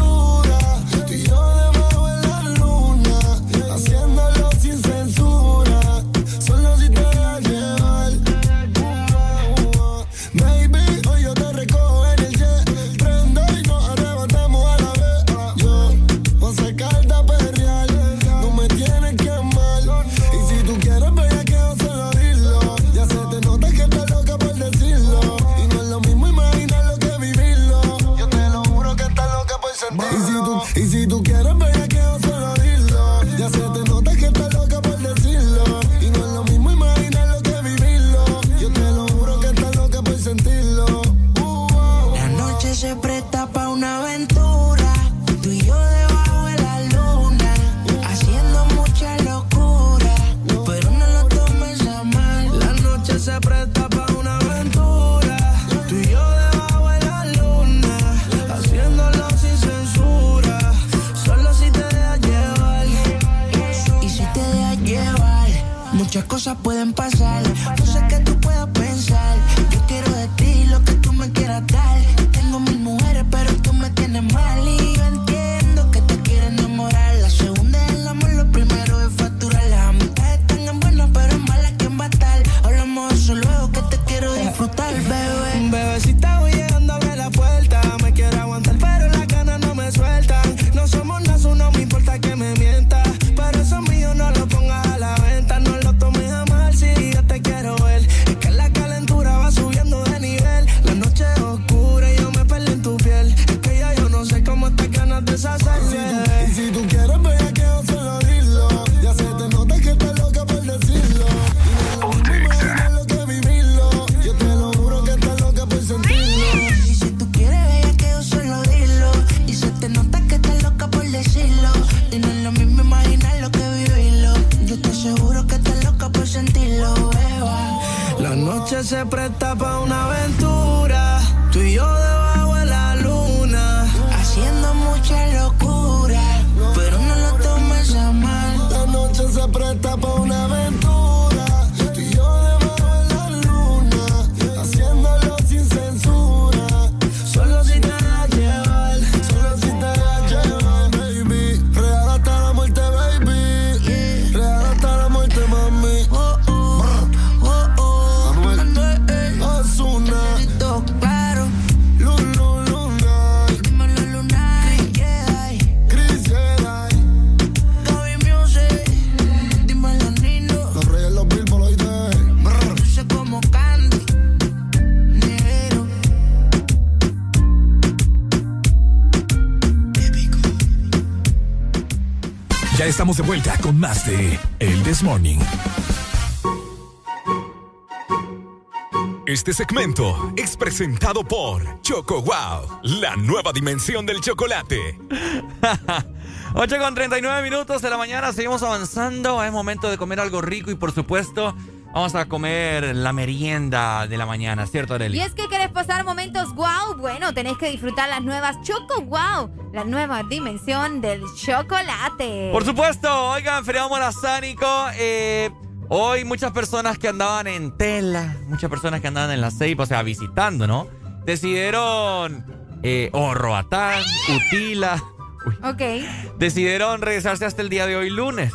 Pueden pasar. Estamos de vuelta con más de El This Morning. Este segmento es presentado por Choco Wow, la nueva dimensión del chocolate. 8 con 39 minutos de la mañana, seguimos avanzando. Es momento de comer algo rico y, por supuesto, vamos a comer la merienda de la mañana, ¿cierto, Arely? Y es que querés pasar momentos wow, bueno, tenés que disfrutar las nuevas Choco Wow, la nueva dimensión del chocolate. Por supuesto, oigan, feriado morazánico. Eh, hoy muchas personas que andaban en tela, muchas personas que andaban en la ceiba, o sea, visitando, ¿no? Decidieron, eh, o Roatán, Utila, Ok. decidieron regresarse hasta el día de hoy, lunes.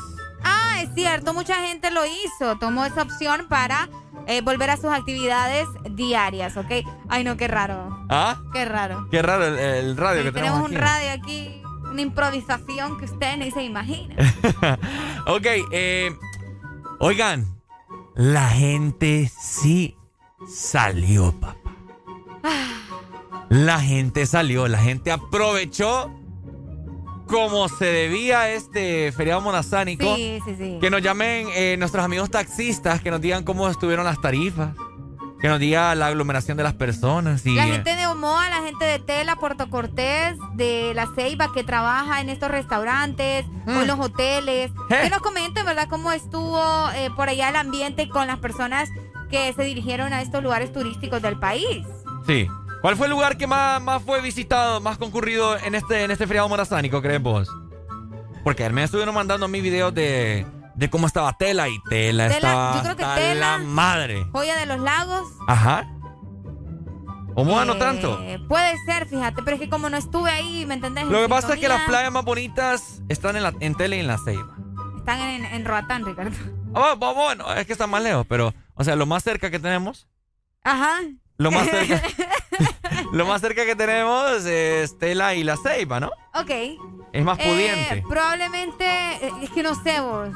Ah, es cierto, mucha gente lo hizo, tomó esa opción para eh, volver a sus actividades diarias, ¿ok? Ay, no, qué raro. ¿Ah? Qué raro. Qué raro el, el radio Sí, que tenemos. tenemos un radio aquí, una improvisación que ustedes ni se imaginan. ok, eh, oigan, la gente sí salió, papá. La gente salió, la gente aprovechó como se debía este feriado monazánico. Sí, sí, sí. Que nos llamen eh, nuestros amigos taxistas, que nos digan cómo estuvieron las tarifas, que nos diga la aglomeración de las personas. Y, La eh, gente de Omoa, la gente de Tela, Puerto Cortés, de La Ceiba, que trabaja en estos restaurantes o Mm. en los hoteles. Eh. Que nos comenten, ¿verdad?, cómo estuvo eh, por allá el ambiente con las personas que se dirigieron a estos lugares turísticos del país. Sí. ¿Cuál fue el lugar que más, más fue visitado, más concurrido en este, en este feriado morazánico, crees vos? Porque me estuvieron mandando a mí videos de, de cómo estaba Tela y Tela, Tela, estaba yo creo que Tela- la madre. Joya de los Lagos. Ajá. ¿Cómo no eh, tanto? Puede ser, fíjate, pero es que como no estuve ahí, ¿me entendés? Lo que pasa es que las playas más bonitas están en, la, en Tela y en la Ceiba. Están en, en Roatán, Ricardo. Ah, bu- bueno, es que están más lejos, pero, o sea, lo más cerca que tenemos, Ajá. Lo más cerca, lo más cerca que tenemos es Tela y la Ceiba, ¿no? Ok. Es más Eh, pudiente. probablemente, eh, es que no sé vos.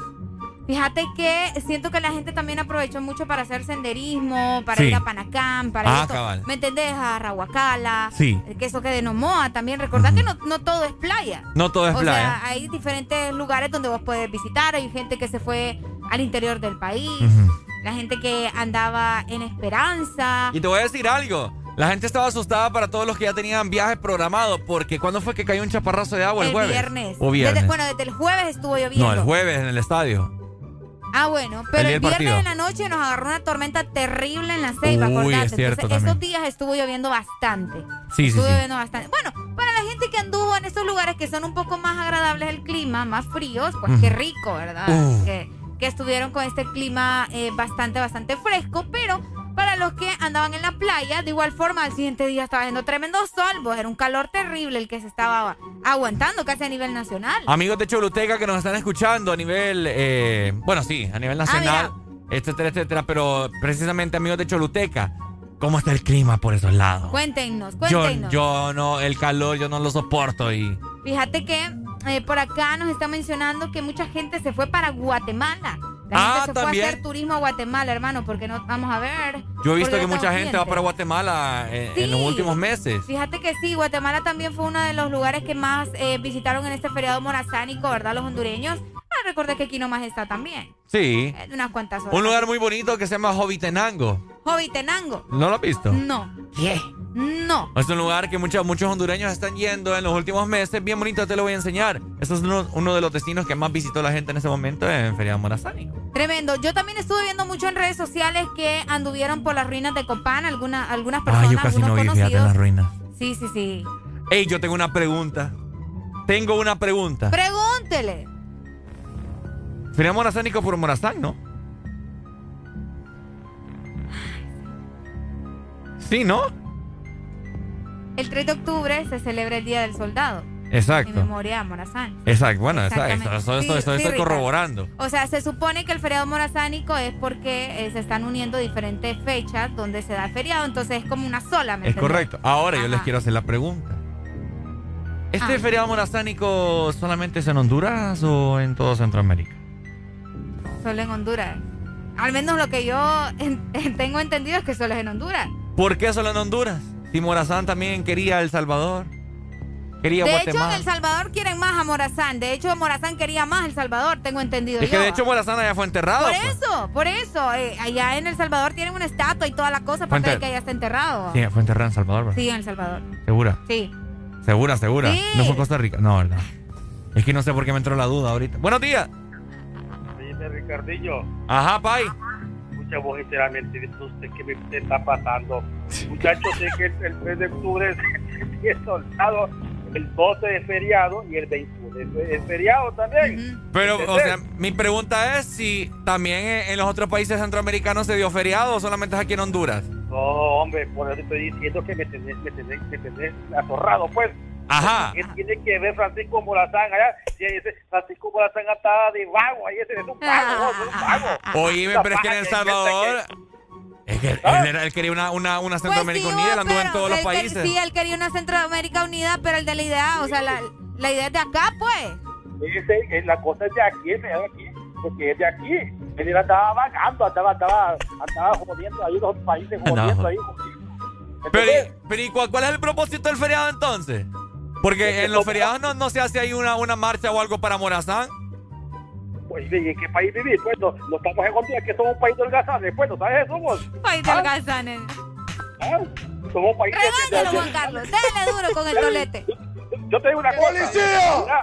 Fíjate que siento que la gente también aprovechó mucho para hacer senderismo, para Sí. ir a Panacán, para Ah, ir a to- cabal. ¿me entendés? A Rahuacala. Sí. Que eso que de Nomoa también. Recordad que no, no todo es playa. No todo es o playa. sea, hay diferentes lugares donde vos puedes visitar. Hay gente que se fue al interior del país. Ujú. La gente que andaba en Esperanza. Y te voy a decir algo. La gente estaba asustada para todos los que ya tenían viajes programados. Porque ¿cuándo fue que cayó un chaparrazo de agua? El, el jueves. viernes. O viernes. Desde- bueno, desde el jueves estuvo lloviendo. no, el jueves en el estadio. Ah, bueno, pero el, viernes partido. en la noche nos agarró una tormenta terrible en la ceiba, Uy, acordate. es cierto Entonces, esos días estuvo lloviendo bastante. Sí, sí, estuvo sí. lloviendo bastante. Bueno, para la gente que anduvo en esos lugares que son un poco más agradables el clima, más fríos, pues qué rico, ¿verdad? Uh. Que, que estuvieron con este clima eh, bastante, bastante fresco, pero para los que andaban en la playa, de igual forma, al siguiente día estaba haciendo tremendo sol, pues era un calor terrible el que se estaba aguantando casi a nivel nacional. Amigos de Choluteca que nos están escuchando a nivel, eh, bueno, sí, a nivel nacional, etcétera, etcétera, pero precisamente amigos de Choluteca, ¿cómo está el clima por esos lados? Cuéntenos, Yo, cuéntenos. yo no, el calor yo no lo soporto y... Fíjate que eh, por acá nos está mencionando que mucha gente se fue para Guatemala. La Ah, gente se fue también. a hacer turismo a Guatemala, hermano, porque no vamos a ver. Yo he visto que mucha gente va para Guatemala eh, en, Sí. los últimos meses. Fíjate que sí, Guatemala también fue uno de los lugares que más eh, visitaron en este feriado morazánico, ¿verdad? Los hondureños. Ah, recordé que aquí nomás está también. Sí. Eh, unas cuantas horas. Un lugar muy bonito que se llama Jovitenango. Jovitenango. ¿No lo has visto? No. ¿Qué? No. Es un lugar que muchos, muchos hondureños están yendo en los últimos meses. Bien bonito, te lo voy a enseñar. Este es uno, uno de los destinos que más visitó la gente en ese momento en Feriado Morazánico. Tremendo. Yo también estuve viendo mucho en redes sociales que anduvieron por las ruinas de Copán, alguna, algunas personas, Ah, yo casi no vi, fíjate, en las ruinas. Sí, sí, sí. Ey, yo tengo una pregunta. Tengo una pregunta. Pregúntele. Feriado Morazánico por Morazán, ¿no? Sí, ¿no? El 3 de octubre se celebra el Día del Soldado. Exacto. En memoria a Morazán. Exacto, bueno, Sí, eso sí, estoy Ricardo. corroborando. O sea, se supone que el feriado morazánico es porque eh, se están uniendo diferentes fechas donde se da el feriado, entonces es como una sola, ¿me Es entendés? correcto. Ahora yo les quiero hacer la pregunta. ¿Este Ah. feriado morazánico solamente es en Honduras o en todo Centroamérica? Solo en Honduras. Al menos lo que yo en- tengo entendido es que solo es en Honduras. ¿Por qué solo en Honduras? Si Morazán también quería El Salvador. quería de hecho, en El Salvador quieren más a Morazán. De hecho, Morazán quería más El Salvador, tengo entendido Es que de hecho Morazán ya fue enterrado. Por pues. eso, por eso. eh, allá en El Salvador tienen una estatua y toda la cosa, aparte de que allá está enterrado. Sí, fue enterrado en Salvador, ¿verdad? Sí, en El Salvador. ¿Segura? Sí. ¿Segura, segura? Sí. ¿No fue Costa Rica? No, ¿verdad? Es que no sé por qué me entró la duda ahorita. Buenos días. Dime, Ricardillo. Ajá, Pai. Voz, sinceramente, ¿no usted qué me está pasando? Muchachos, sé que el, el mes de octubre es, soldado, el 12 es feriado y el 21 es, feriado también. Pero, o sea, mi pregunta es si también en, en los otros países centroamericanos se dio feriado o solamente es aquí en Honduras. No, hombre, por eso estoy diciendo que me tenés, me tenés, me tenés atorrado, pues. Ajá. ¿Qué tiene que ver Francisco Morazán allá? Francisco Morazán está de vago, ahí ese es un vago, ¿no? es un vago. Oíme, pero es que en El Salvador. Es que él, era- él quería una, una, una Centroamérica Pues sí, unida, él anduvo en pero todos los él países. Sí, él quería una Centroamérica unida, pero el de la idea, o sea, la, la idea es de acá, pues. Ese, es la cosa es de aquí, es de aquí, porque es de aquí. Él andaba vagando, andaba, andaba, andaba jodiendo ahí los países, jodiendo ahí. Pero, ¿y- pero ¿y cuál, cuál es el propósito del feriado entonces? Porque en los feriados no, no se hace ahí una, una marcha o algo para Morazán. Pues, ¿y en qué país vivís? Pues, no, no estamos en Honduras, que somos un país holgazanes, pues, ¿no sabes eso vos? País de holgazanes. ¿Ah? Somos un país de- de- Regáñalo, de- Juan Carlos. Dale duro con el tolete. Yo te digo una cosa. Mira,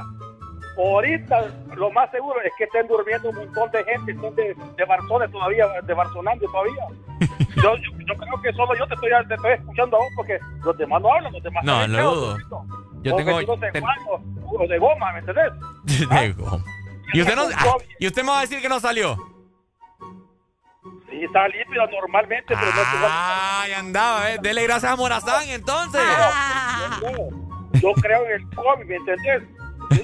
ahorita lo más seguro es que estén durmiendo un montón de gente, estén de, de barzones todavía, de barzonando todavía. Yo, yo, yo creo que solo yo te estoy, te estoy escuchando a vos porque los demás no hablan, los demás No, no feos, dudo. Yo tengo. vestidos de ten- goma, ¿me entendés? de goma. Y usted, no, ah, y usted me va a decir que no salió. Sí, está límpida normalmente, pero no es Ay, andaba, eh. Dele gracias a Morazán entonces. Yo, yo creo en el COVID, ¿me entendés?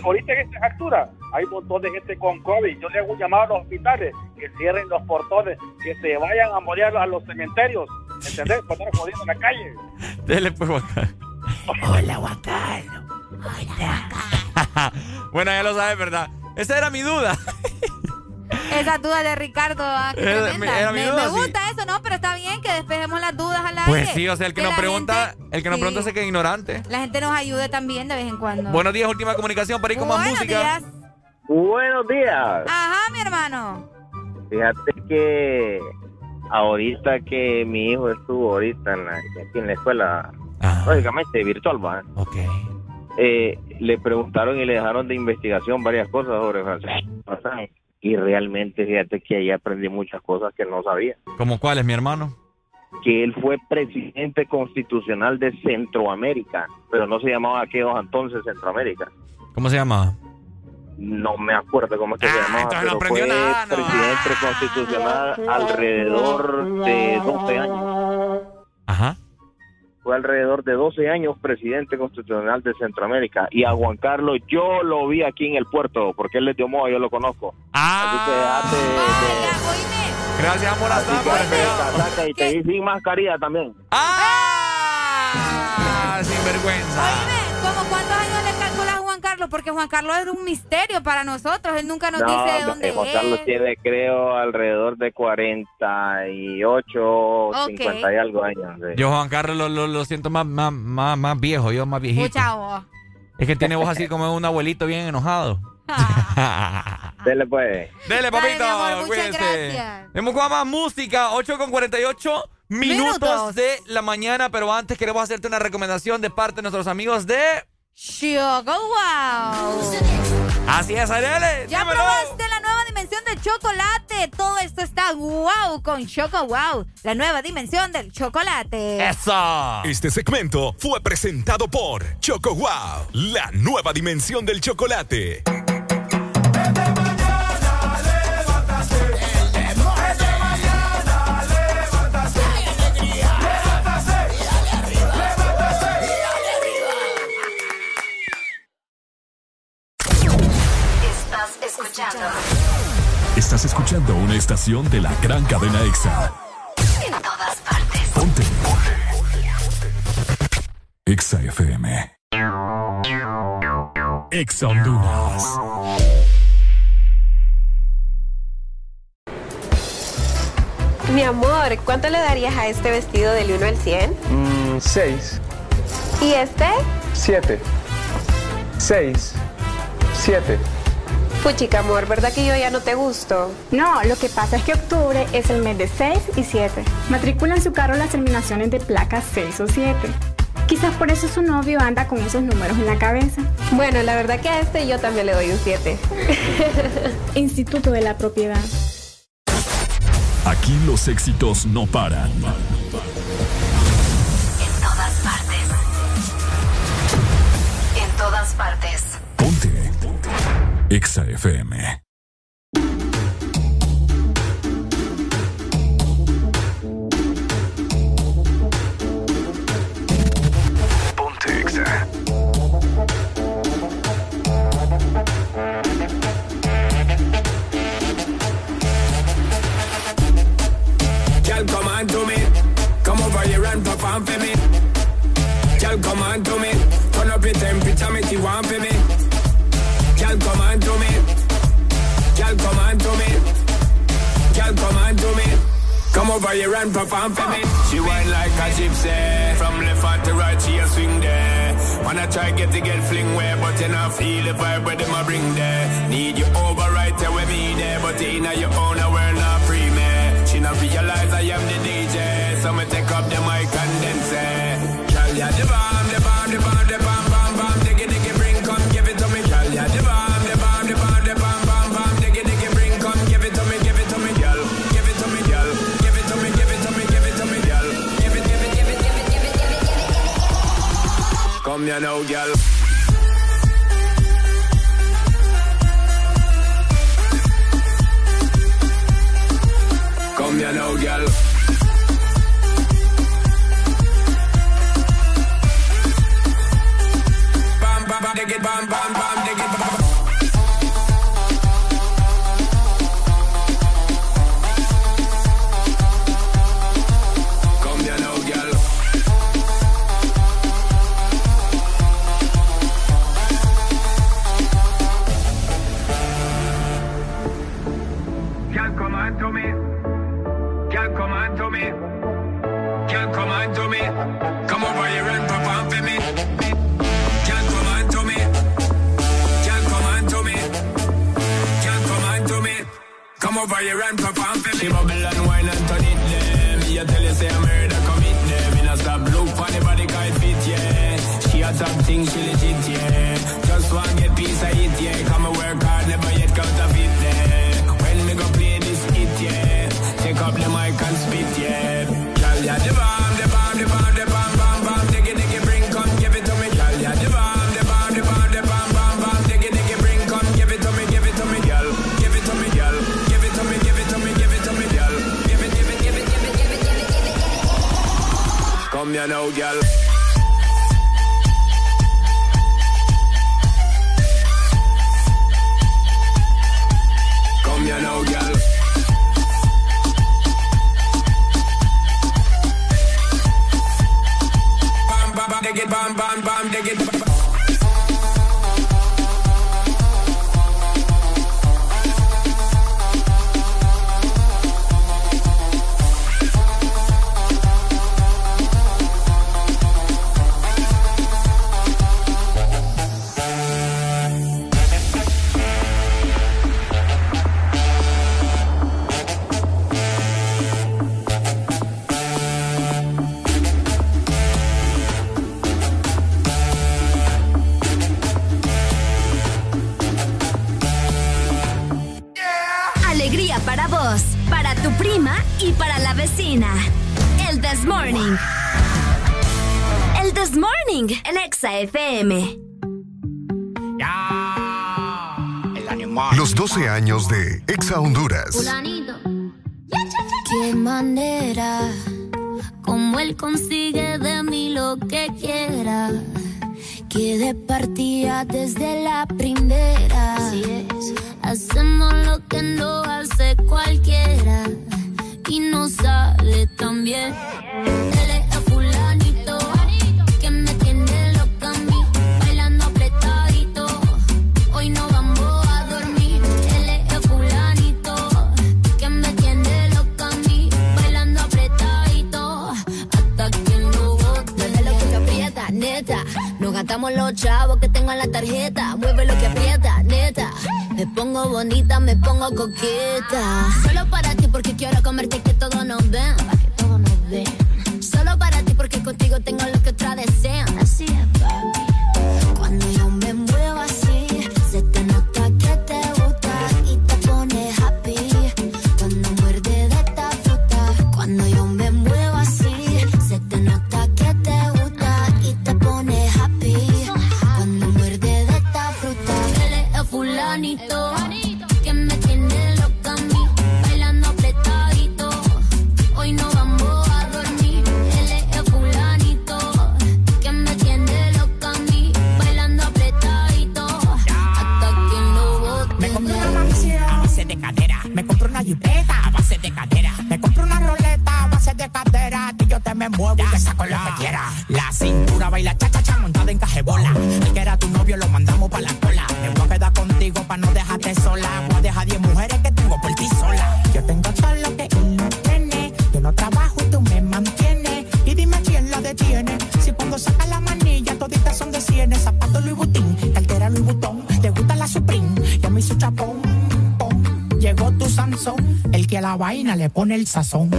Ahorita en esta altura hay un montón de gente con COVID. Yo le hago un llamado a los hospitales que cierren los portones, que se vayan a morir a los cementerios, ¿me entendés? Para estar jodiendo en la calle. Dele pues, Hola, Juan Carlos. bueno, ya lo sabes, ¿verdad? Esa era mi duda. Esa duda de Ricardo, ah, Era- era me, duda, me sí. gusta eso, ¿no? Pero está bien que despejemos las dudas al aire. Pues sí, o sea, el que, nos pregunta, gente- el que nos sí, pregunta se queda ignorante. La gente nos ayude también de vez en cuando. Buenos días, última comunicación para ir con más Buenos música. días. Buenos días. Ajá, mi hermano. Fíjate que ahorita que mi hijo estuvo ahorita en la, aquí en la escuela, lógicamente virtual, va. Eh, le preguntaron y le dejaron de investigación varias cosas sobre Francisco. Y realmente, fíjate que ahí aprendí muchas cosas que no sabía. ¿Como cuál es mi hermano? Que él fue presidente constitucional de Centroamérica, pero no se llamaba aquellos entonces Centroamérica. ¿Cómo se llama? No me acuerdo cómo es que se llamaba, entonces no pero fue nada, no. presidente constitucional alrededor de 12 años. Ajá. Fue alrededor de 12 años presidente constitucional de Centroamérica. Y a Juan Carlos yo lo vi aquí en el puerto, porque él es de Omoa, yo lo conozco. Así que dejate de- Gracias, Morazán, así que por casaca y te di sin mascarilla también. ¡Ah! Sin vergüenza. ¿Cómo cuántos años Carlos? Porque Juan Carlos es un misterio para nosotros. Él nunca nos No, dice de eh, dónde Juan es. Carlos tiene, creo, alrededor de 48, Ok. 50 y algo años. sí. Yo, Juan Carlos, lo, lo- lo siento más, más, más, más viejo, yo más viejito. Escucha vos. Es que tiene voz así como un abuelito bien enojado. Dele pues. Dele, papito. mi amor, muchas cuídense. gracias. Hemos con más música, 8 con 48 minutos, Minutos. de la mañana, pero antes queremos hacerte una recomendación de parte de nuestros amigos de... Choco Wow. Así es, Arele. Ya dímelo. probaste la nueva dimensión del chocolate. Todo esto está wow con Choco Wow. La nueva dimensión del chocolate. Eso. Este segmento fue presentado por Choco Wow, la nueva dimensión del chocolate. Estás escuchando una estación de la gran cadena EXA. en todas partes. Ponte. EXA FM. EXA Honduras. Mi amor, ¿cuánto le darías a este vestido del 1 al 100? Mm, seis, ¿Y este? siete. 6, 7. Puchica, amor, ¿verdad que yo ya no te gusto? No, lo que pasa es que octubre es el mes de 6 y 7. Matricula en su carro las terminaciones de placas 6 o 7. Quizás por eso su novio anda con esos números en la cabeza. Bueno, la verdad que a este yo también le doy un 7. Instituto de la Propiedad. Aquí los éxitos no paran. En todas partes. En todas partes. Exa FM. Over here and perform for me. She whine like a gypsy. From left hand to right, she a swing there. Wanna try get to get fling where, but you not feel the vibe where them a bring there. Need you over right there with me there, but in your own a world not free me. She not realize I am the DJ, so me take up the mic it. Come here now, girl. Come here now, girl. Bam, bam, bam, bam, bam. Over here and perform for me. She bubble and wine and turn it. Me a tell you say I'm murder commit there. Me not stop look for the body kind fit yeah. She a top thing, she legit it. Come here now, girl. This Morning. El This Morning, el Exa FM. Los 12 años de Exa Honduras. Qué manera, como él consigue de mí lo que quiera. Que de partida desde la primera. Hacemos lo que no hace cualquiera. Y no sale también. El el fulanito que me entiende loca a mí bailando apretadito. Hoy no vamos a dormir. El es fulanito que me entiende loca a mí bailando apretadito. Hasta quien no vote le lo que aprieta neta. No gastamos los chavos que tengo en la tarjeta. vuelve lo que aprieta neta. Me pongo bonita, me pongo coqueta. Solo para ti porque quiero comerte y que todos nos ven. Que. Solo para ti porque contigo tengo lo que otra desean. Así es. cocina le pone el sazón.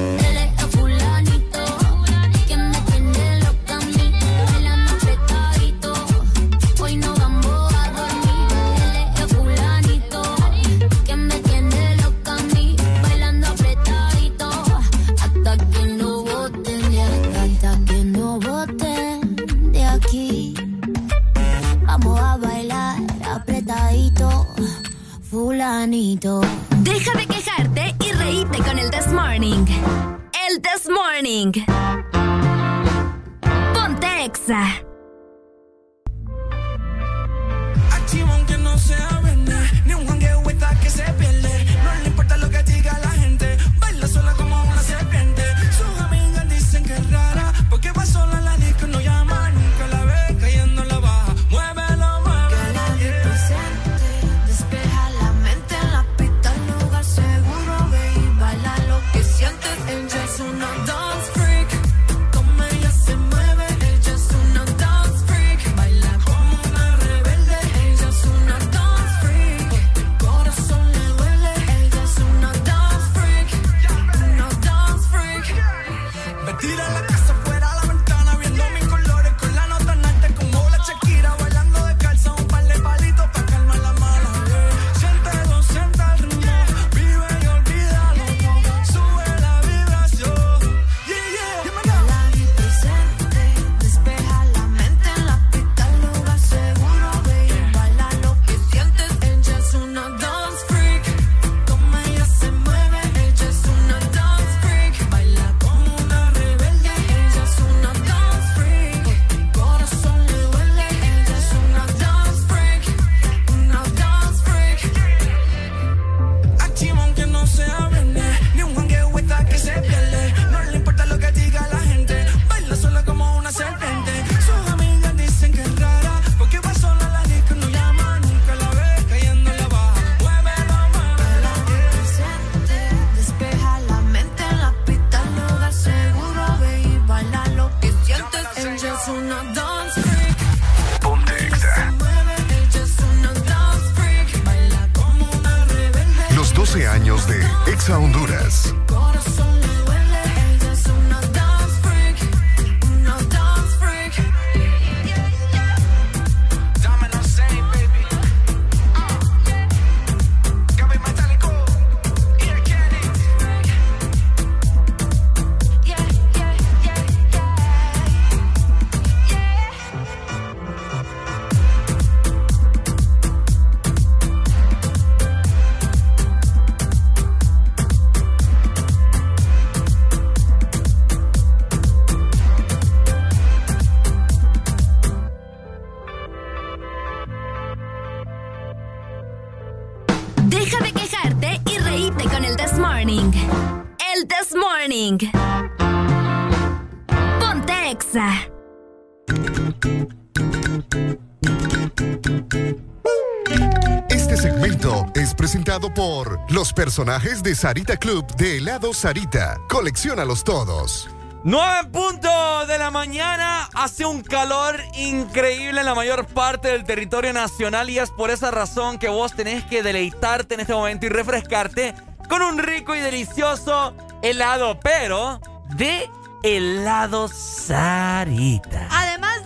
los personajes de Sarita Club de helado Sarita. Colecciónalos todos. 9 puntos de la mañana, hace un calor increíble en la mayor parte del territorio nacional y es por esa razón que vos tenés que deleitarte en este momento y refrescarte con un rico y delicioso helado, pero de helado Sarita. Además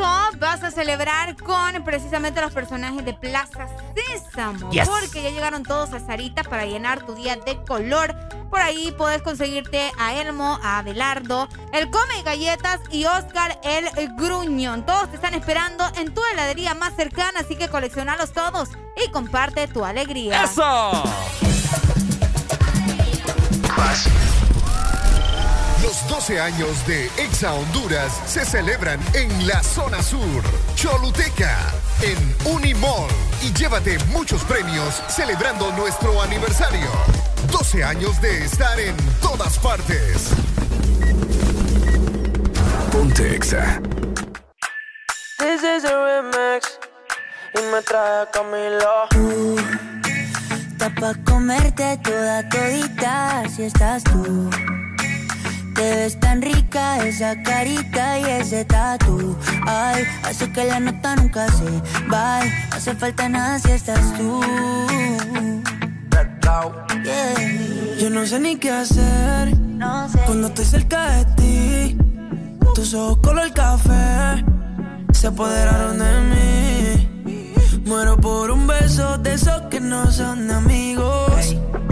eso, vas a celebrar con precisamente los personajes de Plaza Sésamo. Porque ya llegaron todos a Sarita para llenar tu día de color. Por ahí puedes conseguirte a Elmo, a Abelardo, el Come Galletas y Oscar el Gruñón. Todos te están esperando en tu heladería más cercana, así que coleccionalos todos y comparte tu alegría. ¡Eso! Los 12 años de Exa Honduras se celebran en la zona sur, Choluteca, en Unimall. Y llévate muchos premios celebrando nuestro aniversario. 12 años de estar en todas partes. Ponte Exa. This is a remix y me trae Camilo. Está pa' comerte toda todita si estás tú. Te ves tan rica esa carita y ese tatu. Ay, hace que la nota nunca se va. No hace falta nada si estás tú. Yo no sé ni qué hacer cuando estoy cerca de ti. Tus ojos color café se apoderaron de mí. Muero por un beso de esos que no son amigos.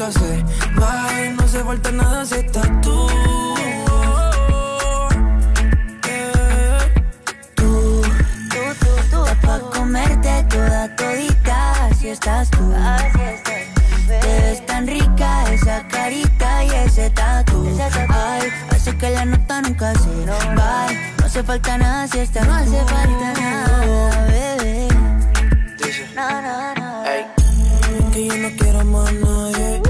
Nunca se. No se falta nada si estás tú. Tú, tú, tú, pa' comerte toda todita, así estás tú. Te ves tan rica esa carita y ese tatu. Ay, hace que la nota nunca se va. No hace falta nada si estás No hace falta nada, bebé. No, no, no. Que yo no quiero más nadie.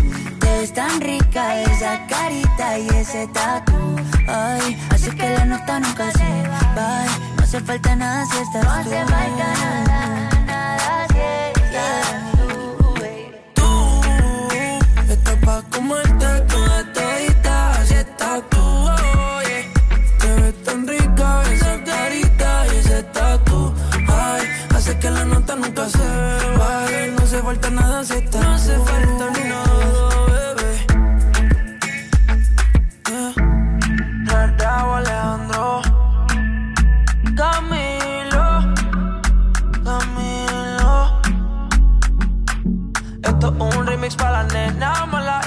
Ves tan rica esa carita y ese tatu. Ay, hace que la nota nunca se va. No hace falta nada si estás No hace falta nada, nada si estás tú, baby. Estás pa' comerte toda todita, así estás tú, oye. Te ves tan rica esa carita y ese tatu. Ay, hace que la nota nunca se vaya. No hace falta nada si estás Es un remix para la nena mala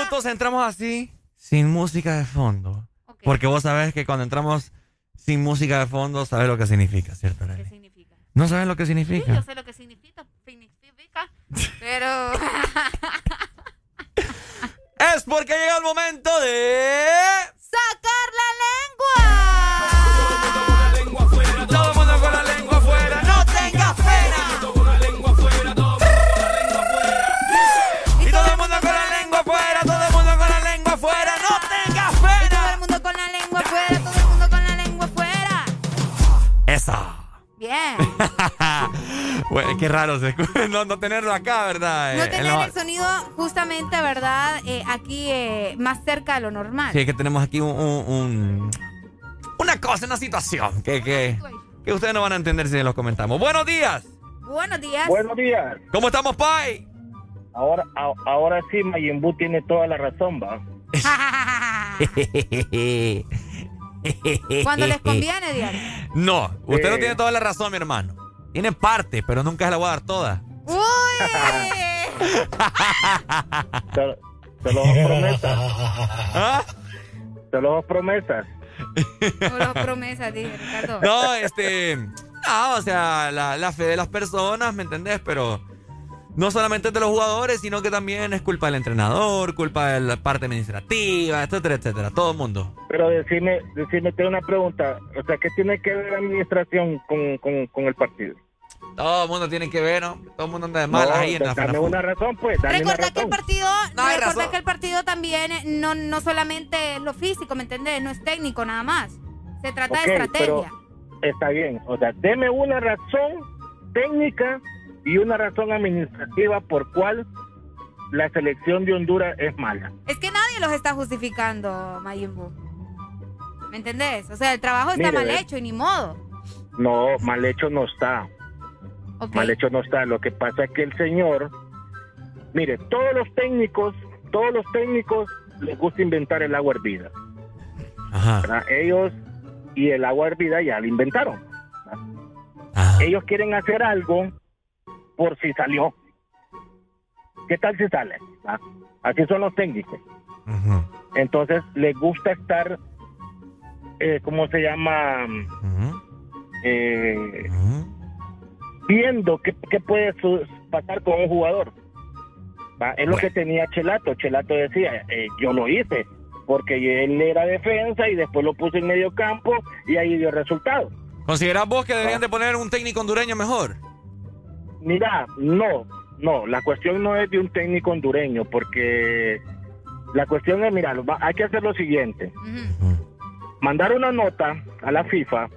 minutos, entramos así, sin música de fondo. Porque vos sabés que cuando entramos sin música de fondo, sabes lo que significa, ¿cierto? ¿Qué significa? ¿No sabes lo que Sí, significa? yo sé lo que significa. Significa Pero. es porque llega el momento de. ¡Sacar la lengua! Bien. bueno, qué raro se no, no, tenerlo acá, ¿verdad? No Eh, tener el sonido justamente, ¿verdad? Eh, aquí eh, más cerca de lo normal. Sí, es que tenemos aquí un, un- un- una cosa, una situación que, que, que ustedes no van a entender si los comentamos. Buenos días. Buenos días. Buenos días. ¿Cómo estamos, Pai? Ahora, a- ahora sí, Mayimbu tiene toda la razón, va. Cuando les conviene, Diario. No, usted no tiene toda la razón, mi hermano. Tiene parte, pero nunca se la voy a dar toda. ¡Uy! Te, te lo dos promesas. ¿Ah? Te lo dos promesas. No los promesas, dije, Ricardo. No, este. No, o sea, la, la fe de las personas, ¿me entendés? Pero no solamente de los jugadores, sino que también es culpa del entrenador, culpa de la parte administrativa, etcétera, etcétera. Todo el mundo. Pero decime, decime, tengo una pregunta. O sea, ¿qué tiene que ver la administración con, con, con el partido? Todo el mundo tiene que ver, ¿no? Todo el mundo anda de malas No, ahí en la dame una razón, pues. Dame una Recordá que el partido, No recordá que el partido también eh, no, no solamente es lo físico, ¿me entendés? No es técnico nada más. Se trata de estrategia. pero está bien. O sea, deme una razón técnica y una razón administrativa por cual la selección de Honduras es mala. Es que nadie los está justificando, Mayimbu. ¿Me entendés? O sea, el trabajo está Mire, mal hecho y ni modo. No, mal hecho no está. Mal hecho no está. Lo que pasa es que el señor, mire, todos los técnicos, todos los técnicos les gusta inventar el agua hervida. ¿verdad? Ellos y el agua hervida ya lo inventaron. Ellos quieren hacer algo por si salió. ¿Qué tal si sale? ¿verdad? Así son los técnicos. Entonces les gusta estar, eh, ¿cómo se llama? Eh, Viendo qué, qué puede pasar con un jugador. ¿va? Es lo que tenía Chelato. Chelato decía, eh, yo lo hice porque él era defensa y después lo puse en medio campo y ahí dio resultado. ¿Considerás vos que deberían de poner un técnico hondureño mejor? Mira, no, no, la cuestión no es de un técnico hondureño, porque la cuestión es, mira, hay que hacer lo siguiente. Mandar una nota a la FIFA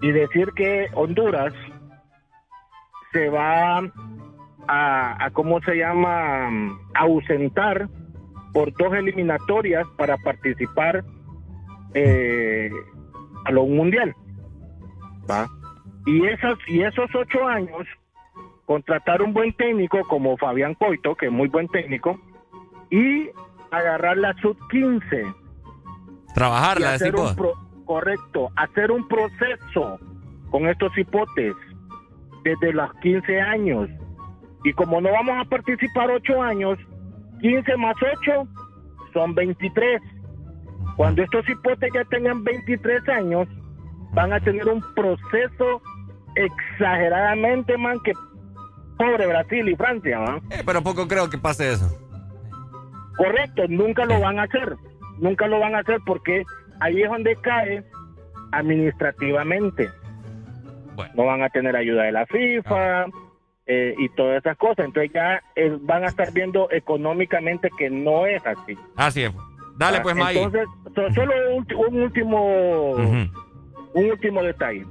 y decir que Honduras se va a, a ¿cómo se llama?, a ausentar por dos eliminatorias para participar eh, a lo mundial. ¿va? Y, esas, y esos ocho años, contratar un buen técnico como Fabián Coito, que es muy buen técnico, y agarrar la sub-15. Trabajarla, hacer un pro- Correcto, hacer un proceso con estos hipotes desde los 15 años. Y como no vamos a participar ocho años, 15 más 8 son 23. Cuando estos hipotes ya tengan 23 años, van a tener un proceso exageradamente, man, que pobre Brasil y Francia, ¿va? Eh, pero poco creo que pase eso. Correcto, nunca lo van a hacer. Nunca lo van a hacer porque ahí es donde cae administrativamente. No van a tener ayuda de la FIFA eh, y todas esas cosas. Entonces ya eh, van a estar viendo económicamente que no es así. Así es. Dale, Ah, pues, Maggie. Entonces, so- solo un, un último un último detalle.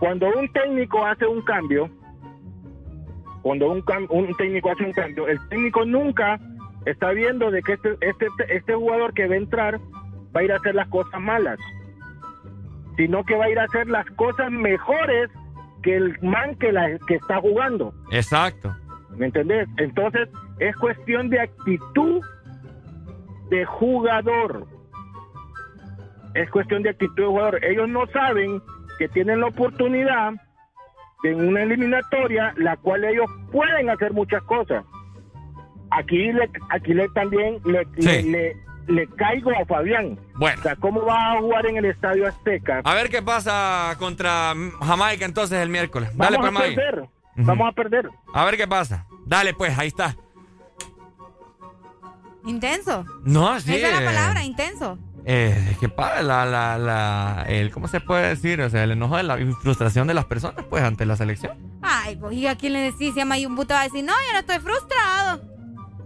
Cuando un técnico hace un cambio, cuando un, un técnico hace un cambio, el técnico nunca está viendo de que este, este, este jugador que va a entrar va a ir a hacer las cosas malas, sino que va a ir a hacer las cosas mejores que el man que, la, que está jugando. Exacto. ¿Me entendés? Entonces es cuestión de actitud de jugador. Es cuestión de actitud de jugador. Ellos no saben que tienen la oportunidad de en una eliminatoria la cual ellos pueden hacer muchas cosas. Aquí le, aquí le también le, le, le- le caigo a Fabián. Bueno. O sea, ¿cómo va a jugar en el Estadio Azteca? A ver qué pasa contra Jamaica entonces el miércoles. Dale, Vamos a perder. Vamos a perder. A ver qué pasa. Dale, pues, ahí está. Intenso. No, sí. Esa es la palabra, intenso. Eh, es que para la, la, la, el, ¿cómo se puede decir? O sea, el enojo de la frustración de las personas, pues, ante la selección. Ay, pues, ¿y a quién le decís? Si a Mayumbu te va a decir, no, yo no estoy frustrado.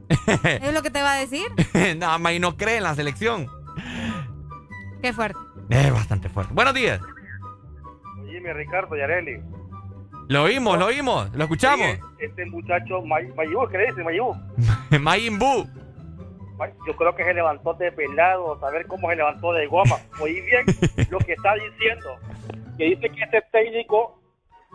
es lo que te va a decir. no, May no cree en la selección. Qué fuerte. Es bastante fuerte. Buenos días. Jimmy, Ricardo, Yareli. Lo oímos, lo oímos, lo escuchamos. Oye, este muchacho, May, Mayú, ¿qué le dice Mayú? Mayimbu. Yo creo que se levantó de pelado, a ver cómo se levantó de goma. Oí bien lo que está diciendo. Que dice que este técnico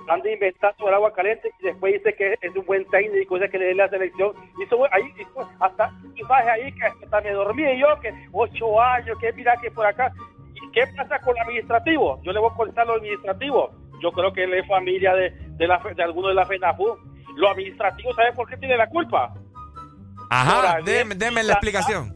anda inventando el agua caliente y después dice que es un buen técnico, dice que le dé la selección. Hizo ahí, hizo hasta imagen ahí que hasta me dormí yo, que ocho años, que mira que por acá. ¿Y qué pasa con el administrativo? Yo le voy a contar lo administrativo. Yo creo que él es familia de, de, la, de alguno de la FENAFU. Lo administrativo, ¿sabe por qué tiene la culpa? Ajá, déme, déme la explicación.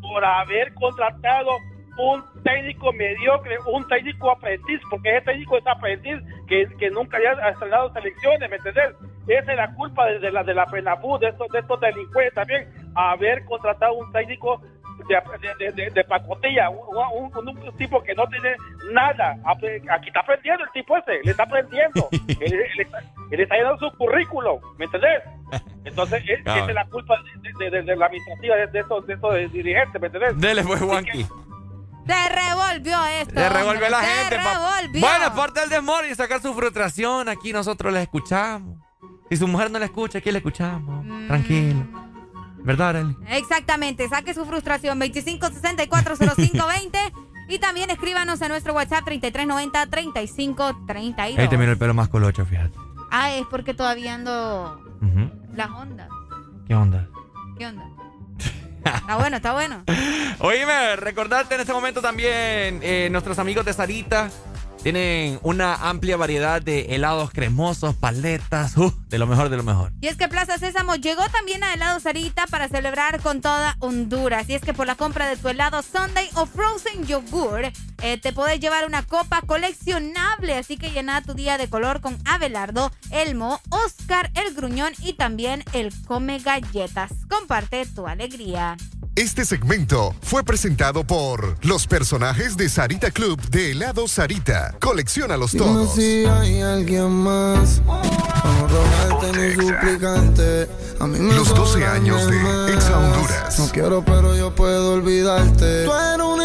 Por haber contratado un técnico mediocre, un técnico aprendiz, porque ese técnico es aprendiz que, que nunca haya estrenado selecciones, ¿me entendés? Esa es la culpa de, de la de la FENAFU, de estos, de estos delincuentes también, haber contratado un técnico de, de, de, pacotilla, un, un, un, tipo que no tiene nada. Aquí está aprendiendo el tipo ese, le está aprendiendo. él, él, está, él, está, llenando su currículum, ¿me entendés? Entonces, es, esa es la culpa de, la administrativa de, estos, de estos dirigentes, ¿me entendés? Dele, pues, Juanqui. Se revolvió esto. Se revolvió la se gente. Revolvió. Bueno, aparte del desmor y sacar su frustración, aquí nosotros les escuchamos. Si su mujer no la escucha, aquí le escuchamos. Mm. Tranquilo. ¿Verdad, Arely? Exactamente. Saque su frustración 25640520 y también escríbanos a nuestro WhatsApp 3390-3532. Ahí te miro el pelo más colocho, fíjate. Ah, es porque todavía ando uh -huh. las ondas. ¿Qué onda? ¿Qué onda? Está bueno, está bueno. Oíme, recordarte en este momento también eh, nuestros amigos de Sarita. Tienen una amplia variedad de helados cremosos, paletas, uh, de lo mejor de lo mejor. Y es que Plaza Sésamo llegó también a Helado Sarita para celebrar con toda Honduras. Y es que por la compra de tu helado Sunday o Frozen Yogurt, eh, te puedes llevar una copa coleccionable. Así que llena tu día de color con Abelardo, Elmo, Oscar, el Gruñón y también el Come Galletas. Comparte tu alegría. Este segmento fue presentado por los personajes de Sarita Club de helado Sarita. Colecciona los todos. si hay alguien más. suplicante. A mí me los 12 años de Exa Honduras. No quiero, pero yo puedo olvidarte. Tú eres un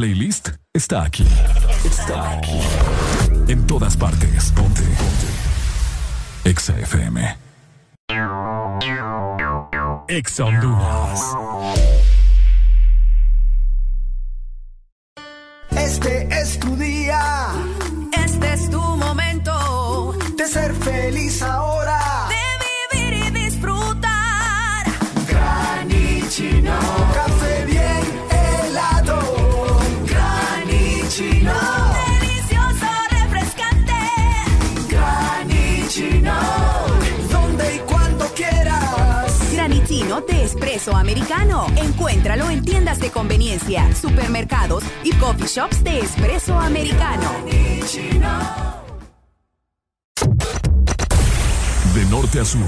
playlist está aquí. Está aquí. En todas partes. Ponte. Ponte. Exa FM. Exa Honduras. Este es tu día. De espresso americano. Encuéntralo en tiendas de conveniencia, supermercados y coffee shops de espresso americano. De norte a sur.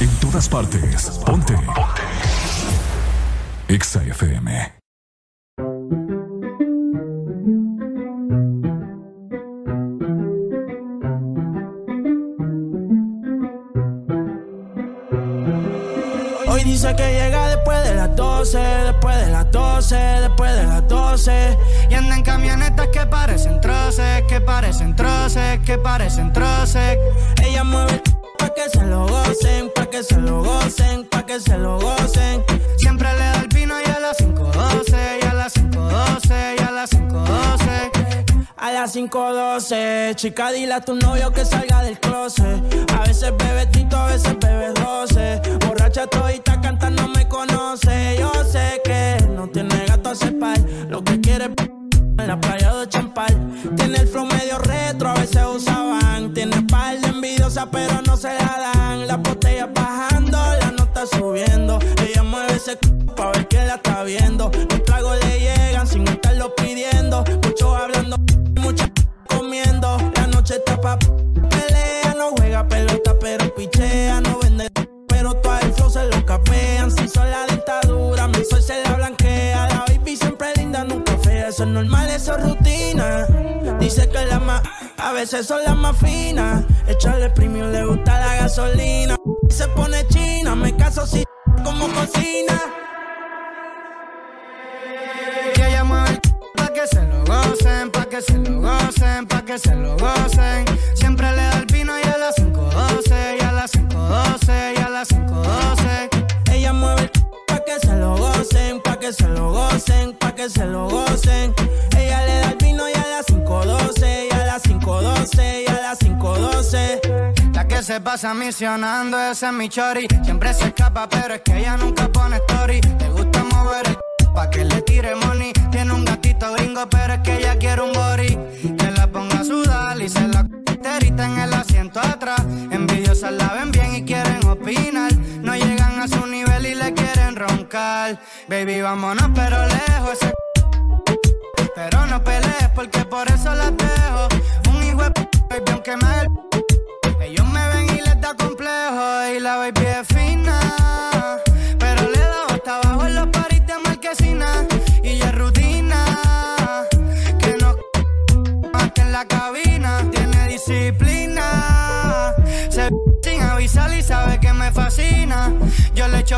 En todas partes. Ponte. Ponte. Exa FM. Dice que llega después de las 12, después de las 12, después de las 12. Y anda en camionetas que parecen troces, que parecen troces, que parecen troces. Ella mueve pa' que se lo gocen, pa' que se lo gocen, pa' que se lo gocen. Siempre le da el vino y a las 5.12, las 5.12, chica, dile a tu novio que salga del closet. A veces bebe tito, a veces bebe 12. Borracha todita canta, no me conoce. Yo sé que no tiene gato a cepar. Lo que quiere en la playa de Champal. Tiene el flow medio retro, a veces usaban. Tiene par de envidiosa, pero no se la dan. Las botellas bajando, la nota subiendo. Ella mueve ese c pa' ver quién la está viendo. Eso es normal, eso es rutina. Dice que la más, a veces son las más finas. Echarle premium, le gusta la gasolina. Se pone china, me caso si como cocina. Que el pa' que se lo gocen, pa' que se lo gocen, pa' que se lo gocen. Siempre le da el vino y a las 5.12, y a las 5.12, y a las 5.12. que se lo gocen, pa' que se lo gocen. Ella le da el vino y a las 5.12, y a las 5.12, y a las 5.12. La que se pasa misionando, ese es mi chori. Siempre se escapa, pero es que ella nunca pone story. Le gusta mover el pa' que le tire money. Tiene un gatito gringo, pero es que ella quiere un body. Que la ponga a sudar y se la terita en el asiento atrás. Envidiosas la ven bien y quieren opinar. No llegan a su nivel Baby, vámonos, pero lejos. Pero no pelees porque por eso las dejo. Un hijo de baby, aunque me el Ellos me ven y les da complejo. Y la baby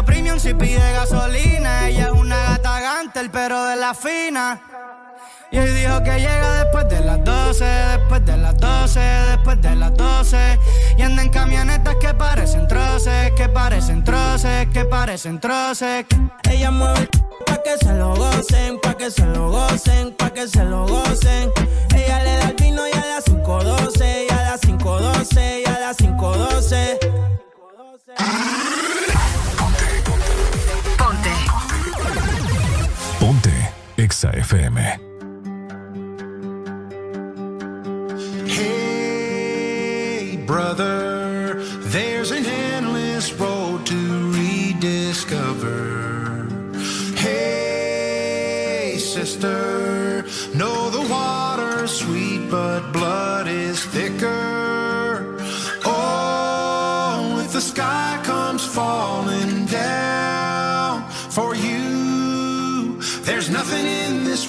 Premium si pide gasolina. Ella es una gata gantel, pero de la fina. Y hoy dijo que llega después de las 12, después de las 12, después de las 12. Y anda en camionetas que parecen troces, que parecen troces, que parecen troces. Ella mueve pa' que se lo gocen, pa' que se lo gocen, pa' que se lo gocen. Ella le da el vino y a las 5.12, y a las 5.12, y a las 5.12. Exa FM. Hey, brother,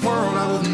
world I wouldn't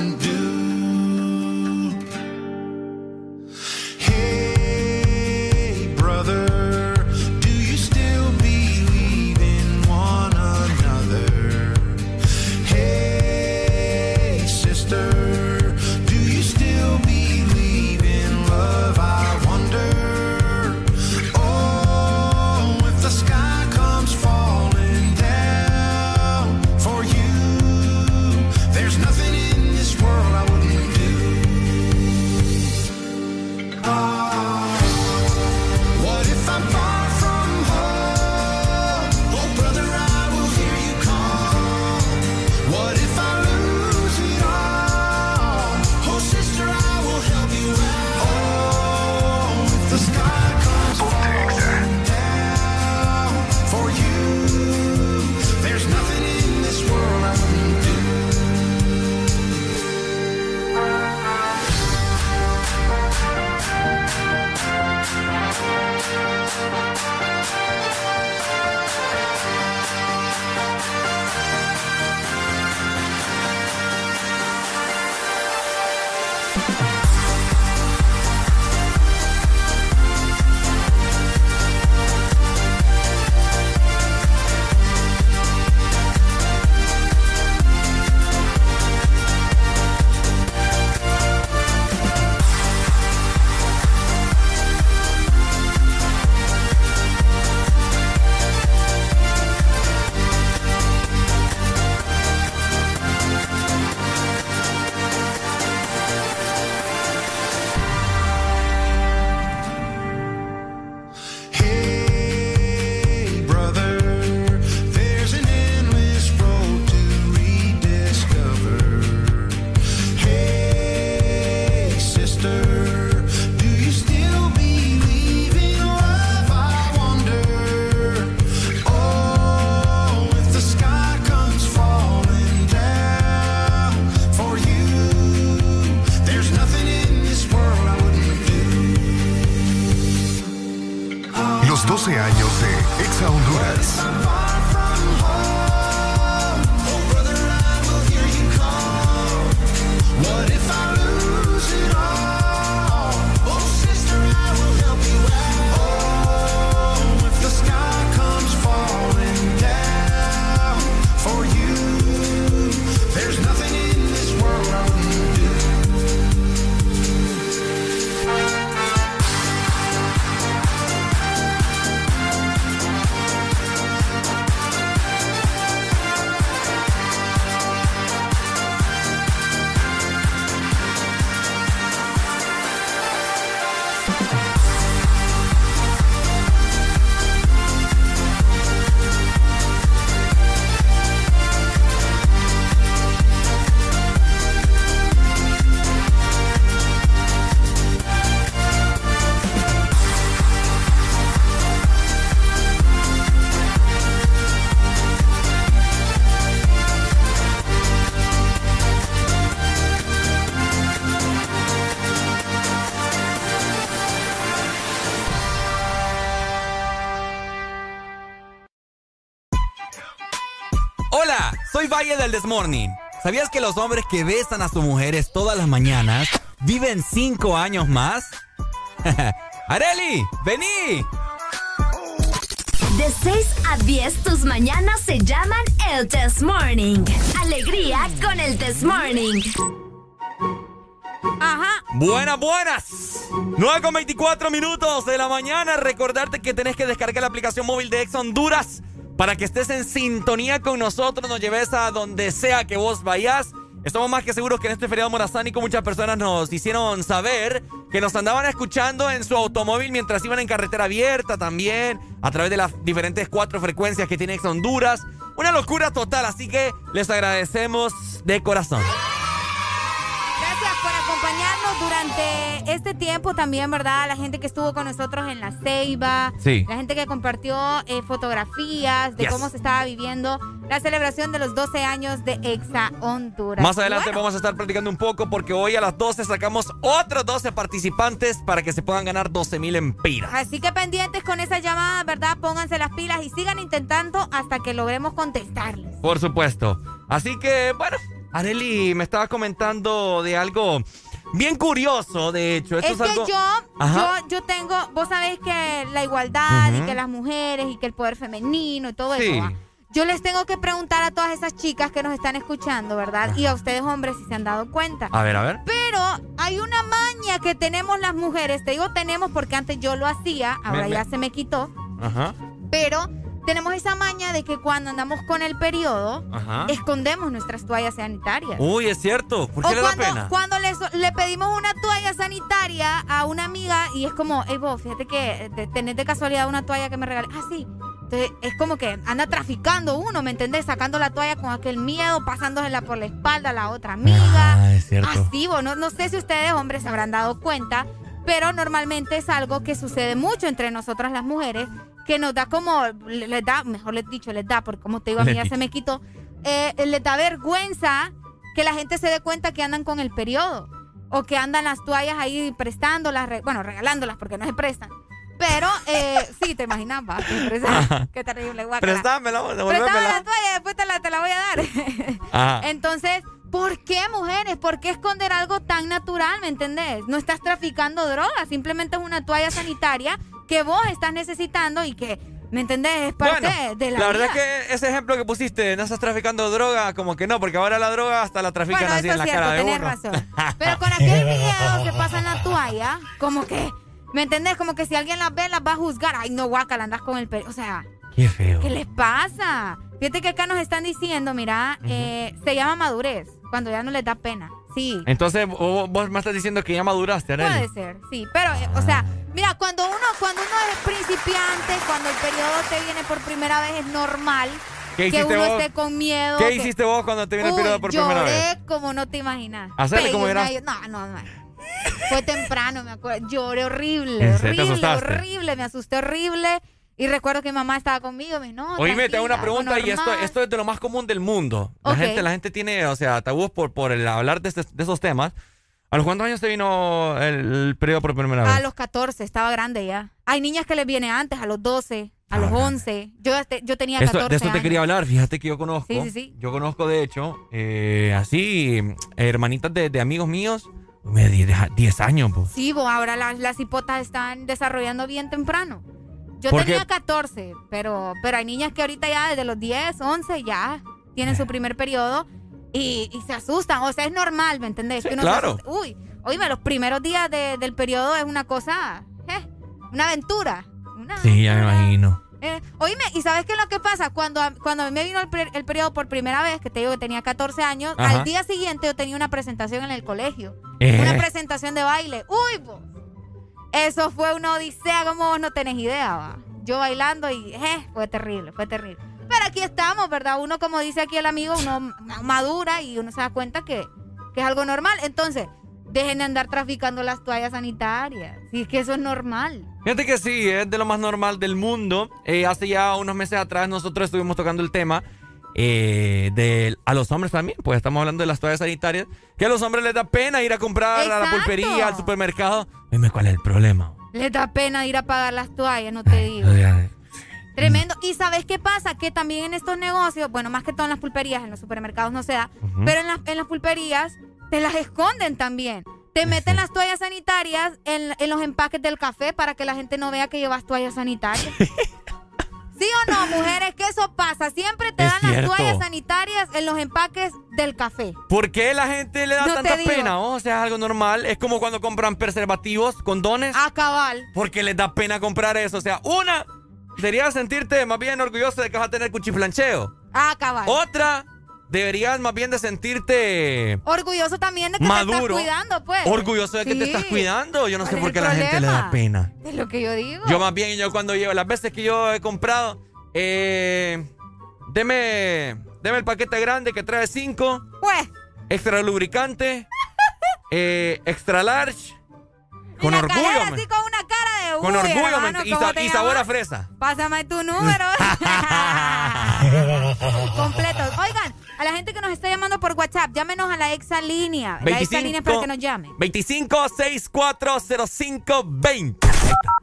del Desmorning. ¿Sabías que los hombres que besan a sus mujeres todas las mañanas viven cinco años más? ¡Areli! ¡Vení! De 6 a 10 tus mañanas se llaman el Test Morning. Alegría con el Test Morning. Ajá. Buenas, buenas. 9 con 24 minutos de la mañana. Recordarte que tenés que descargar la aplicación móvil de Ex Honduras para que estés en sintonía con nosotros, nos lleves a donde sea que vos vayas. Estamos más que seguros que en este feriado morazánico muchas personas nos hicieron saber que nos andaban escuchando en su automóvil mientras iban en carretera abierta también, a través de las diferentes cuatro frecuencias que tiene Honduras. Una locura total, así que les agradecemos de corazón. Durante este tiempo también, ¿verdad? La gente que estuvo con nosotros en la Ceiba. Sí. La gente que compartió eh, fotografías de Yes. cómo se estaba viviendo la celebración de los 12 años de Exa Honduras. Más adelante Bueno, vamos a estar platicando un poco porque hoy a las 12 sacamos otros 12 participantes para que se puedan ganar 12 mil empiras. Así que pendientes con esa llamada, ¿verdad? Pónganse las pilas y sigan intentando hasta que logremos contestarles. Por supuesto. Así que, bueno, Areli me estaba comentando de algo bien curioso, de hecho. Esto es, es, que algo... yo, yo, yo tengo, vos sabéis que la igualdad y que las mujeres y que el poder femenino y todo Sí. eso. ¿va? Yo les tengo que preguntar a todas esas chicas que nos están escuchando, ¿verdad? Y a ustedes hombres si se han dado cuenta. A ver, a ver. Pero hay una maña que tenemos las mujeres. Te digo tenemos porque antes yo lo hacía, ahora Me- me- ya se me quitó. Ajá. Pero tenemos esa maña de que cuando andamos con el periodo, Ajá. escondemos nuestras toallas sanitarias. Uy, es cierto. ¿Por O le da cuando, pena? cuando le, le pedimos una toalla sanitaria a una amiga y es como, hey vos, fíjate que te- tenés de casualidad una toalla que me regales. Ah, sí. Entonces es como que anda traficando uno, ¿me entendés? Sacando la toalla con aquel miedo, pasándosela por la espalda a la otra amiga. Ah, es cierto. Así, vos, no, no sé si ustedes hombres se habrán dado cuenta, pero normalmente es algo que sucede mucho entre nosotras las mujeres, que nos da como, le- les da, mejor les dicho, les da, porque como te digo, a mí ya se me quitó, eh, les da vergüenza que la gente se dé cuenta que andan con el periodo. O que andan las toallas ahí prestándolas, re- bueno, regalándolas porque no se prestan. Pero, eh, sí, te prestan. Qué terrible, guácala. Préstamela, la toalla, después te la, te la voy a dar. Ajá. Entonces, ¿por qué mujeres? ¿Por qué esconder algo tan natural, me entendés? No estás traficando droga, simplemente es una toalla sanitaria que vos estás necesitando y que, ¿me entendés? Es parte Bueno, de la, la verdad vida. que ese ejemplo que pusiste, no estás traficando droga, como que no, porque ahora la droga hasta la trafican Bueno, así en la es cierto, cara de tenés uno. razón. Pero con aquel video que pasa en la toalla, como que, ¿me entendés? Como que si alguien las ve, las va a juzgar. Ay, no, guacal, andas con el pelo. O sea, Qué feo. ¿qué les pasa? Fíjate que acá nos están diciendo, mira, eh, se llama madurez, cuando ya no les da pena. Sí. Entonces, vos, vos me estás diciendo que ya maduraste, Arely. Puede ser, sí, pero, eh, o sea, mira, cuando uno, cuando uno es principiante, cuando el periodo te viene por primera vez, es normal ¿Qué que uno vos? esté con miedo. ¿Qué que- hiciste vos cuando te vino el periodo por lloré primera vez? como no te imaginas. Hacerle como eras. No, no, no. Fue temprano, me acuerdo. Lloré horrible, ¿En serio? ¿Te horrible, horrible. Me asusté horrible. Y recuerdo que mi mamá estaba conmigo. Me dijo, no, Oíme, te hago una pregunta y esto, esto es de lo más común del mundo. La, Ok. gente, la gente tiene, o sea, tabús por, por el hablar de, este- de esos temas. ¿A los cuántos años te vino el, el periodo por primera vez? A los 14, estaba grande ya. Hay niñas que les viene antes, a los 12, a los 11. Yo, este- yo tenía 14 Esto- de eso te años. quería hablar. Fíjate que yo conozco. Sí, sí, sí. Yo conozco, de hecho, eh, así, hermanitas de, de amigos míos, me di- de- 10 años, pues. Sí, bo, ahora las, las hipotas están desarrollando bien temprano. Yo tenía 14, pero, pero hay niñas que ahorita ya desde los 10, 11 ya tienen su primer periodo y, y se asustan. O sea, es normal, ¿me entendés? Sí, Que uno se claro. Uy, oíme, los primeros días de- del periodo es una cosa, eh, una aventura. Una, Sí, ya me imagino. eh, oíme, ¿y sabes qué es lo que pasa? Cuando, cuando a mí me vino el, el periodo por primera vez, que te digo que tenía 14 años, Ajá. al día siguiente yo tenía una presentación en el colegio. Eh. Una presentación de baile. ¡Uy, vos! Eso fue una odisea como vos no tenés idea, va. Yo bailando y, fue terrible, fue terrible. Pero aquí estamos, ¿verdad? Uno, como dice aquí el amigo, uno ma- madura y uno se da cuenta que, que es algo normal. Entonces, dejen de andar traficando las toallas sanitarias. Si es que eso es normal. Fíjate que sí, es de lo más normal del mundo. Eh, hace ya unos meses atrás nosotros estuvimos tocando el tema eh, de a los hombres también, pues estamos hablando de las toallas sanitarias, que a los hombres les da pena ir a comprar a la pulpería, al supermercado. Dime cuál es el problema. Les da pena ir a pagar las toallas, no te digo. Tremendo. ¿Y sabes qué pasa? Que también en estos negocios, bueno, más que todo en las pulperías, en los supermercados no se da, pero en, las- en las pulperías te las esconden también. Te meten las toallas sanitarias en, en los empaques del café para que la gente no vea que llevas toallas sanitarias. ¿Sí o no, mujeres? Que eso pasa. Siempre te Es dan las toallas sanitarias en los empaques del café. ¿Por qué la gente le da No tanta pena? Oh, O sea, es algo normal. Es como cuando compran preservativos, condones. A cabal. Porque les da pena comprar eso. O sea, una sería sentirte más bien orgulloso de que vas a tener cuchiflancheo. A cabal. Otra, deberías más bien de sentirte Orgulloso también de que te maduro. estás cuidando, pues. orgulloso de que te estás cuidando. Yo no sé ¿Cuál por qué a la gente le da pena. Es lo que yo digo. Yo más bien, yo cuando llevo, las veces que yo he comprado, eh, deme, deme el paquete grande que trae cinco, Pues. extra lubricante, eh, extra large, con la orgullo, así con una cara de con "Uy, orgullo, hermano, man, y, ¿cómo sa- te y sabor a fresa. Pásame tu número. Completo. Oigan, a la gente que nos está llamando por WhatsApp, llámenos a la exa línea. La exa línea para que nos llamen. 25640520.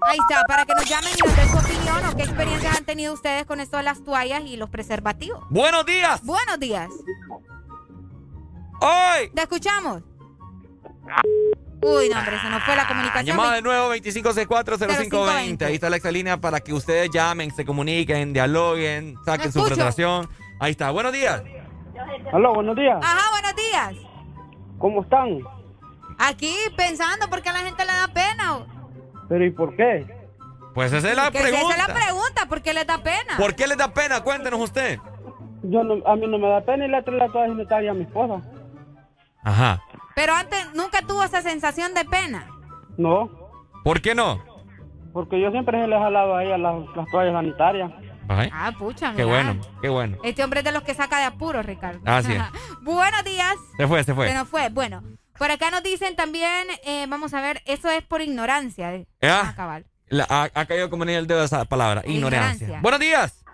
Ahí está, para que nos llamen y nos den su opinión o qué experiencias han tenido ustedes con esto de las toallas y los preservativos. Buenos días. Buenos días. ¡Hoy! ¿Te escuchamos? Uy, no, hombre, se nos fue la comunicación. Llamada de nuevo 25640520. Ahí está la exalínea para que ustedes llamen, se comuniquen, dialoguen, saquen su frustración. Ahí está. Buenos días. Aló, buenos días. Ajá, buenos días. ¿Cómo están? Aquí pensando por qué a la gente le da pena. ¿Pero y por qué? Pues esa es la pregunta. esa es la pregunta, ¿por qué le da pena? ¿Por qué les da pena? Cuéntenos usted. Yo no, a mí no me da pena y le trae la toalla sanitaria a mi esposa. Ajá. Pero antes nunca tuvo esa sensación de pena. No, ¿Por qué no? porque yo siempre se le he jalado a ella las, las toallas sanitarias. Ay, Ah, pucha, qué bueno, qué bueno. Este hombre es de los que saca de apuros, Ricardo. Así es. Buenos días. Se fue, se fue. Se nos fue. Bueno, por acá nos dicen también, eh, vamos a ver, eso es por ignorancia. eh. Ah, Ah, cabal. la- ha, ha caído como en el dedo esa palabra. Ignorancia. Ignorancia. Buenos días.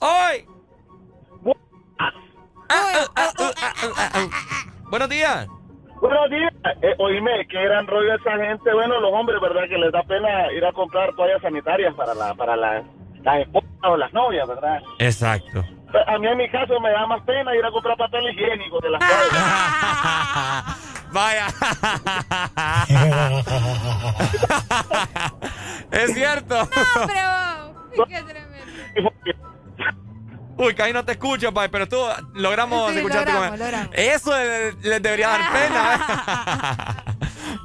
¡Hoy! Buenos días. Buenos días. Eh, oíme, qué gran rollo esa gente. Bueno, los hombres, ¿verdad? Que les da pena ir a comprar toallas sanitarias para la para la, las esposas o las novias, ¿verdad? Exacto. A mí en mi caso me da más pena ir a comprar papel higiénico de las. Vaya. es cierto. No, pero... Qué tremendo. Uy, que ahí no te escucho, pai, pero tú logramos Sí, escucharte. logramos, con- logramos. Eso les, les debería dar pena.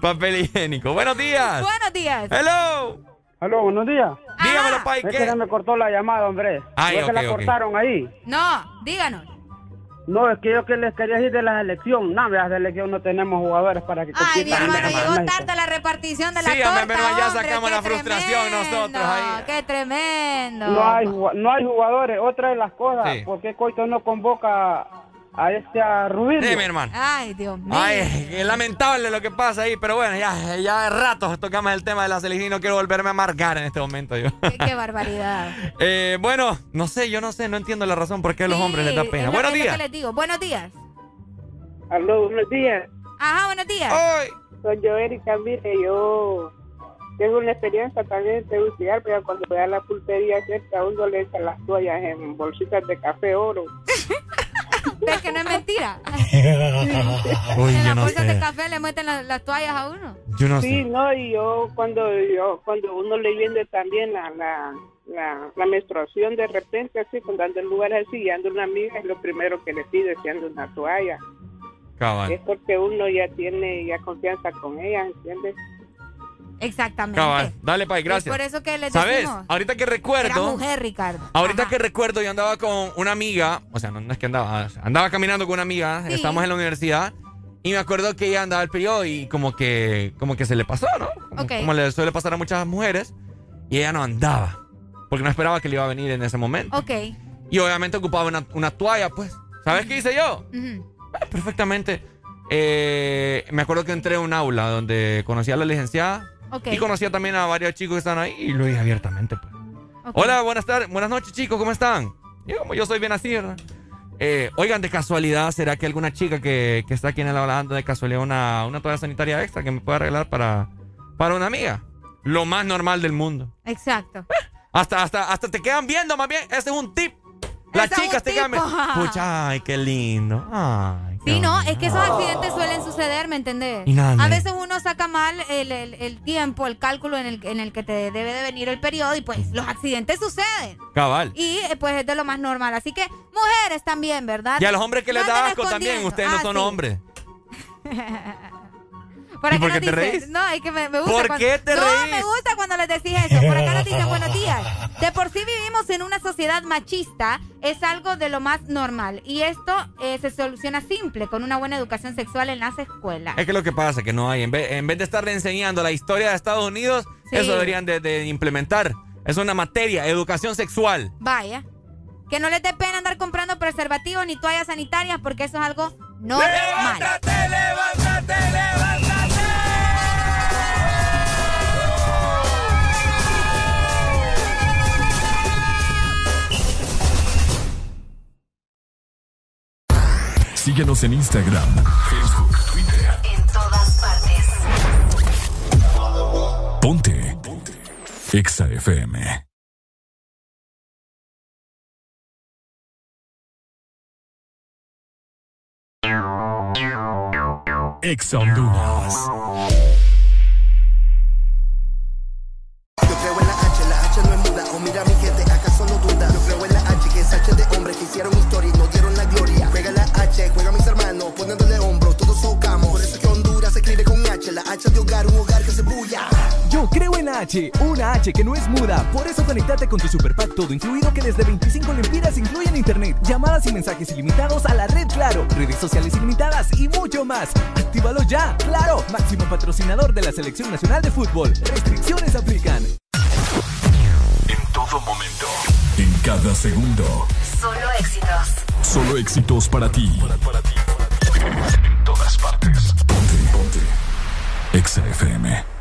Papel higiénico. Buenos días. Buenos días. Hello. Aló, buenos días. Dígamelo, pai, Es que se me cortó la llamada, hombre. Ay, ¿No es que ok, la ok. cortaron ahí? No, díganos. No, es que yo que les quería decir de la selección. No, de la selección no tenemos jugadores para que Ay, mi hermano, México. llegó tarde la repartición de la Sí, torta, hombre, pero ya sacamos la frustración tremendo, nosotros ahí. ¡Qué tremendo! No hay, ju- no hay jugadores. Otra de las cosas, Sí. ¿por qué Coito no convoca a este a Rubio? Sí, mi hermano. Ay, Dios mío. Ay, es lamentable lo que pasa ahí, pero bueno, ya, ya de rato tocamos el tema de la selección y no quiero volverme a amargar en este momento yo. Qué, qué barbaridad. Eh, bueno, no sé, yo no sé, no entiendo la razón por qué a los hombres les da Es pena. lo- Buenos es lo días. que les digo. Buenos días. Aló, buenos días. Ajá, buenos días. Soy yo, Erika. Mire, yo tengo una experiencia también de utilizar, pero cuando voy a la pulpería cerca, uno le echa las toallas en bolsitas de café oro. ¿Ves que no es mentira? Uy, en las no bolsas de café le meten la- las toallas a uno. Yo no sí, sé. no, y yo cuando yo cuando uno le viene también la, la, la, la menstruación de repente, así, cuando ando en lugares así y ando una amiga, es lo primero que le pide es que ando una toalla. Cabal. Es porque uno ya tiene ya confianza con ella, ¿entiendes? Exactamente. Cabal. Dale, Pai, Es gracias. por eso que les ¿Sabes? decimos. Ahorita que Era recuerdo. mujer, Ricardo. Ahorita que recuerdo, yo andaba con una amiga, o sea, no, no es que andaba, andaba caminando con una amiga, Sí. estábamos en la universidad, y me acuerdo que ella andaba el periodo y como que, como que se le pasó, ¿no? Como, como le suele pasar a muchas mujeres, y ella no andaba, porque no esperaba que le iba a venir en ese momento. Ok. Y obviamente ocupaba una, una toalla, pues. ¿Sabes qué hice yo? Eh, Perfectamente. Eh, me acuerdo que entré a un aula donde conocí a la licenciada Y conocía también a varios chicos que estaban ahí y lo dije abiertamente, pues. Hola, buenas tardes, buenas noches, chicos, ¿cómo están? Yo, como yo soy bien así, ¿verdad? Eh, oigan, de casualidad, ¿será que alguna chica que, que está aquí en el aula anda de casualidad una, una toalla sanitaria extra que me pueda regalar para, para una amiga? Lo más normal del mundo. Exacto. Hasta, hasta, hasta te quedan viendo, más bien. Ese es un tip. Las chicas te quedan viendo. Pucha, ay, qué lindo. Ay, Sí, no, es que esos accidentes suelen suceder, ¿me entendés? Y nada, A veces uno saca mal el, el- el tiempo, el cálculo en el, en el que te debe de venir el periodo y pues los accidentes suceden. Cabal. Y eh, pues es de lo más normal. Así que mujeres también, ¿verdad? Y a los hombres que les da asco también, ustedes no Ah, son sí. hombres. Por ¿Y por qué te dicen- reís? No, es que me, me gusta. ¿Por cuando- qué te no, reís? me gusta cuando les decís eso. Por acá nos dicen, buenos días. De por sí vivimos en una sociedad machista, es algo de lo más normal. Y esto eh, se soluciona simple, con una buena educación sexual en las escuelas. Es que lo que pasa es que no hay. En vez, en vez de estar enseñando la historia de Estados Unidos, Sí. eso deberían de, de implementar. Es una materia, educación sexual. Vaya. Que no les dé pena andar comprando preservativos ni toallas sanitarias porque eso es algo normal. ¡Levántate, levántate, levántate! Síguenos en Instagram, Facebook, Twitter. En todas partes. Ponte. Ponte. Exa FM. Ex Honduras. La H de hogar, un hogar que se bulla. Yo creo en la H, una H que no es muda. Por eso conectate con tu superpack todo incluido que desde 25 lempiras incluyen internet, llamadas y mensajes ilimitados a la red Claro, redes sociales ilimitadas y mucho más. Actívalo ya, claro, máximo patrocinador de la Selección Nacional de Fútbol. Restricciones aplican. En todo momento, en cada segundo. Solo éxitos. Solo éxitos para ti. En todas partes. XFM.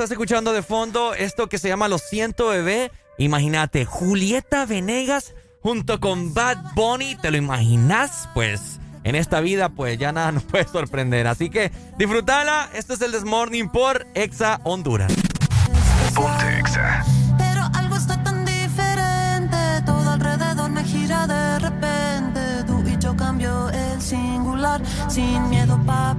estás escuchando de fondo esto que se llama Los 100 Bebé. Imagínate, Julieta Venegas junto con Bad Bunny. ¿Te lo imaginas? Pues en esta vida, pues ya nada nos puede sorprender. Así que disfrútala. Este es el Desmorning por Exa Honduras. Ponte Exa. Pero algo está tan diferente. Todo alrededor me gira de repente. Tú y yo cambio el singular. Sin miedo para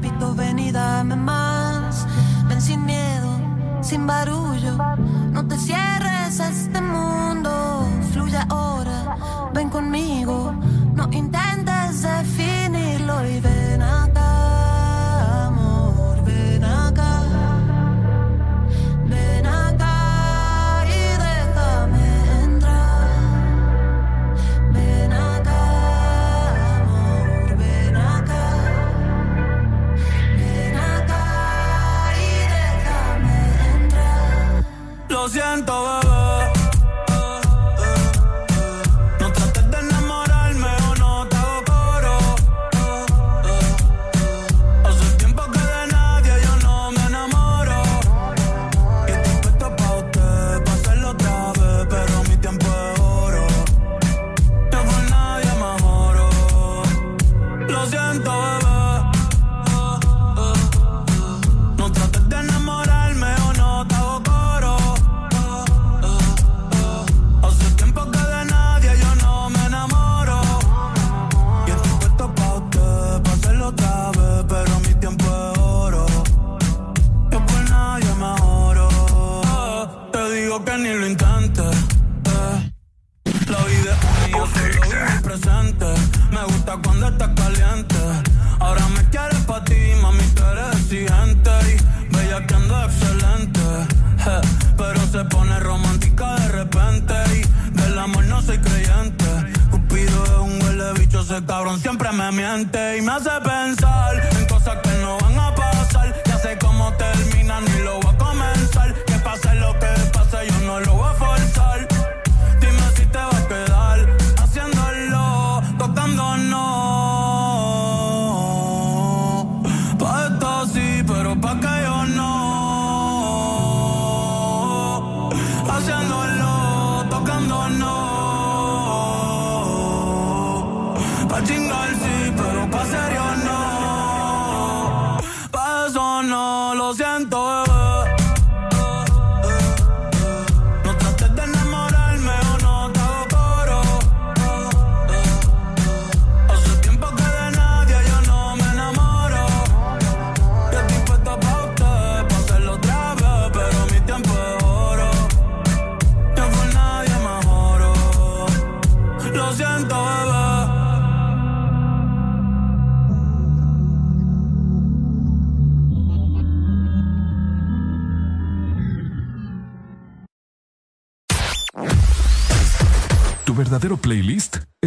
barulho.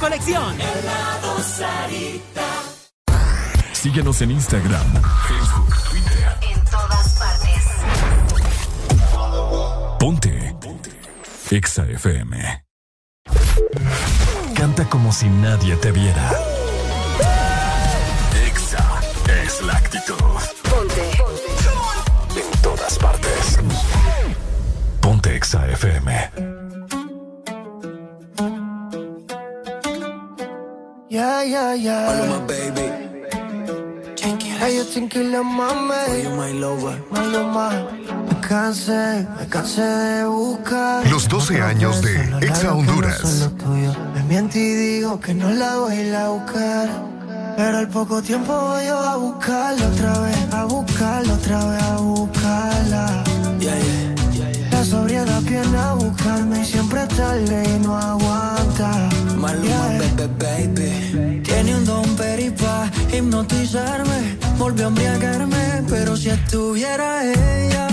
colección. Helado Sarita. Síguenos en Instagram, Facebook, Twitter. En todas partes. Ponte. Ponte. Exa FM. Canta como si nadie te viera 12 años de Exa Honduras. Me miento y digo que no la voy a ir a buscar. Pero al poco tiempo voy yo a buscarla otra vez, a buscarla otra vez, a buscarla. La sobriedad viene a buscarme y siempre tarde y no aguanta. Maluma, yeah. baby, baby. Tiene un don peripa, hipnotizarme. Volvió a embriagarme, pero si estuviera ella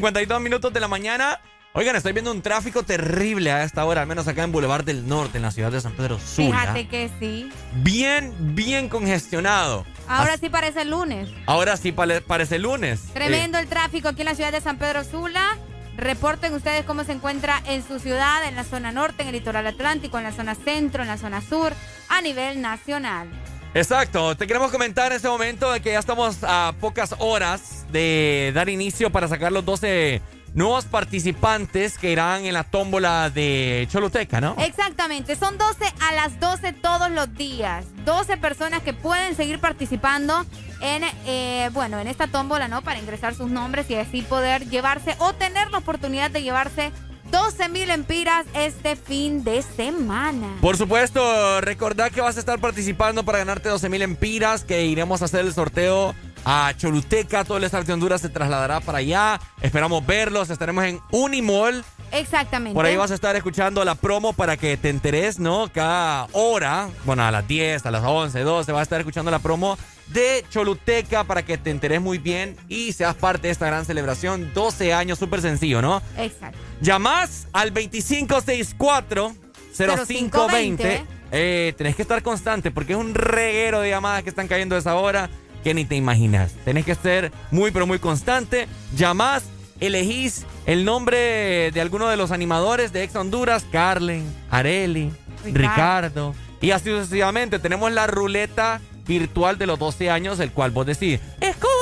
52, 52 minutos de la mañana. Oigan, estoy viendo un tráfico terrible a esta hora, al menos acá en Boulevard del Norte, en la ciudad de San Pedro Sula. Fíjate que sí. Bien, bien congestionado. Ahora sí parece el lunes. Ahora sí pare- parece lunes. Tremendo el tráfico aquí en la ciudad de San Pedro Sula. Reporten ustedes cómo se encuentra en su ciudad, en la zona norte, en el litoral atlántico, en la zona centro, en la zona sur, a nivel nacional. Exacto, te queremos comentar en este momento de que ya estamos a pocas horas de dar inicio para sacar los 12 nuevos participantes que irán en la tómbola de Choluteca, ¿no? Exactamente, son 12 a las 12 todos los días. 12 personas que pueden seguir participando en, eh, bueno, en esta tómbola, ¿no? Para ingresar sus nombres y así poder llevarse o tener la oportunidad de llevarse 12 mil empiras este fin de semana. Por supuesto, recordad que vas a estar participando para ganarte 12 mil empiras, que iremos a hacer el sorteo a Choluteca. Todo el estado de Honduras se trasladará para allá. Esperamos verlos. Estaremos en Unimall. Exactamente. Por ahí vas a estar escuchando la promo para que te enteres, ¿no? Cada hora, bueno, a las 10, a las 11, 12, vas a estar escuchando la promo de Choluteca para que te enteres muy bien y seas parte de esta gran celebración. 12 años, súper sencillo, ¿no? Exacto. Llamás al 2564-0520. Eh, tenés que estar constante porque es un reguero de llamadas que están cayendo a esa hora que ni te imaginas. Tenés que ser muy, pero muy constante. Llamás, elegís el nombre de alguno de los animadores de Ex Honduras, Carlen, Areli, Ricardo. Ricardo. Y así sucesivamente. Tenemos la ruleta virtual de los 12 años, el cual vos decís, ¡Escoba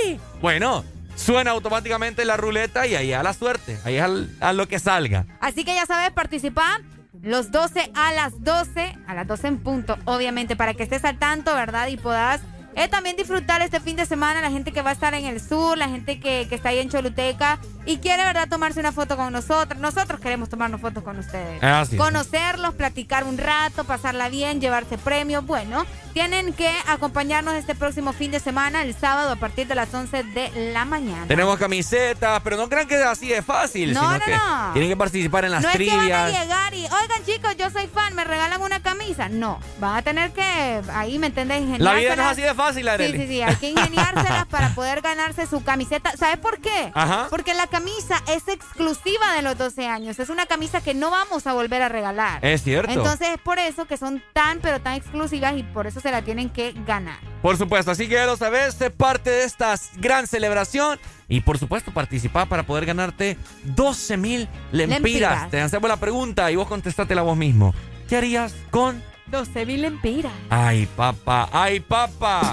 Areli! Bueno, suena automáticamente la ruleta y ahí a la suerte. Ahí al- a lo que salga. Así que ya sabes, participa los 12 a las 12, a las 12 en punto, obviamente, para que estés al tanto, ¿verdad? Y puedas eh, también disfrutar este fin de semana, la gente que va a estar en el sur, la gente que, que está ahí en Choluteca y quiere, ¿verdad?, tomarse una foto con nosotros. Nosotros queremos tomarnos fotos con ustedes. Ah, sí, sí. Conocerlos, platicar un rato, pasarla bien, llevarse premios. Bueno, tienen que acompañarnos este próximo fin de semana, el sábado, a partir de las 11 de la mañana. Tenemos camisetas, pero no crean que es así de fácil, No, sino no, que no. tienen que participar en las no es que van a trivias. llegar y, oigan chicos, yo soy fan, me regalan una camisa. No, van a tener que, ahí me entendés, La vida no es ingeniárselas. así de fácil, Sí, Arely. sí, sí, hay que ingeniárselas para poder ganarse su camiseta. ¿Sabes por qué? Ajá. Porque la camisa es exclusiva de los 12 años. Es una camisa que no vamos a volver a regalar. Es cierto. Entonces es por eso que son tan, pero tan exclusivas y por eso se la tienen que ganar. Por supuesto, así que ya lo sabes, sé parte de esta gran celebración y por supuesto participar para poder ganarte 12 mil lempiras. Lempiras. Te hacemos la pregunta y vos contestate vos mismo. ¿Qué harías con 12 mil lempiras. Ay, papá, ay, papá.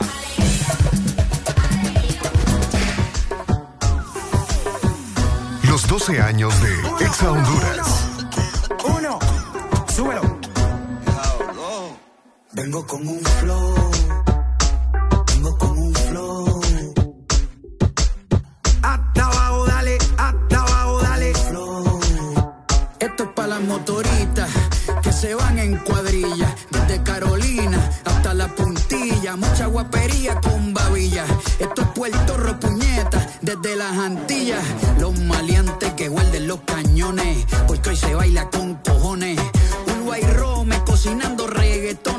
Los 12 años de Exa Honduras. Vengo con un flow. Vengo con un flow. Hasta abajo, dale, hasta abajo, dale. Flow. Esto es para las motoritas que se van en cuadrilla. Desde Carolina hasta la puntilla. Mucha guapería con babilla. Esto es Puerto Ropuñeta, desde las Antillas. Los maleantes que guarden los cañones. Porque hoy se baila con cojones. Uruguay Rome cocinando reggaetones.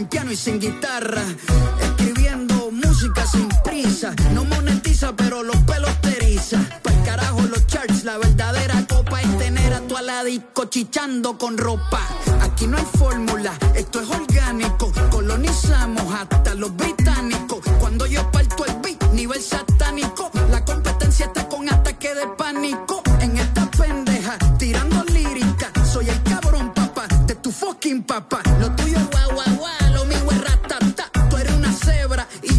sin piano y sin guitarra. Escribiendo música sin prisa, no monetiza, pero los pelos te eriza. Pa'l carajo los charts, la verdadera copa es tener a tu aladico chichando con ropa. Aquí no hay fórmula, esto es orgánico. Colonizamos hasta los británicos. Cuando yo parto el beat, nivel satánico. La competencia está con ataque de pánico. En esta pendeja, tirando lírica. Soy el cabrón, papá, de tu fucking papá. Lo tuyo es guau,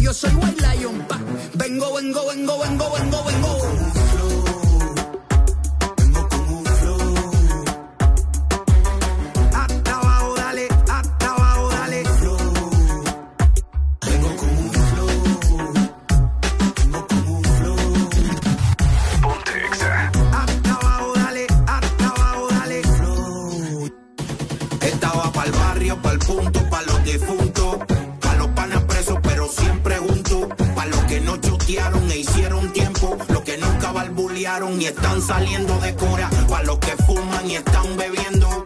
yo soy white lion, pa. Vengo, vengo, vengo, vengo, vengo, vengo. Y están saliendo de cora, pa' los que fuman y están bebiendo,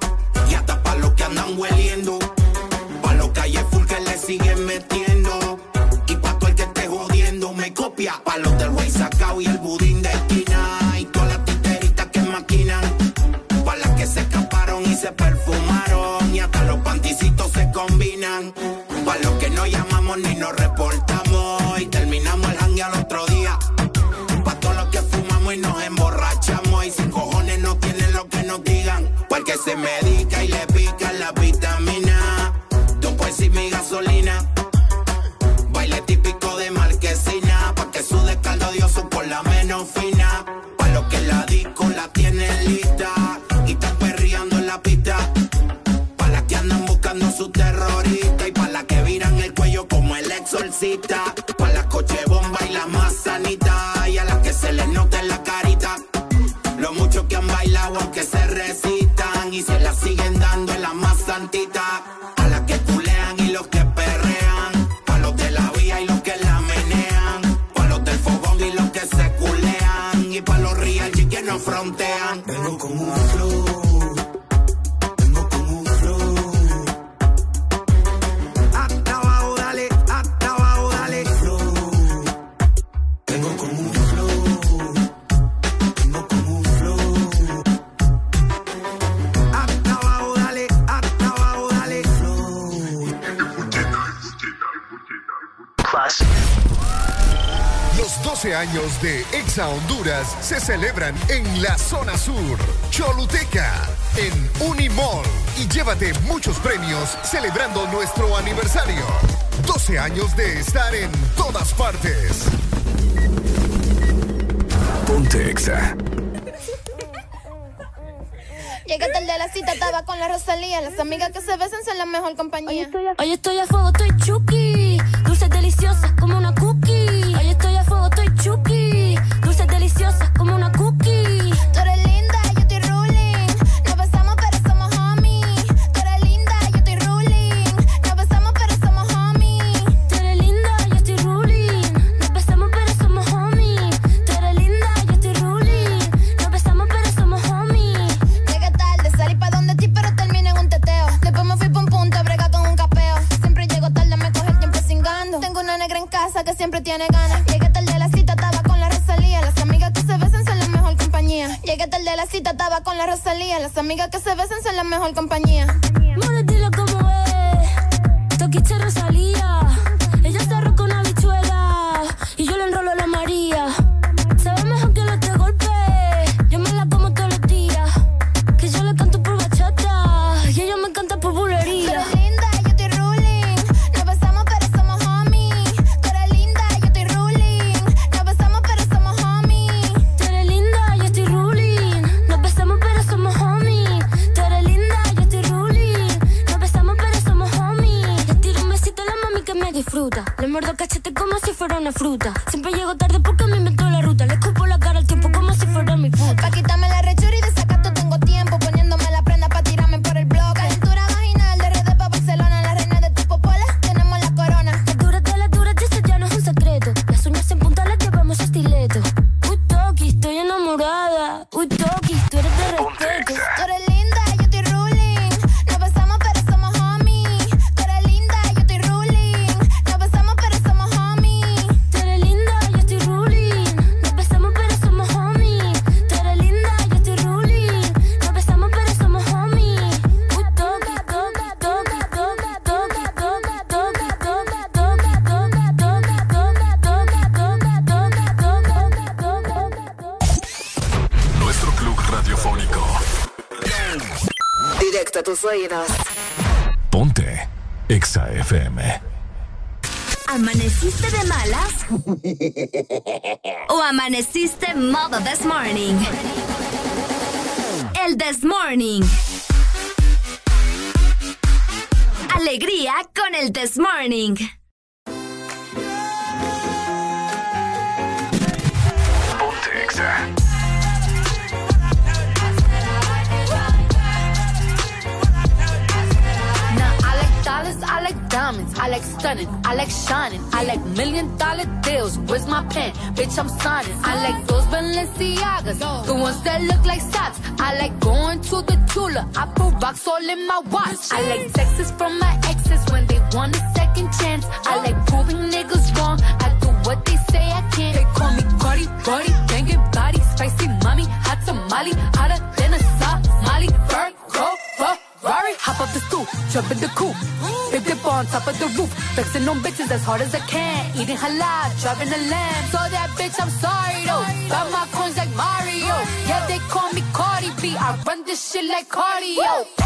y hasta pa' los que andan hueliendo, pa' los calles full que le siguen metiendo, y pa' todo el que esté jodiendo me copia, pa' los del güey sacao y el budín de esquina, y todas las titeritas que maquinan, pa' las que se escaparon y se perfumaron y hasta los panticitos se combinan. Se medica y le pica la vitamina. Tú pues y mi gasolina. Baile típico de marquesina. Pa' que su descaldo odioso por la menos fina. Pa' los que la disco la tienen lista. Y están perreando en la pista. Pa' las que andan buscando su terrorista. Y pa' las que viran el cuello como el exorcista. Pa' las coche años de Exa Honduras se celebran en la zona sur, Choluteca, en Unimall. Y llévate muchos premios celebrando nuestro aniversario. 12 años de estar en todas partes. Ponte Exa. Llegué tarde a la cita, estaba con la Rosalía. Las amigas que se besan son la mejor compañía. Hoy estoy a fuego, estoy chuki. Dulces deliciosas como una cookie. Hoy estoy fuego, estoy. Dulces deliciosas como una cookie. Tú eres linda, yo estoy ruling. No besamos, pero somos homies. Tú eres linda, yo estoy ruling. No besamos, pero somos homies. Tú eres linda, yo estoy ruling. Nos besamos, pero somos homies. Tú eres linda, yo estoy ruling. Nos besamos, pero somos homies. Llegué tarde, salí pa' donde ti, pero terminé en un teteo. Después me fui pa' un punto, brega con un capeo. Siempre llego tarde, me coge el tiempo. Tengo una negra en casa que siempre tiene ganas. La cita, estaba con la Rosalía. Las amigas que se besan son la mejor compañía. Dilo como es. Toquiche Rosalía. Una fruta. Siempre llego tarde porque this morning? El this morning. As hard as I can. Eating halal, driving a lamb. So that bitch, I'm sorry though. Got my coins like Mario. Yeah, they call me Cardi B. I run this shit like cardio.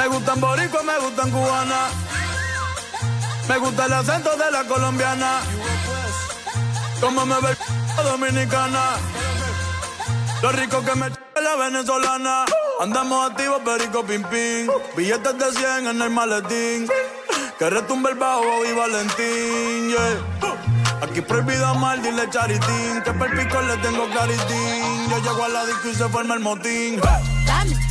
Me gustan boricua, me gustan cubana. Me gusta el acento de la colombiana. Como me ve dominicana. Lo rico que me la venezolana. Andamos activos, perico pim pim. Billetes de 100 en el maletín. Que retumbe el bajo y Valentín, yeah. Aquí prohibido amar, dile charitín. Que per pico le tengo claritín. Yo llego a la disco y se forma el motín. Diamond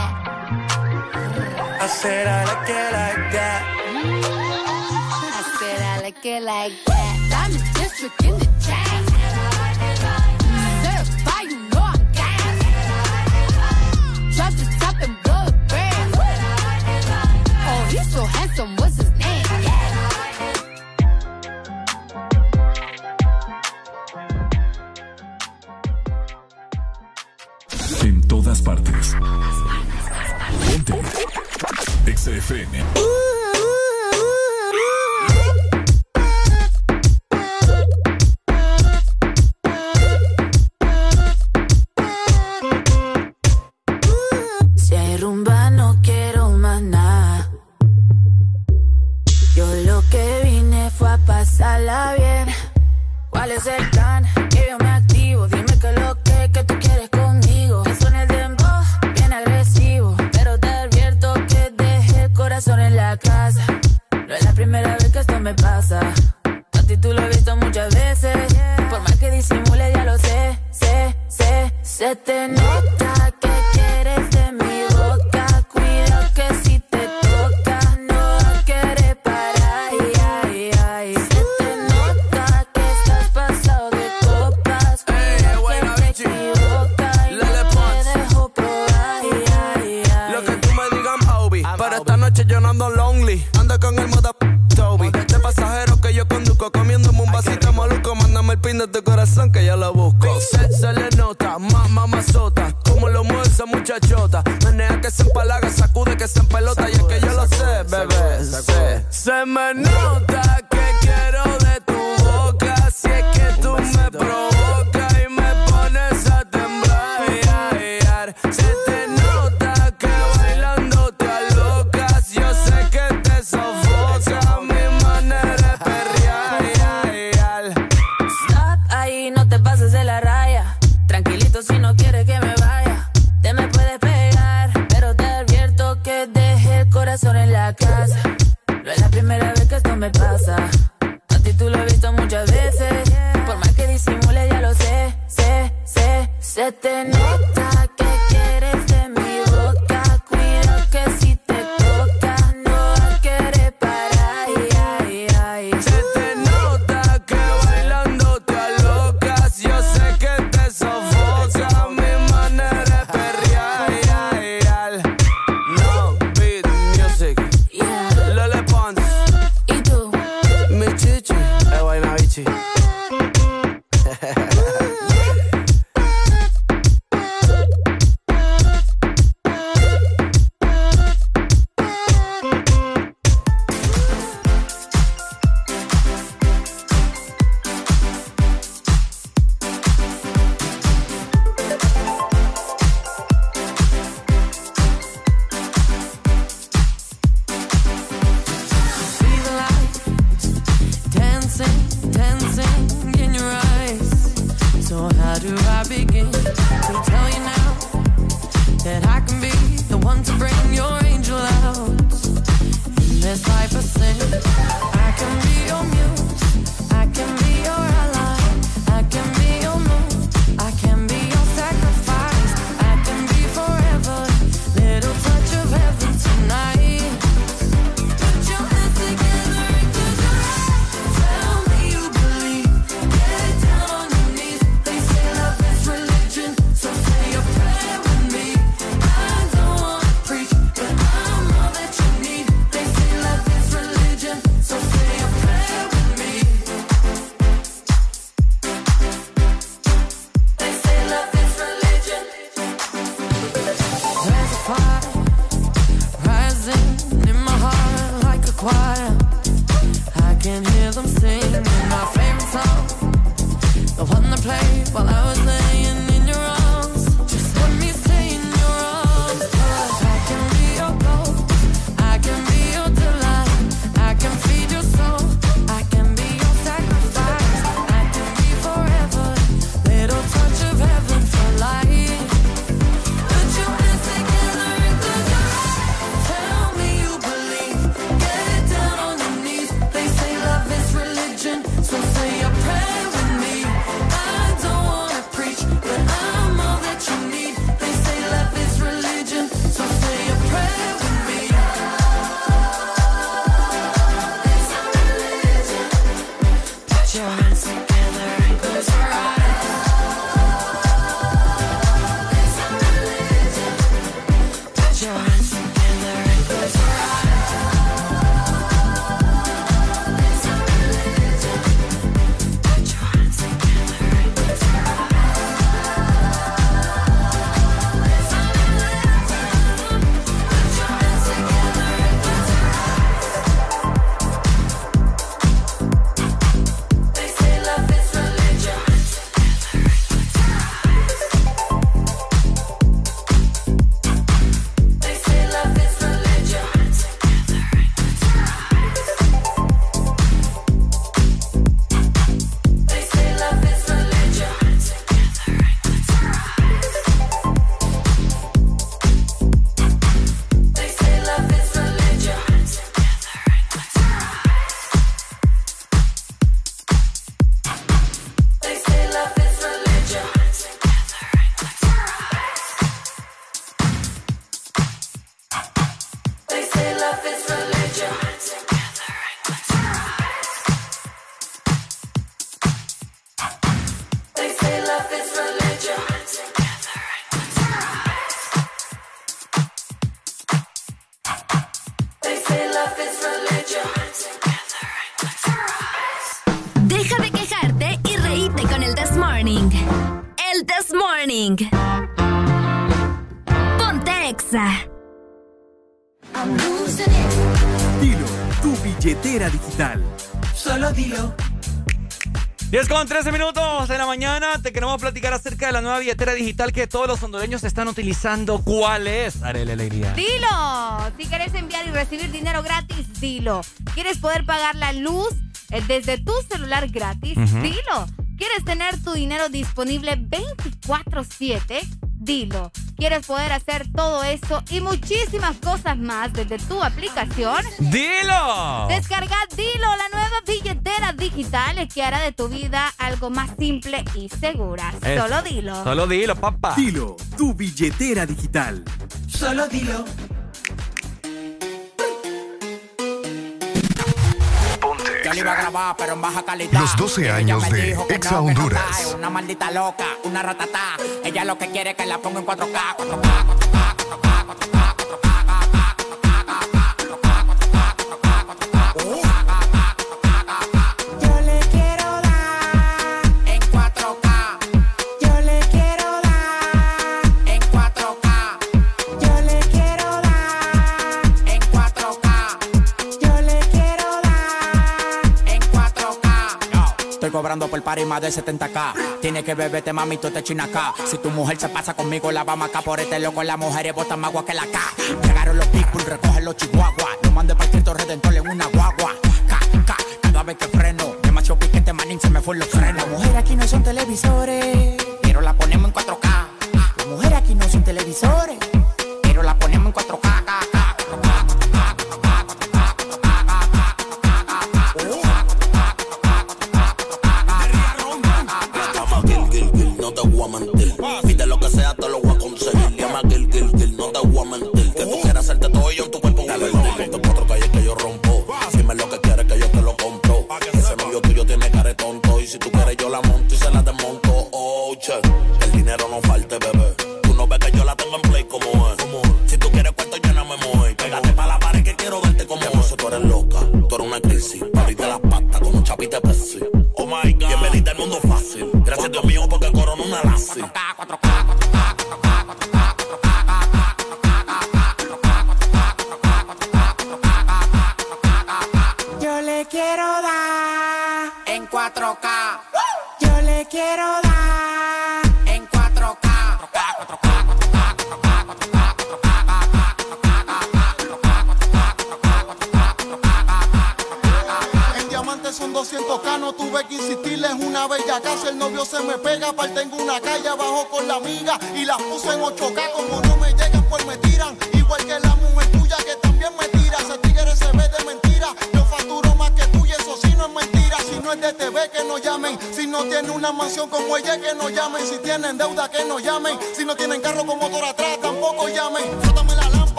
I said I like it like that. I said I like it like that. Diamond district in the chain. Certified, you know I'm gang. Drop the top and blow the brand. Oh, he's so handsome, what's his name? En todas partes. Si hay rumba no quiero más nada. Yo lo que vine fue a pasarla bien. ¿Cuál es el plan? Se te nota que quieres de mi boca. Cuidado que si te toca, no querer parar. Ay, ay, ay. Se te nota que estás pasado de copas. Cuidado que te equivocas y no te dejo probar. Ay, ay, ay. Lo que tú me digas, Obi. Pero esta noche yo no ando lonely. Ando con el moda Toby. De pasajero que yo conduzco. Comiéndome un vasito maluco. Mándame el pin de tu corazón que yo lo busco. Se empelota. Y es que yo lo sé, bebé. Se me nota 13 minutos de la mañana. Te queremos platicar acerca de la nueva billetera digital que todos los hondureños están utilizando. ¿Cuál es, Arele Alegría? Dilo. Si quieres enviar y recibir dinero gratis, dilo. ¿Quieres poder pagar la luz eh, desde tu celular gratis? Dilo. ¿Quieres tener tu dinero disponible 24/7? Dilo. ¿Quieres poder hacer todo eso y muchísimas cosas más desde tu aplicación? ¡Dilo! Descarga Dilo, la digital es que hará de tu vida algo más simple y segura. Solo dilo. Solo dilo, papá. Dilo, tu billetera digital. Solo dilo. iba a grabar, pero en baja calidad. Los 12 años de Exa Honduras. No una maldita loca, una ratatá. Ella lo que quiere es que la ponga en 4K, 4K, 4K, 4K, 4K. 4K. Por party más de 70k. Tiene que beberte, mami, tú te china acá. Si tu mujer se pasa conmigo, la vamos acá por este loco. Las mujeres botan más agua que la K. Llegaron los people, recogen los chihuahuas. Lo mandé para el Redentor en una guagua. Ca, ca, cada vez que freno. Demasiado piquete, manín, se me fue los frenos. Mujeres aquí no son televisores,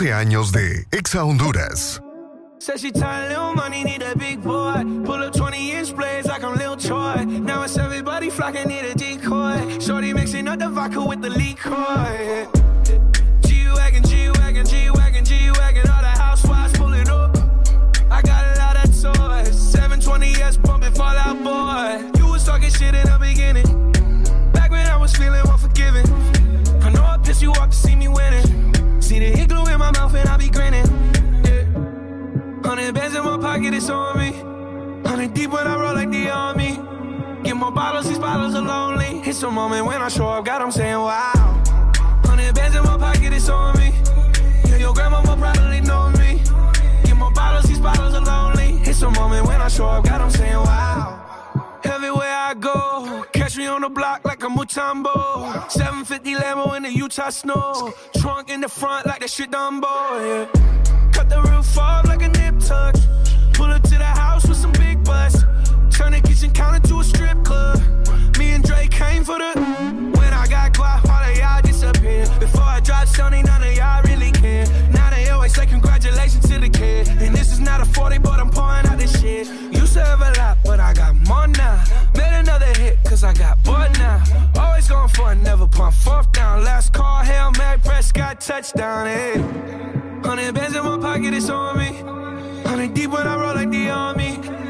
12 años de Exa Honduras. She tired, little money, need a big boy. Pull up 20 inch blades like I'm Lil Troy. Now it's everybody flocking, need a decoy. Shorty mixing up the vodka with the It's a moment when I show up, God, I'm saying wow. Hundred bands in my pocket, it's on me. Yeah, your grandma will probably know me. Get more bottles, these bottles are lonely. It's a moment when I show up, God, I'm saying wow. Everywhere I go, catch me on the block like a Mutombo. 750 Lambo in the Utah snow. Trunk in the front like that shit Dumbo, yeah. Cut the roof off like a nip tuck. Pull up to the house with some big butts. Turn the kitchen counter to a strip club. And Drake came for the. When I got quiet, all of y'all disappear. Before I drop Sony, none of y'all really care. Now they always say congratulations to the kid. And this is not a 40, but I'm pouring out this shit. Used to have a lot, but I got more now. Made another hit, cause I got bored now. Always going for it, never pump fourth down. Last call, Hail Mary, Prescott, touchdown, hey. Hundred bands in my pocket, it's on me. Hundred deep when I roll like the army.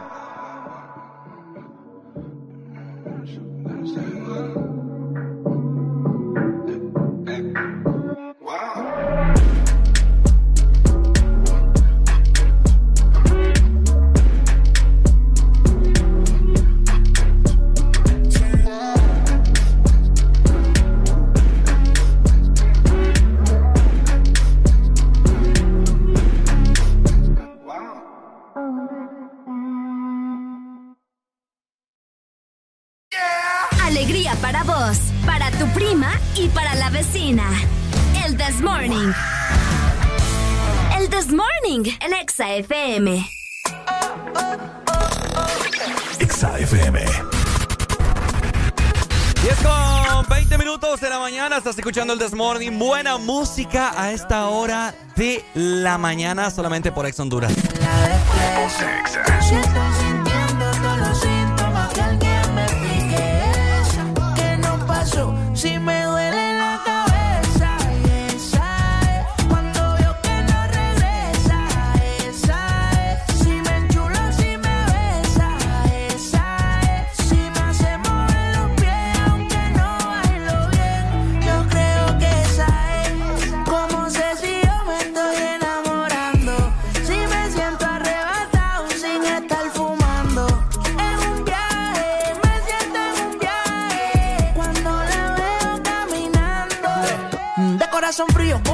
Exa FM. Exa FM. 10 con 20 minutos de la mañana, estás escuchando el Desmorning. Buena música a esta hora de la mañana, solamente por Ex Honduras. Si caminando. De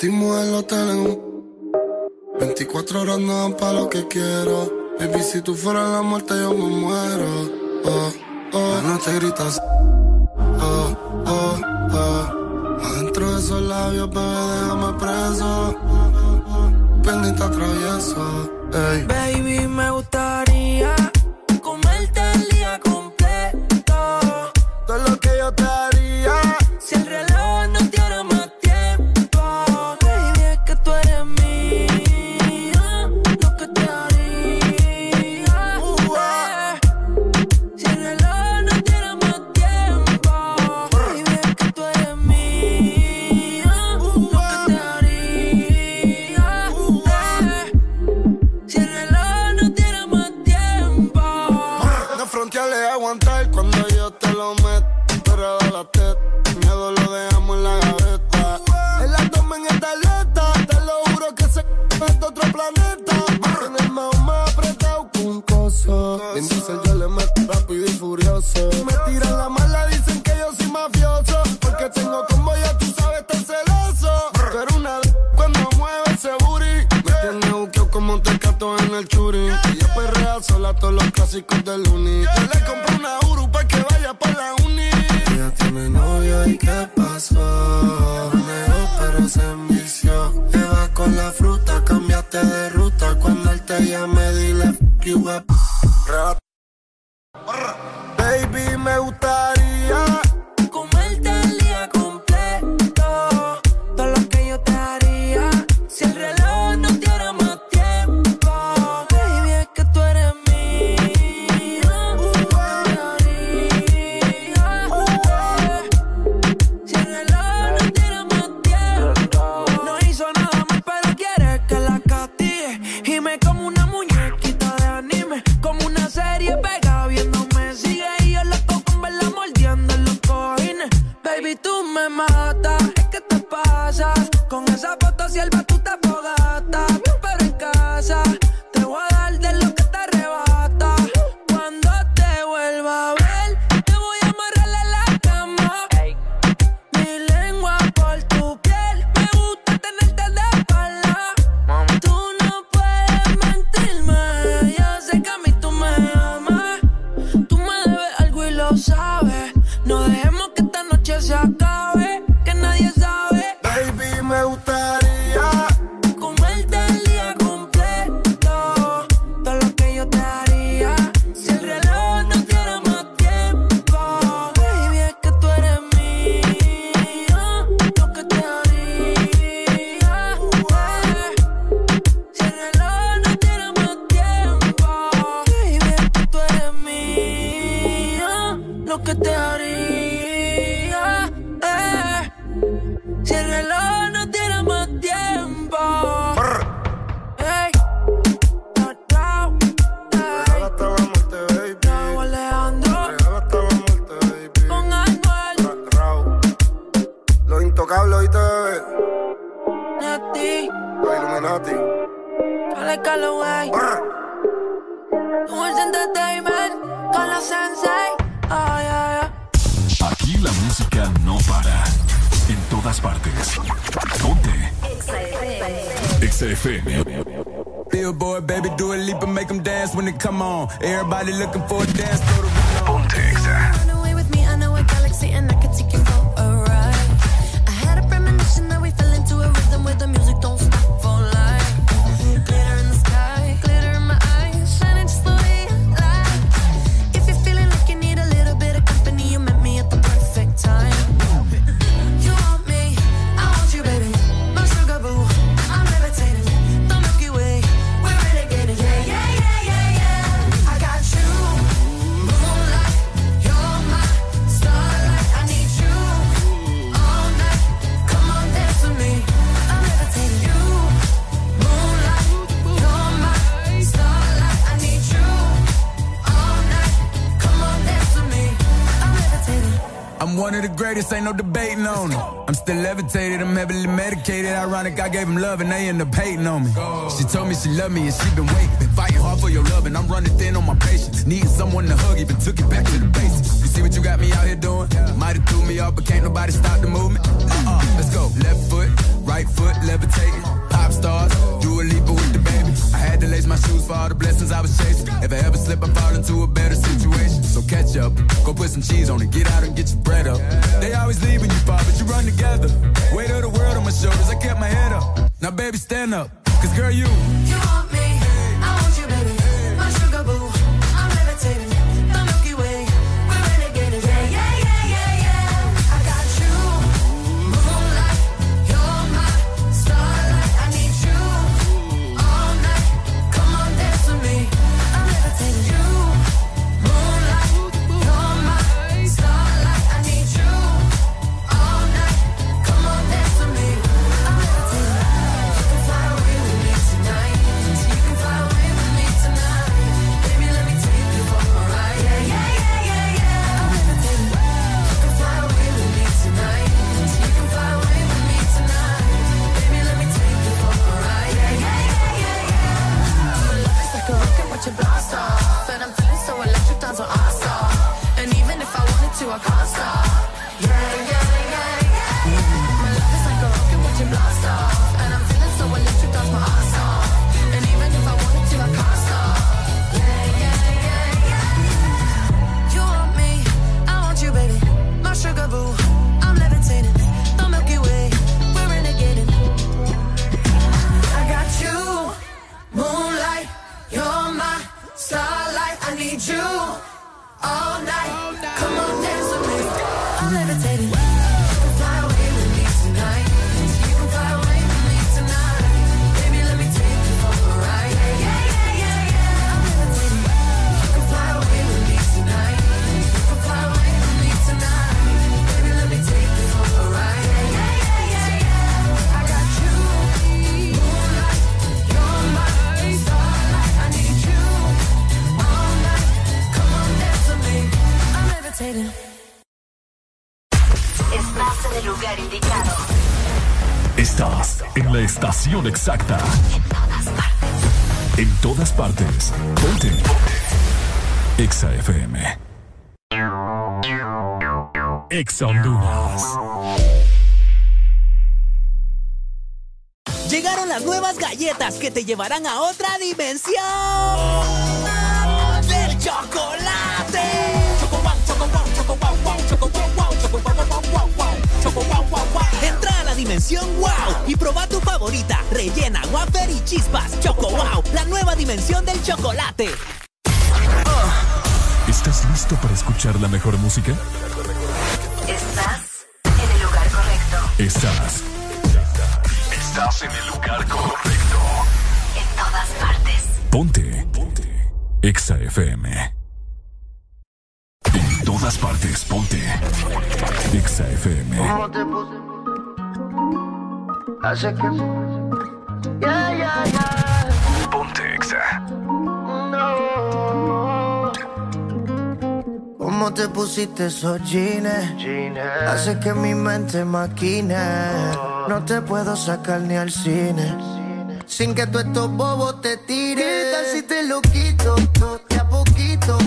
Dimos el hotel en un 24 horas no dan pa' lo que quiero. Baby, si tú fueras la muerte, yo me muero. Oh, oh. No te gritas. Oh, oh, oh. Adentro de esos labios, bebé, déjame preso. Bendita travieso. Hey. Baby, me gusta Everybody looking for gave him love and they end up hating on me. She told me she loved me and she been waiting. que te llevarán a otra dimensión del chocolate. Entra a la dimensión wow y proba tu favorita, rellena, wafer y chispas. Choco wow, la nueva dimensión del chocolate. ¿Estás listo para escuchar la mejor música? Estás en el lugar correcto. Estás. Estás en el lugar correcto. hace que. Yeah, yeah, yeah. Ponte exa. No. ¿Cómo te pusiste esos jeans? Hace que mi mente maquine. No te puedo sacar ni al cine. Sin que tú estos bobos te tires. ¿Qué tal si te lo quito? To, de a poquito.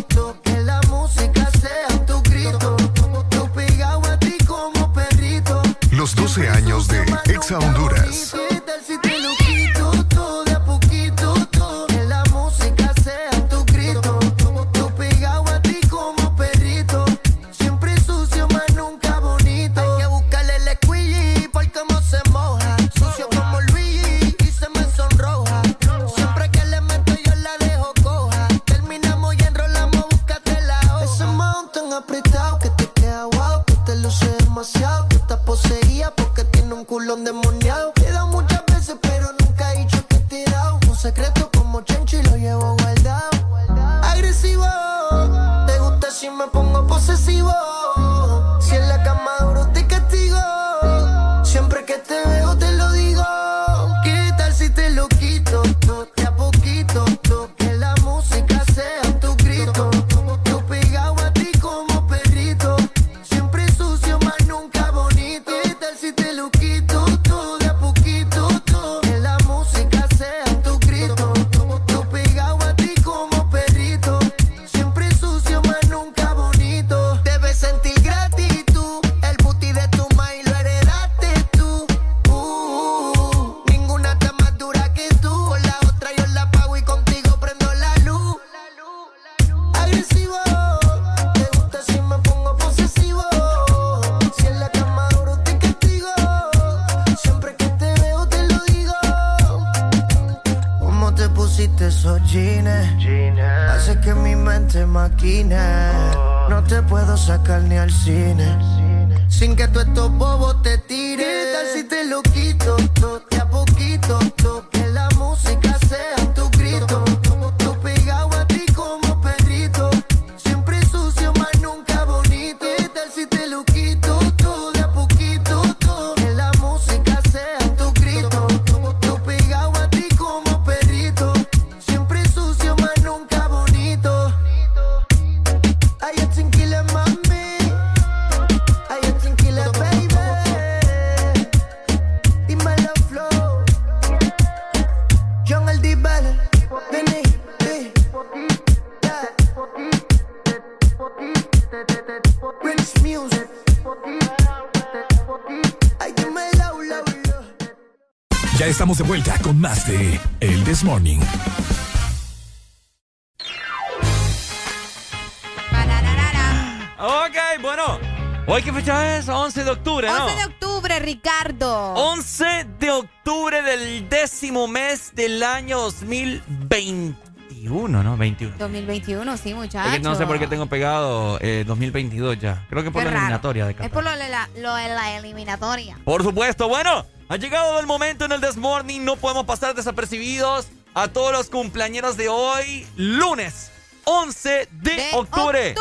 2021, ¿no? 21. 2021, sí, Es muchachos. que no sé por qué tengo pegado eh, 2022 ya. Creo que por Qué la raro. eliminatoria de Es Qatar. por lo de la, lo de la eliminatoria. Por supuesto, bueno, ha llegado el momento en el This Morning, no podemos pasar desapercibidos a todos los cumpleañeros de hoy, lunes 11 de, octubre.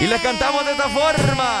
Y les cantamos de esta forma.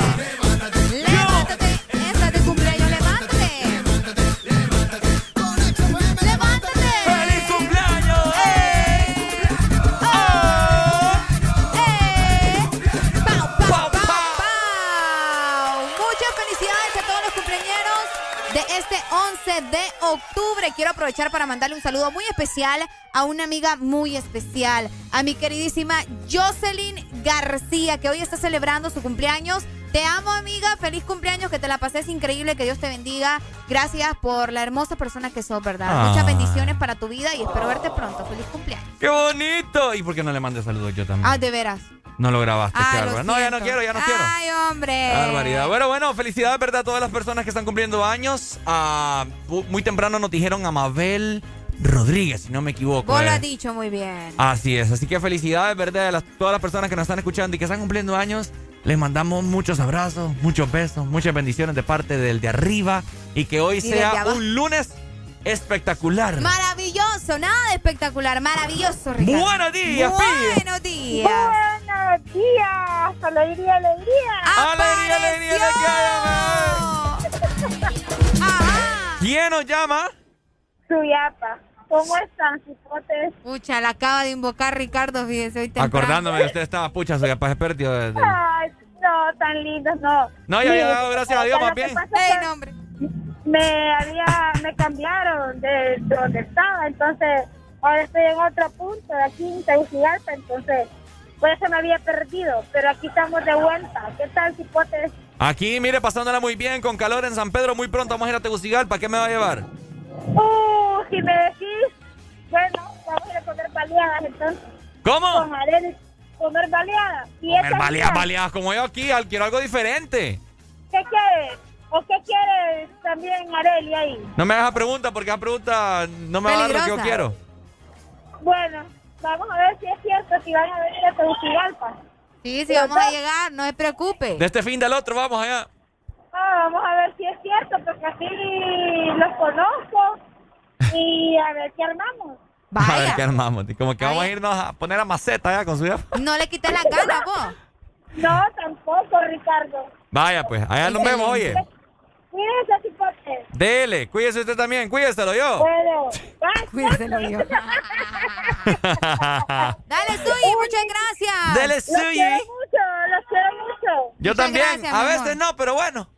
11 de octubre. Quiero aprovechar para mandarle un saludo muy especial a una amiga muy especial, a mi queridísima Jocelyn García, que hoy está celebrando su cumpleaños. Te amo, amiga. Feliz cumpleaños, que te la pases increíble, que Dios te bendiga. Gracias por la hermosa persona que sos, ¿verdad? Ah. Muchas bendiciones para tu vida y espero verte pronto. Feliz cumpleaños. ¡Qué bonito! ¿Y por qué no le mandé saludos yo también? Ah, de veras. No lo grabaste, Ah, qué lo bárbaro. No, ya no quiero, ya no quiero. Ay, hombre. Barbaridad. Bueno, bueno, felicidades, ¿verdad? A todas las personas que están cumpliendo años. Ah, muy temprano nos dijeron a Mabel Rodríguez, si no me equivoco. Vos lo eh. has dicho muy bien. Así es, así que felicidades, ¿verdad? A las- todas las personas que nos están escuchando y que están cumpliendo años. Les mandamos muchos abrazos, muchos besos, muchas bendiciones de parte del de arriba y que hoy Y sea un lunes espectacular. Maravilloso, nada de espectacular, maravilloso, Ricardo. Buenos días, Pi. Buenos días. Buenos días. Alegría, alegría. ¡Alegría, alegría, ¿Quién nos llama? Suyapa. ¿Cómo están, cipotes? Pucha, la acaba de invocar Ricardo, fíjese, hoy temprano. Acordándome de usted estaba pucha, soy capaz de perdido Ay, no, tan lindos, no. No, ya había dado gracias a Dios, más bien. que Me había, me cambiaron de donde estaba, entonces ahora estoy en otro punto, de aquí en Tegucigalpa, entonces por eso me había perdido, pero aquí estamos de vuelta. ¿Qué tal, cipotes? Aquí, mire, pasándola muy bien, con calor en San Pedro. Muy pronto vamos a ir a Tegucigalpa. ¿Qué me va a llevar? Uh, si me decís, bueno, vamos a comer baleadas entonces. ¿Cómo? Comer baleadas. Y Comer baleadas, días, baleadas como yo aquí. al- Quiero algo diferente. ¿Qué quieres? ¿O qué quieres también Areli ahí? No me hagas pregunta porque esa pregunta no me va a dar lo que yo quiero. Bueno, vamos a ver si es cierto, si van a venir a Tegucigalpa. Sí, sí, vamos a llegar, no se preocupe. De este fin del otro, vamos allá. Ah, vamos a ver si es cierto, porque así los conozco y a ver qué armamos. A ver qué armamos. Como que vamos a irnos a poner a maceta allá con su hija. No le quites las ganas, vos. No, tampoco, Ricardo. Vaya, pues, allá nos vemos, oye. Cuídense, cipote. Dele, cuídese usted también, cuídeselo yo. Bueno, Cuídeselo yo. Dale, Suyi, muchas gracias. Dele, Los Suyi. quiero mucho, los quiero mucho. Yo también, a veces no, pero bueno.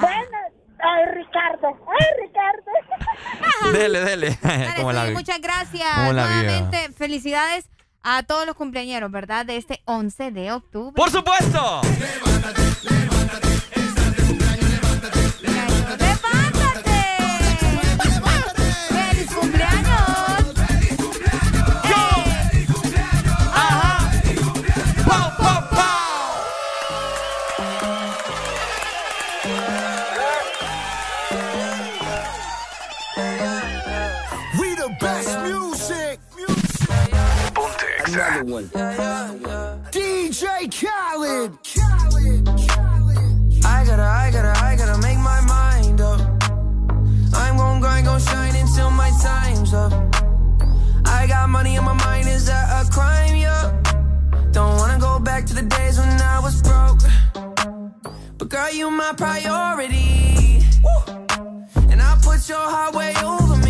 Bueno, ay, Ricardo, ay, Ricardo. Dele, dele. Como la muchas gracias. ¿Cómo la vio? Nuevamente, felicidades a todos los cumpleañeros, ¿verdad? De este 11 de octubre. ¡Por supuesto! Another one. DJ Khaled. I gotta, I gotta, I gotta make my mind up. I'm gon' grind, gon' shine until my time's up. I got money on my mind, is that a crime? Yeah. Don't wanna go back to the days when I was broke. But girl, you my priority. And I put your heart way over me.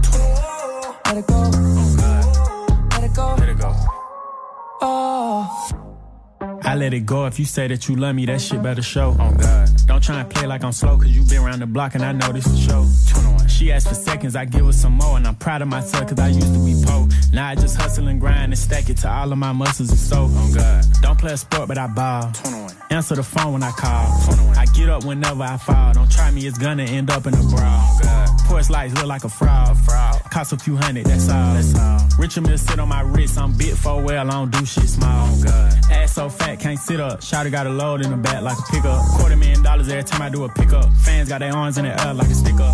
Let it go. Let it go. Oh. I let it go. If you say that you love me, that shit better show. Oh God. Don't try and play like I'm slow, cause you been around the block and I know this is show. She asked for seconds, I give her some more, and I'm proud of myself cause I used to be poor. Now I just hustle and grind and stack it to all of my muscles and so. Oh God. Don't play a sport, but I ball. Answer the phone when I call. I get up whenever I fall. Don't try me, it's gonna end up in a brawl. Oh, Porch lights look like a fraud. fraud. Cost a few hundred, that's all. That's all. Richard Mill sit on my wrist. I'm big for well, I don't do shit small. Oh, Ass so fat, can't sit up. Shotty got a load in the back like a pickup. Quarter million dollars every time I do a pickup. Fans got their arms in the air like a stick up.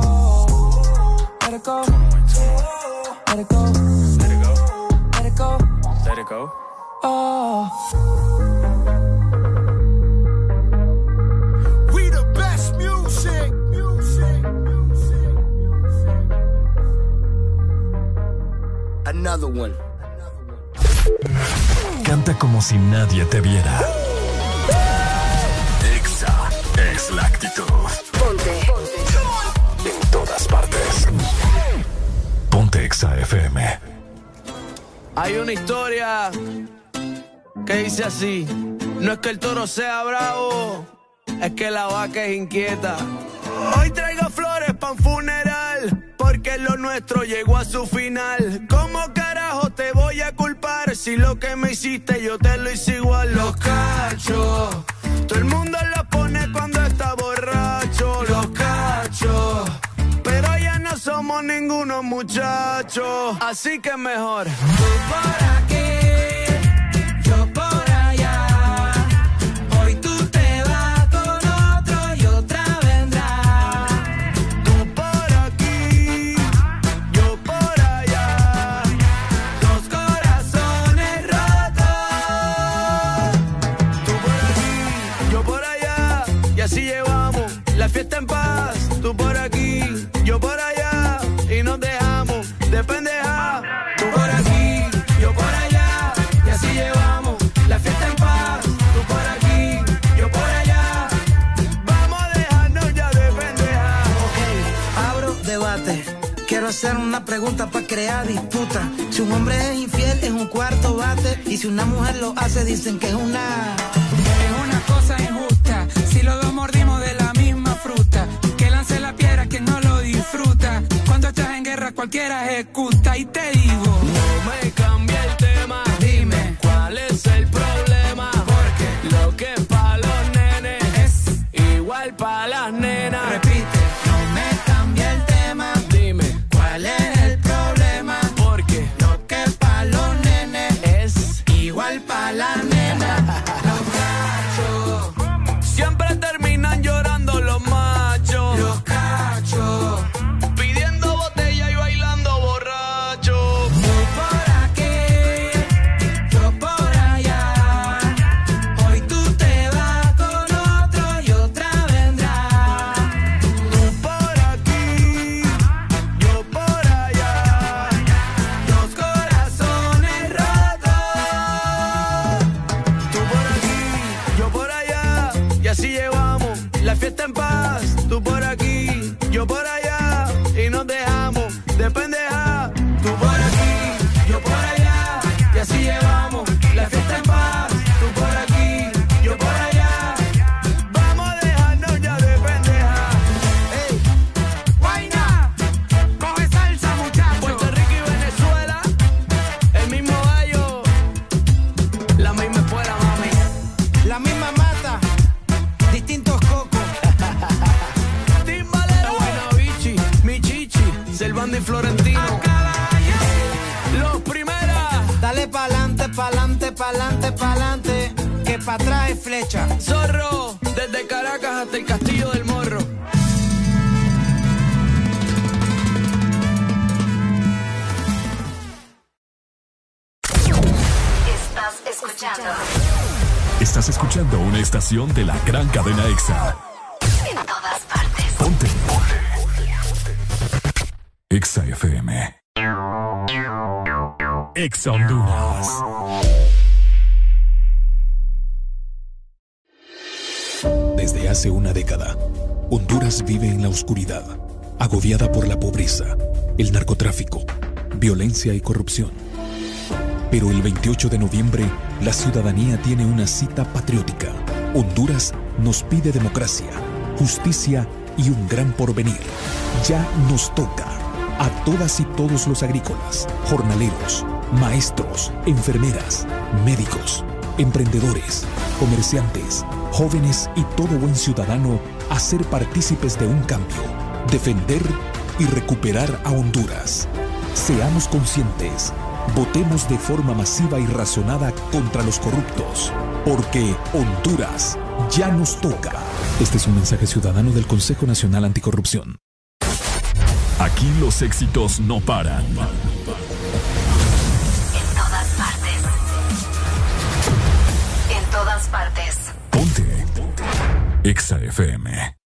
Let it go. Let it go. Let it go. Let it go. Let it go. Oh. We the best music. Music. Another one. Canta como si nadie te viera. Exa es la actitud. Ponte. Exa. Hay una historia que dice así: No es que el toro sea bravo, es que la vaca es inquieta. Hoy traigo flores pa' un funeral, porque lo nuestro llegó a su final. ¿Cómo carajo te voy a culpar si lo que me hiciste yo te lo hice igual? Los cachos, todo el mundo la pone cuando está borracho. Los cachos, ninguno muchachos, así que mejor. Hacer una pregunta para crear disputa. Si un hombre es infiel, es un cuarto bate. Y si una mujer lo hace, dicen que es una. Es una cosa injusta. Si los dos mordimos de la misma fruta, que lance la piedra quien no lo disfruta. Cuando estás en guerra, cualquiera ejecuta. Y te digo, No me para atrás es flecha. Zorro, desde Caracas hasta el castillo del morro. Estás escuchando. Estás escuchando una estación de la gran cadena EXA. En todas partes. Ponte. Ponte. EXA FM. EXA Honduras. desde hace una década, Honduras vive en la oscuridad, agobiada por la pobreza, el narcotráfico, violencia y corrupción. Pero el 28 de noviembre, la ciudadanía tiene una cita patriótica. Honduras nos pide democracia, justicia y un gran porvenir. Ya nos toca a todas y todos los agrícolas, jornaleros, maestros, enfermeras, médicos emprendedores, comerciantes, jóvenes y todo buen ciudadano a ser partícipes de un cambio, defender y recuperar a Honduras. Seamos conscientes, votemos de forma masiva y razonada contra los corruptos, porque Honduras ya nos toca. Este es un mensaje ciudadano del Consejo Nacional Anticorrupción. Aquí los éxitos no paran Exa FM.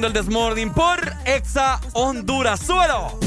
escuchando el Desmorning por Exa Honduras. ¡Súbelo!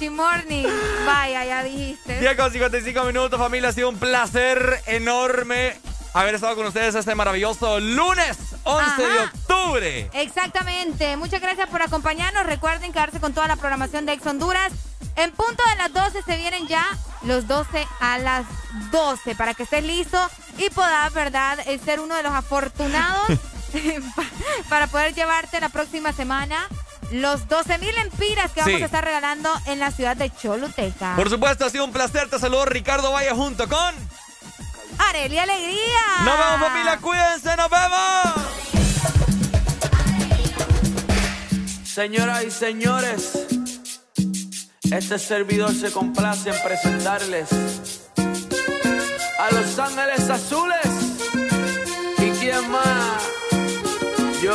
El guachimorni. Vaya, ya dijiste. 10 con 55 minutos, familia. Ha sido un placer enorme haber estado con ustedes este maravilloso lunes 11 de octubre. Exactamente. Muchas gracias por acompañarnos. Recuerden quedarse con toda la programación de Ex Honduras. En punto de las 12 se vienen ya los 12 a las 12 para que estés listo y puedas, ¿verdad?, eh, ser uno de los afortunados pa- para poder llevarte la próxima semana los 12 mil empiras que vamos a estar regalando en la ciudad de Choluteca. Por supuesto, ha sido un placer. Te saludo Ricardo Valle junto con. Arelia Alegría. Nos vemos, familia. Cuídense, nos vemos. Señoras y señores, este servidor se complace en presentarles a Los Ángeles Azules. ¿Y quién más? Yo,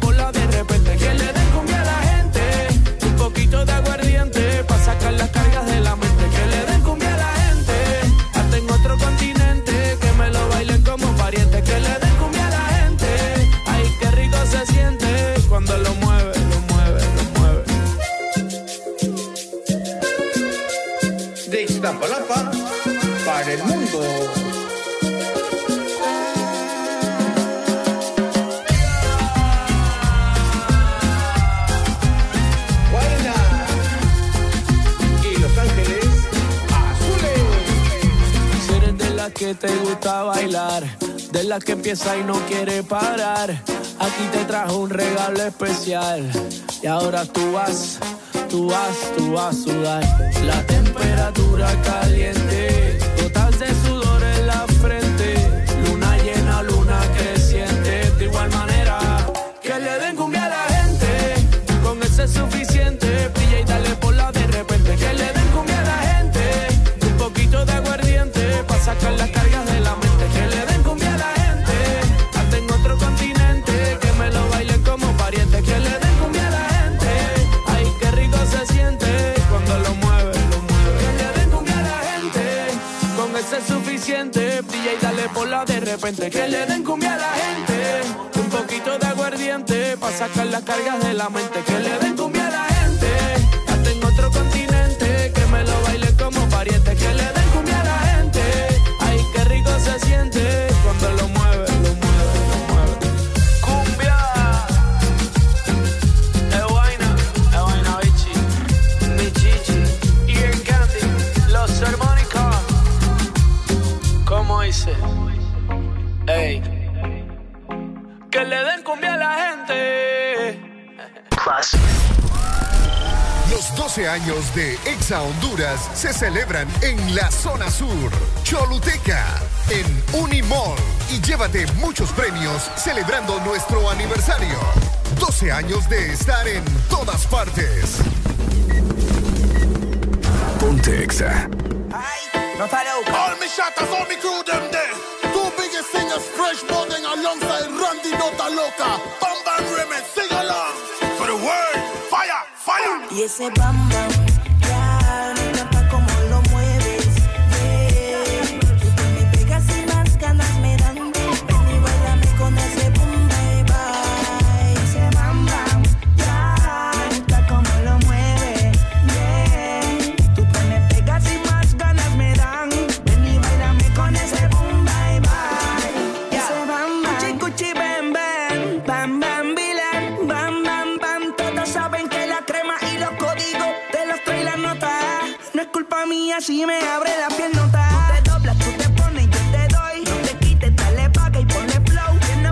las que empieza y no quiere parar, aquí te trajo un regalo especial. Y ahora tú vas, tú vas, tú vas a sudar. La temperatura caliente, suficiente. Brilla y dale por la de repente. Que le den cumbia a la gente, un poquito de aguardiente, para sacar las cargas de la mente. Que le den cumbia años de Exa Honduras se celebran en la zona sur, Choluteca, en Unimall. Y llévate muchos premios celebrando nuestro aniversario. 12 años de estar en todas partes. Ponte Exa. All me shatters, all me crew them there. Two biggest singers, Fresh Bowden alongside Randy Nota Loca. Bam Bam Remix, sing along. For the world. Y ese bam